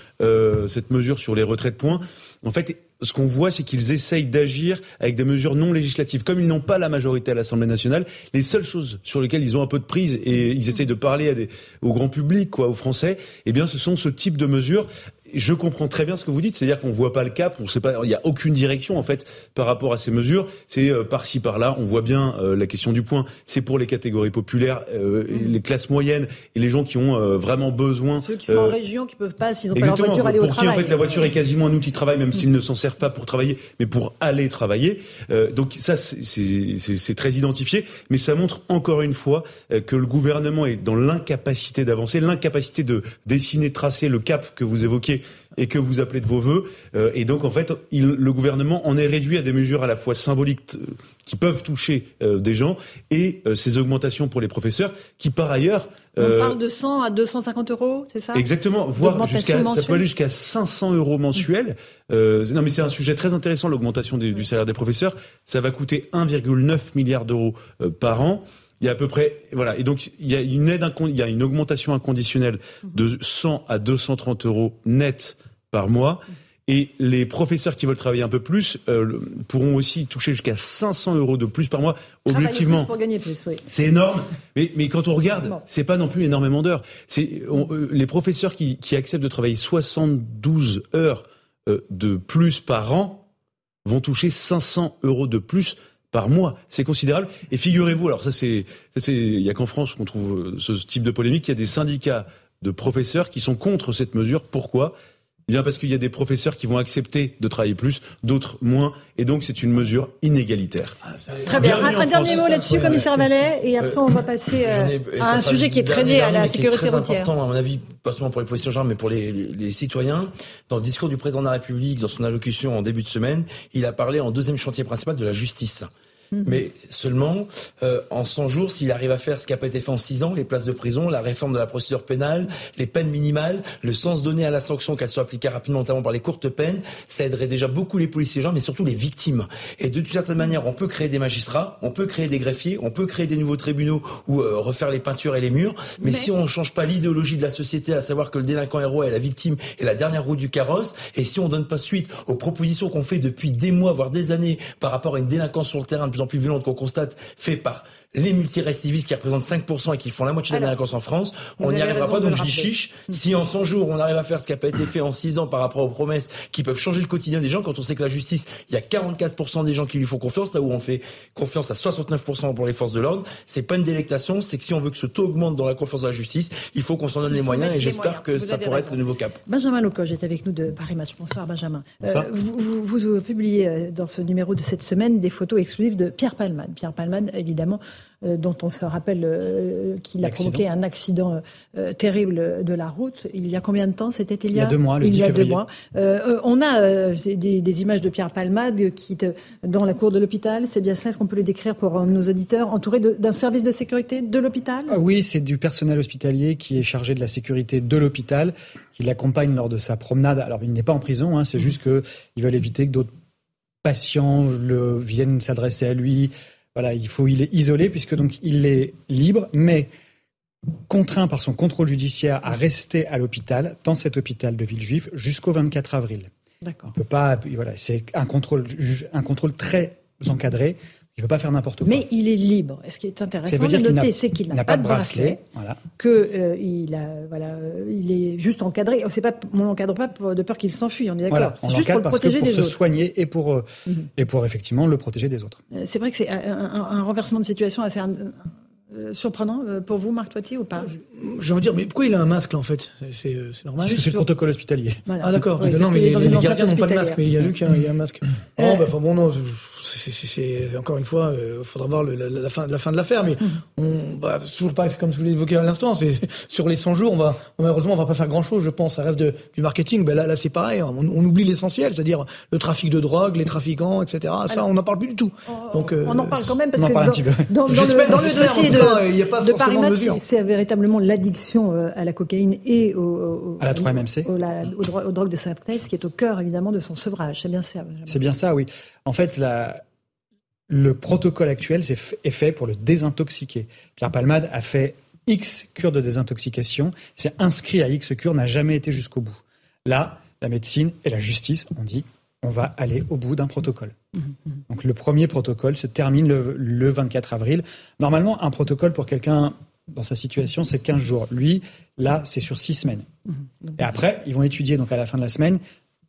cette mesure sur les retraits de points, en fait, ce qu'on voit, c'est qu'ils essayent d'agir avec des mesures non législatives. Comme ils n'ont pas la majorité à l'Assemblée nationale, les seules choses sur lesquelles ils ont un peu de prise et ils essayent de parler au grand public, quoi, aux Français, eh ce sont ce type de mesures je comprends très bien ce que vous dites, c'est-à-dire qu'on voit pas le cap, on sait pas, il y a aucune direction en fait par rapport à ces mesures. C'est euh, par-ci par-là, on voit bien euh, la question du point. C'est pour les catégories populaires, euh, les classes moyennes et les gens qui ont vraiment besoin. Ceux qui sont en région, qui peuvent pas, s'ils ont pas leur voiture, aller au travail. Pour qui en fait la voiture est quasiment un outil de travail, même s'ils ne s'en servent pas pour travailler, mais pour aller travailler. donc ça, c'est très identifié, mais ça montre encore une fois que le gouvernement est dans l'incapacité d'avancer, l'incapacité de dessiner, tracer le cap que vous et que vous appelez de vos voeux. Euh, et donc, en fait, le gouvernement en est réduit à des mesures à la fois symboliques euh, qui peuvent toucher euh, des gens et ces augmentations pour les professeurs qui, par ailleurs... On parle de 100 à 250 euros, c'est ça? Exactement, voire jusqu'à, ça peut aller jusqu'à 500 euros mensuels. non, mais c'est un sujet très intéressant, l'augmentation du salaire des professeurs. Ça va coûter 1,9 milliard d'euros par an. Il y a à peu près, voilà. Et donc, il y a une aide, il y a une augmentation inconditionnelle de 100 à 230 euros net par mois. Et les professeurs qui veulent travailler un peu plus euh, pourront aussi toucher jusqu'à 500 euros de plus par mois. Objectivement, pour gagner plus, oui. c'est énorme. Mais, mais, quand on regarde, c'est pas non plus énormément d'heures. C'est euh, les professeurs qui, qui, acceptent de travailler 72 heures euh, de plus par an vont toucher 500 euros de plus par mois. C'est considérable. Et figurez-vous, alors ça c'est, il y a qu'en France qu'on trouve ce type de polémique. Il y a des syndicats de professeurs qui sont contre cette mesure. Pourquoi? Bien parce qu'il y a des professeurs qui vont accepter de travailler plus, d'autres moins, et donc c'est une mesure inégalitaire. Ah, très bien. Un, dernier mot là-dessus, commissaire Vallet, et après on va passer euh, à un sujet qui est très lié à la sécurité routière. C'est important à mon avis, pas seulement pour les policiers mais pour les, les, citoyens. Dans le discours du président de la République, dans son allocution en début de semaine, il a parlé en deuxième chantier principal de la justice. Mhm. Mais seulement, euh, en 100 jours, s'il arrive à faire ce qui n'a pas été fait en 6 ans, les places de prison, la réforme de la procédure pénale, les peines minimales, le sens donné à la sanction, qu'elle soit appliquée rapidement, notamment par les courtes peines, ça aiderait déjà beaucoup les policiers gens, mais surtout les victimes. Et de toute certaine manière, on peut créer des magistrats, on peut créer des greffiers, on peut créer des nouveaux tribunaux ou euh, refaire les peintures et les murs, mais, si on ne change pas l'idéologie de la société, à savoir que le délinquant héros est la victime et la dernière roue du carrosse, et si on donne pas suite aux propositions qu'on fait depuis des mois, voire des années, par rapport à une délinquance sur le terrain, plus en plus violente qu'on constate fait par les multirécidivistes qui représentent 5% et qui font la moitié de la délinquance en France, on n'y arrivera pas, donc je chiche. Si en 100 jours, on arrive à faire ce qui n'a pas été fait en 6 ans par rapport aux promesses qui peuvent changer le quotidien des gens, quand on sait que la justice, il y a 44% des gens qui lui font confiance, là où on fait confiance à 69% pour les forces de l'ordre, c'est pas une délectation, c'est que si on veut que ce taux augmente dans la confiance à la justice, il faut qu'on s'en donne les moyens et j'espère que ça pourrait être le nouveau cap. Benjamin Locoge est avec nous de Paris Match. Bonsoir Benjamin. Euh, vous, vous, publiez euh, dans ce numéro de cette semaine des photos exclusives de Pierre Palmade. Pierre Palmade, évidemment, euh, dont on se rappelle euh, qu'il a provoqué un accident euh, terrible de la route. Il y a combien de temps C'était il, y a deux mois, le il y a deux mois. on a des, images de Pierre Palmade qui dans la cour de l'hôpital. C'est bien ça Est-ce qu'on peut le décrire pour nos auditeurs Entouré d'un service de sécurité de l'hôpital? Ah Oui, c'est du personnel hospitalier qui est chargé de la sécurité de l'hôpital, qui l'accompagne lors de sa promenade. Alors, il n'est pas en prison, hein, c'est mmh. juste qu'ils veulent éviter que d'autres patients le, viennent s'adresser à lui, voilà, il faut il est isolé puisque donc il est libre, mais contraint par son contrôle judiciaire à rester à l'hôpital, dans cet hôpital de Villejuif, jusqu'au 24 avril. D'accord. On peut pas, voilà, c'est un contrôle, un contrôle très encadré. Il ne peut pas faire n'importe quoi. Mais il est libre. Et ce qui est intéressant de noter, c'est qu'il n'a pas, de bracelet, voilà. que euh, il a, voilà, euh, il est juste encadré. Pas, on l'encadre pas de peur qu'il s'enfuit. On est d'accord. on l'encadre parce que pour se soigner et pour euh, mhm. et pour effectivement le protéger des autres. C'est vrai que c'est un, un, renversement de situation assez surprenant pour vous, Marc Toitier, ou pas? J'ai envie de dire, mais pourquoi il a un masque là en fait? C'est normal. C'est le protocole hospitalier. Ah d'accord. non, mais les, gardiens n'ont pas de masque, mais il y a lui qui a, un masque. Oh, bah, bon, non c'est encore une fois, il euh, faudra voir le, la, fin, la fin de l'affaire, mais on, bah, toujours pas, comme vous l'évoquez à l'instant, c'est sur les 100 jours, on va malheureusement on va pas faire grand chose, je pense. Ça reste de, du marketing. Ben là, là c'est pareil, on, on oublie l'essentiel, c'est-à-dire le trafic de drogue, les trafiquants, etc. Ça, on n'en parle plus du tout. Donc, euh, on en parle quand même parce que dans, dans, le, dans, le, dossier de, il y a pas de Paris c'est véritablement l'addiction euh, à la cocaïne et au, à la 3MMC, aux, drogues de synthèse qui est au cœur évidemment de son sevrage. C'est bien ça. C'est bien ça, oui. En fait, la, le protocole actuel est fait pour le désintoxiquer. Pierre Palmade a fait X cures de désintoxication, s'est inscrit à X cures, n'a jamais été jusqu'au bout. Là, la médecine et la justice ont dit on va aller au bout d'un protocole. Donc le premier protocole se termine le, 24 avril. Normalement, un protocole pour quelqu'un dans sa situation, c'est 15 jours. Lui, là, c'est sur 6 semaines. Et après, ils vont étudier, donc à la fin de la semaine,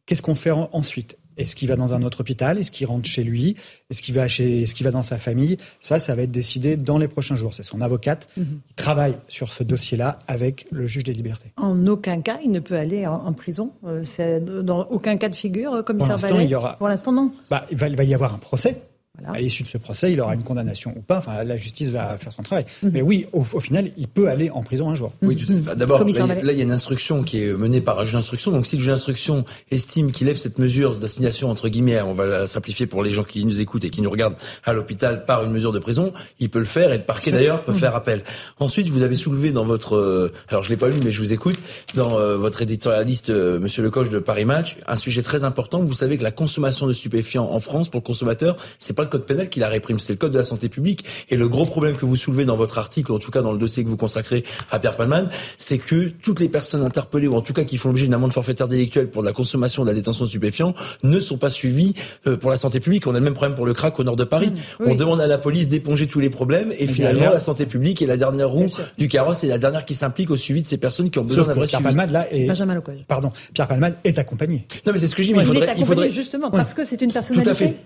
qu'est-ce qu'on fait ensuite? Est-ce qu'il va dans un autre hôpital? Est-ce qu'il rentre chez lui? Est-ce qu'il va chez Est-ce qu'il va dans sa famille? Ça, ça va être décidé dans les prochains jours. C'est son avocate mhm. qui travaille sur ce dossier-là avec le juge des libertés. En aucun cas, il ne peut aller en, prison. Euh, dans aucun cas de figure, euh, commissaire Pour l'instant, il y aura. Pour l'instant, non. Bah, il va y avoir un procès. À l'issue de ce procès, il aura une condamnation ou pas. Enfin, la justice va faire son travail. Mhm. Mais oui, au, final, il peut aller en prison un jour. Oui, tout à fait. D'abord, là, il y a une instruction qui est menée par un juge d'instruction. Donc, si le juge d'instruction estime qu'il lève cette mesure d'assignation entre guillemets, on va la simplifier pour les gens qui nous écoutent et qui nous regardent à l'hôpital par une mesure de prison, il peut le faire et le parquet d'ailleurs peut faire appel. Ensuite, vous avez soulevé dans votre, euh, alors je l'ai pas lu, mais je vous écoute, dans euh, votre éditorialiste, euh, Monsieur Lecoq de Paris Match, un sujet très important. Vous savez que la consommation de stupéfiants en France pour le consommateur, c'est pas le code pénal qui la réprime, c'est le code de la santé publique. Et le gros problème que vous soulevez dans votre article, en tout cas dans le dossier que vous consacrez à Pierre Palman, c'est que toutes les personnes interpellées, ou en tout cas qui font l'objet d'une amende forfaitaire délictuelle pour de la consommation de la détention de stupéfiants, ne sont pas suivies euh, pour la santé publique. On a le même problème pour le crack au nord de Paris. Mmh, On demande à la police d'éponger tous les problèmes et, finalement la santé publique est la dernière roue du carrosse et la dernière qui s'implique au suivi de ces personnes qui ont besoin d'un vrai Pierre Palmade, là, est... Pardon, Pierre Palmade est accompagné. Non mais c'est ce que je dis, mais il faudrait, il faudrait... justement parce que c'est une personnalité. Tout à fait.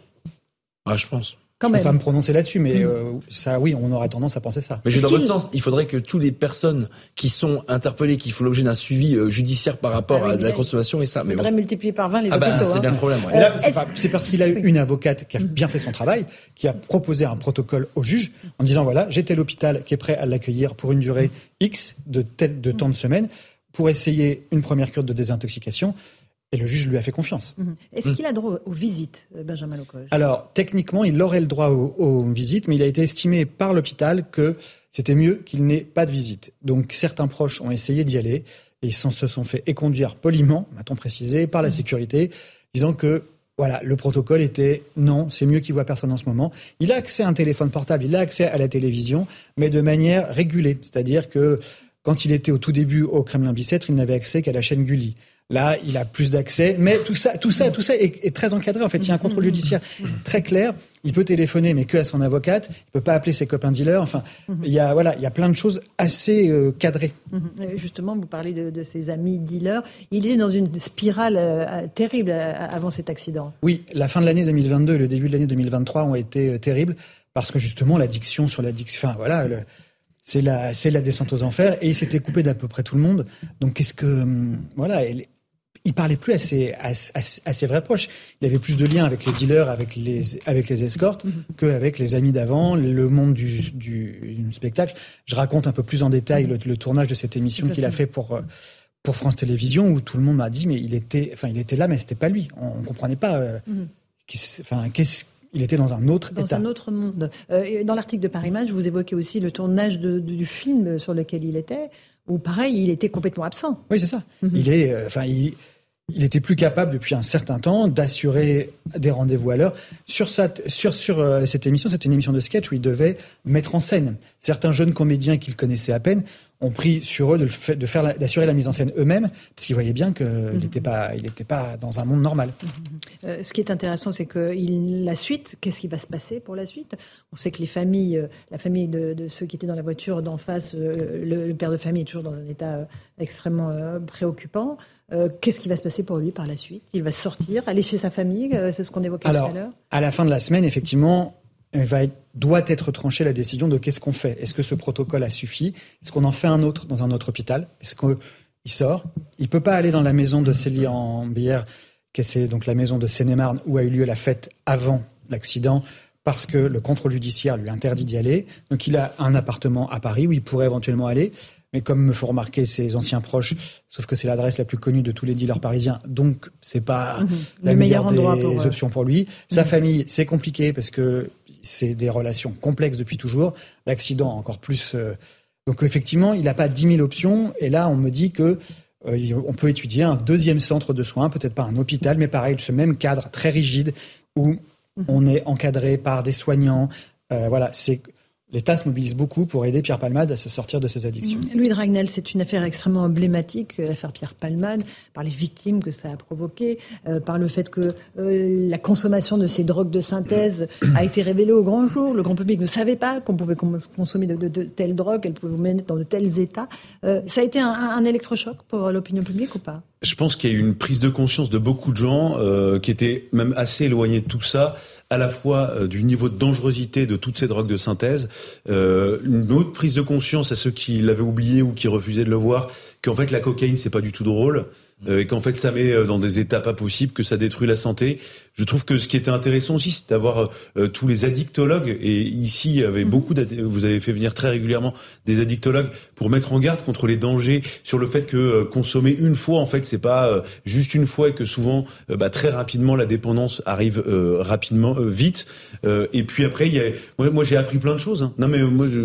Ah, je pense je ne peux pas me prononcer là-dessus, mais euh, ça, oui, on aurait tendance à penser ça. Mais juste dans votre sens, il faudrait que toutes les personnes qui sont interpellées, qui font l'objet d'un suivi euh, judiciaire par rapport ah à la consommation et ça. Mais il faudrait multiplier par 20 les ah bah, C'est hein. bien le problème. c'est parce qu'il a eu une avocate qui a bien fait son travail, qui a proposé un protocole au juge en disant voilà, j'étais l'hôpital qui est prêt à l'accueillir pour une durée X de, de temps de semaine pour essayer une première cure de désintoxication. Et le juge lui a fait confiance. Mhm. Est-ce qu'il a droit aux visites, euh, Benjamin Lecoq Alors, techniquement, il aurait le droit aux, visites, mais il a été estimé par l'hôpital que c'était mieux qu'il n'ait pas de visite. Donc, certains proches ont essayé d'y aller et ils se sont fait éconduire poliment, m'a-t-on précisé, par la mhm. sécurité, disant que voilà, le protocole était non, c'est mieux qu'il voit personne en ce moment. Il a accès à un téléphone portable, il a accès à la télévision, mais de manière régulée. C'est-à-dire que quand il était au tout début au Kremlin Bicêtre, il n'avait accès qu'à la chaîne Gulli. Là, il a plus d'accès, mais tout ça, tout ça, tout ça est, très encadré. En fait, il y a un contrôle judiciaire très clair. Il peut téléphoner, mais que à son avocate. Il peut pas appeler ses copains dealers. Enfin, il y a voilà, il y a plein de choses assez euh, cadrées. Justement, vous parlez de, ses amis dealers. Il est dans une spirale euh, terrible euh, avant cet accident. Oui, la fin de l'année 2022 et le début de l'année 2023 ont été terribles parce que justement l'addiction sur l'addiction. Enfin voilà. c'est la, c'est la descente aux enfers et il s'était coupé d'à peu près tout le monde. Donc qu'est-ce que hum, voilà, il parlait plus à ses, à, ses vrais proches. Il avait plus de liens avec les dealers, avec les, avec les escortes, mm-hmm. qu'avec les amis d'avant, le monde du, du, spectacle. Je raconte un peu plus en détail le, le tournage de cette émission qu'il a fait pour pour France Télévisions où tout le monde m'a dit mais il était, enfin il était là mais c'était pas lui. On, ne comprenait pas. Euh, mhm. Enfin qu'est-ce il était dans un autre dans état. Dans un autre monde. Euh, dans l'article de Paris Match, vous évoquez aussi le tournage du film sur lequel il était, où pareil, il était complètement absent. Oui, c'est ça. Mhm. Il est, euh, enfin, il, il était plus capable depuis un certain temps d'assurer des rendez-vous à l'heure. Sur, sur cette émission, c'était une émission de sketch où il devait mettre en scène. Certains jeunes comédiens qu'il connaissait à peine ont pris sur eux de, de faire d'assurer la mise en scène eux-mêmes, parce qu'ils voyaient bien qu'il n'était mhm. pas, il pas dans un monde normal. Mhm. Euh, ce qui est intéressant, c'est que il, la suite, qu'est-ce qui va se passer pour la suite? On sait que les familles, euh, la famille de, ceux qui étaient dans la voiture d'en face, euh, le, père de famille est toujours dans un état extrêmement préoccupant. Qu'est-ce qui va se passer pour lui par la suite? Il va sortir, aller chez sa famille, c'est ce qu'on évoquait tout à l'heure? À la fin de la semaine, effectivement, va doit être tranchée la décision de qu'est-ce qu'on fait. Est-ce que ce protocole a suffi? Est-ce qu'on en fait un autre dans un autre hôpital? Est-ce qu'il sort? Il peut pas aller dans la maison de Célie en Bière, qui est donc la maison de Seine-et-Marne où a eu lieu la fête avant l'accident, parce que le contrôle judiciaire lui interdit d'y aller. Donc il a un appartement à Paris où il pourrait éventuellement aller. Mais comme me font remarquer ses anciens proches, sauf que c'est l'adresse la plus connue de tous les dealers parisiens, donc c'est pas mhm. la meilleure des euh, options pour lui. Sa mhm. famille, c'est compliqué parce que c'est des relations complexes depuis toujours. L'accident encore plus. Euh, donc effectivement, il n'a pas 10 000 options. Et là, on me dit que euh, on peut étudier un deuxième centre de soins, peut-être pas un hôpital, mais pareil, ce même cadre très rigide où mhm. on est encadré par des soignants. voilà, c'est L'État se mobilise beaucoup pour aider Pierre Palmade à se sortir de ses addictions. Mmh. Louis Dragnel, c'est une affaire extrêmement emblématique, euh, l'affaire Pierre Palmade, par les victimes que ça a provoqué, euh, par le fait que euh, la consommation de ces drogues de synthèse a été révélée au grand jour. Le grand public ne savait pas qu'on pouvait consommer de, telles drogues, qu'elles pouvaient vous mener dans de tels états. ça a été un électrochoc pour l'opinion publique ou pas? Je pense qu'il y a eu une prise de conscience de beaucoup de gens euh, qui étaient même assez éloignés de tout ça, à la fois euh, du niveau de dangerosité de toutes ces drogues de synthèse, euh, une autre prise de conscience à ceux qui l'avaient oublié ou qui refusaient de le voir, qu'en fait la cocaïne c'est pas du tout drôle, euh, et qu'en fait ça met euh, dans des états pas possibles, que ça détruit la santé. Je trouve que ce qui était intéressant aussi, c'est d'avoir euh, tous les addictologues. Et ici, il y avait mhm. beaucoup. Vous avez fait venir très régulièrement des addictologues pour mettre en garde contre les dangers, sur le fait que consommer une fois, en fait, c'est pas juste une fois et que souvent, bah, très rapidement, la dépendance arrive rapidement, vite. et puis après, il y a. Moi, j'ai appris plein de choses. Hein. Non mais moi, je,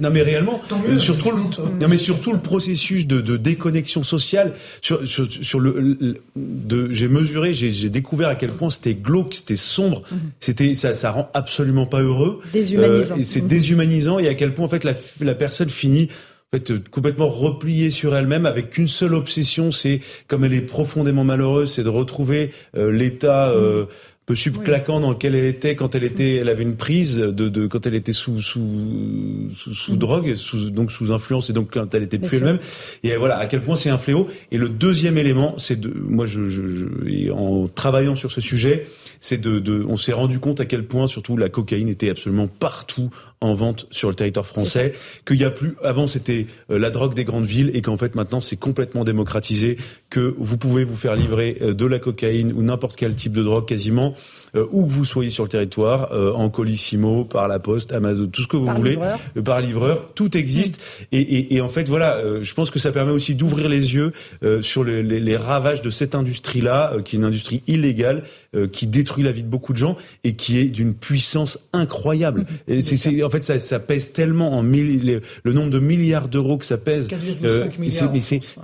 non mais réellement, surtout, le, non mais surtout le processus de, de déconnexion sociale sur sur, le, de, j'ai mesuré, j'ai découvert à quel point c'était glauque, c'était sombre, mhm. c'était ça, ça rend absolument pas heureux. Déshumanisant. Euh, et c'est mhm. déshumanisant et à quel point en fait la, la personne finit en fait, complètement repliée sur elle-même avec qu'une seule obsession, c'est comme elle est profondément malheureuse, c'est de retrouver euh, l'état euh, mhm peu subclaquant dans lequel elle était quand elle était, elle avait une prise de, de quand elle était sous sous sous, sous mm. drogue, sous, donc sous influence et donc quand elle était plus elle-même. Et voilà à quel point c'est un fléau. Et le deuxième élément, c'est de, moi je, je, je, en travaillant sur ce sujet, c'est de, de on s'est rendu compte à quel point surtout la cocaïne était absolument partout en vente sur le territoire français, qu'il y a plus avant c'était euh, la drogue des grandes villes et qu'en fait maintenant c'est complètement démocratisé, que vous pouvez vous faire livrer euh, de la cocaïne ou n'importe quel type de drogue quasiment euh, où que vous soyez sur le territoire, en colissimo, par la poste, Amazon, tout ce que vous voulez, par livreur, tout existe. Et, et, et, en fait voilà, je pense que ça permet aussi d'ouvrir les yeux sur les, les, les, ravages de cette industrie-là, qui est une industrie illégale, qui détruit la vie de beaucoup de gens et qui est d'une puissance incroyable. Mm. Et c'est en fait, ça, ça pèse tellement en le, nombre de milliards d'euros que ça pèse. 4,5 euh, milliards.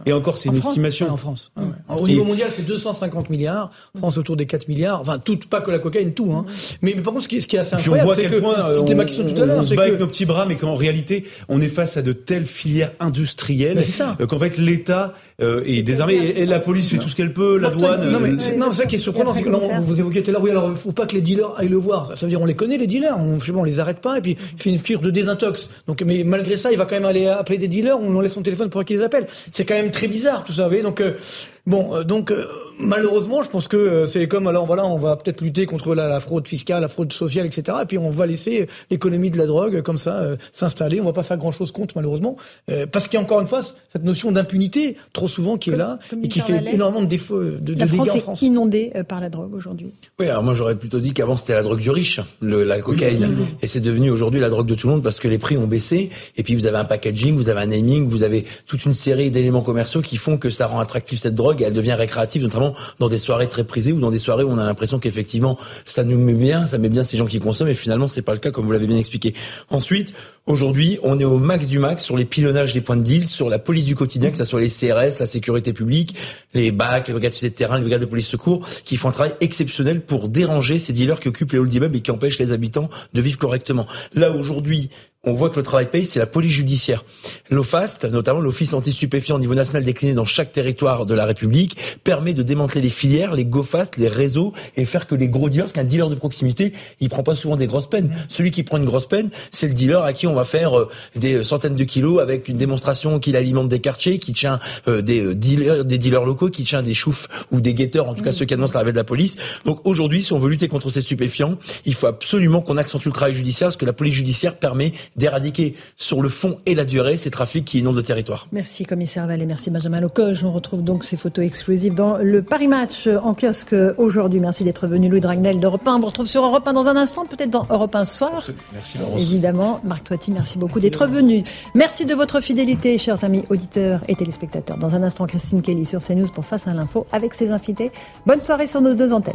et encore, c'est une estimation. en France. Au niveau mondial, c'est 250 milliards. France autour des 4 milliards. Enfin, tout, pas que la cocaïne, tout. Hein. Mais, mais, par contre, ce qui, ce qui est assez incroyable, c'est que c'était ma question tout à l'heure. On se bat avec nos petits bras, mais qu'en réalité, on est face à de telles filières industrielles euh, qu'en fait, l'État euh, et désarmé. Et, la police fait tout ce qu'elle peut, la douane. Non, mais euh, c'est, non, ça qui est surprenant, c'est que vous évoquiez tout à l'heure, oui, alors faut pas que les dealers aillent le voir. Ça, veut dire on les connaît les dealers, on, je sais pas, on les arrête pas et puis il fait une cure de désintox. Donc, mais malgré ça, il va quand même aller appeler des dealers, on laisse son téléphone pour qu'ils les appellent. C'est quand même très bizarre tout ça, vous voyez. Donc euh, Bon, donc malheureusement, je pense que c'est comme alors voilà, on va peut-être lutter contre la, fraude fiscale, la fraude sociale, etc. Et puis on va laisser l'économie de la drogue comme ça s'installer. On va pas faire grand-chose contre malheureusement, parce qu'il y a encore une fois cette notion d'impunité trop souvent qui est là et qui fait énormément de défauts, de, de dégâts en France. Est inondée par la drogue aujourd'hui. Oui, alors moi j'aurais plutôt dit qu'avant c'était la drogue du riche, le, la cocaïne, et c'est devenu aujourd'hui la drogue de tout le monde parce que les prix ont baissé. Et puis vous avez un packaging, vous avez un naming, vous avez toute une série d'éléments commerciaux qui font que ça rend attractif cette drogue et elle devient récréative, notamment dans des soirées très prisées ou dans des soirées où on a l'impression qu'effectivement ça nous met bien, ça met bien ces gens qui consomment. Et finalement c'est pas le cas comme vous l'avez bien expliqué. Ensuite, aujourd'hui, on est au max du max sur les pilonnages des points de deal, sur la police du quotidien, que ce soit les CRS, la sécurité publique, les BAC, les brigades de terrain, les brigades de police secours, qui font un travail exceptionnel pour déranger ces dealers qui occupent les halls d'immeubles et qui empêchent les habitants de vivre correctement. Là aujourd'hui, on voit que le travail paye, c'est la police judiciaire. L'OFAST, notamment l'Office anti-stupéfiant au niveau national décliné dans chaque territoire de la République, permet de démanteler les filières, les GoFast, les réseaux et faire que les gros dealers, parce qu'un dealer de proximité, il prend pas souvent des grosses peines. Celui qui prend une grosse peine, c'est le dealer à qui on va faire euh, des centaines de kilos avec une démonstration qu'il alimente des quartiers, qui tient euh, des euh, dealers, des dealers locaux, qui tient des choufs ou des guetteurs, en tout cas ceux qui annoncent l'arrivée de la police. Donc aujourd'hui, si on veut lutter contre ces stupéfiants, il faut absolument qu'on accentue le travail judiciaire, parce que la police judiciaire permet d'éradiquer sur le fond et la durée ces trafics qui inondent le territoire. Merci commissaire Vallée, merci Benjamin Locoge. On retrouve donc ces photos exclusives dans le Paris Match en kiosque aujourd'hui. Merci d'être venu Louis Dragnel d'Europe 1. On vous retrouve sur Europe 1 dans un instant, peut-être dans Europe 1 soir. Merci Évidemment, Marc Toiti, merci beaucoup d'être venu. Merci de votre fidélité, chers amis auditeurs et téléspectateurs. Dans un instant, Christine Kelly sur CNews pour Face à l'info avec ses invités. Bonne soirée sur nos deux antennes.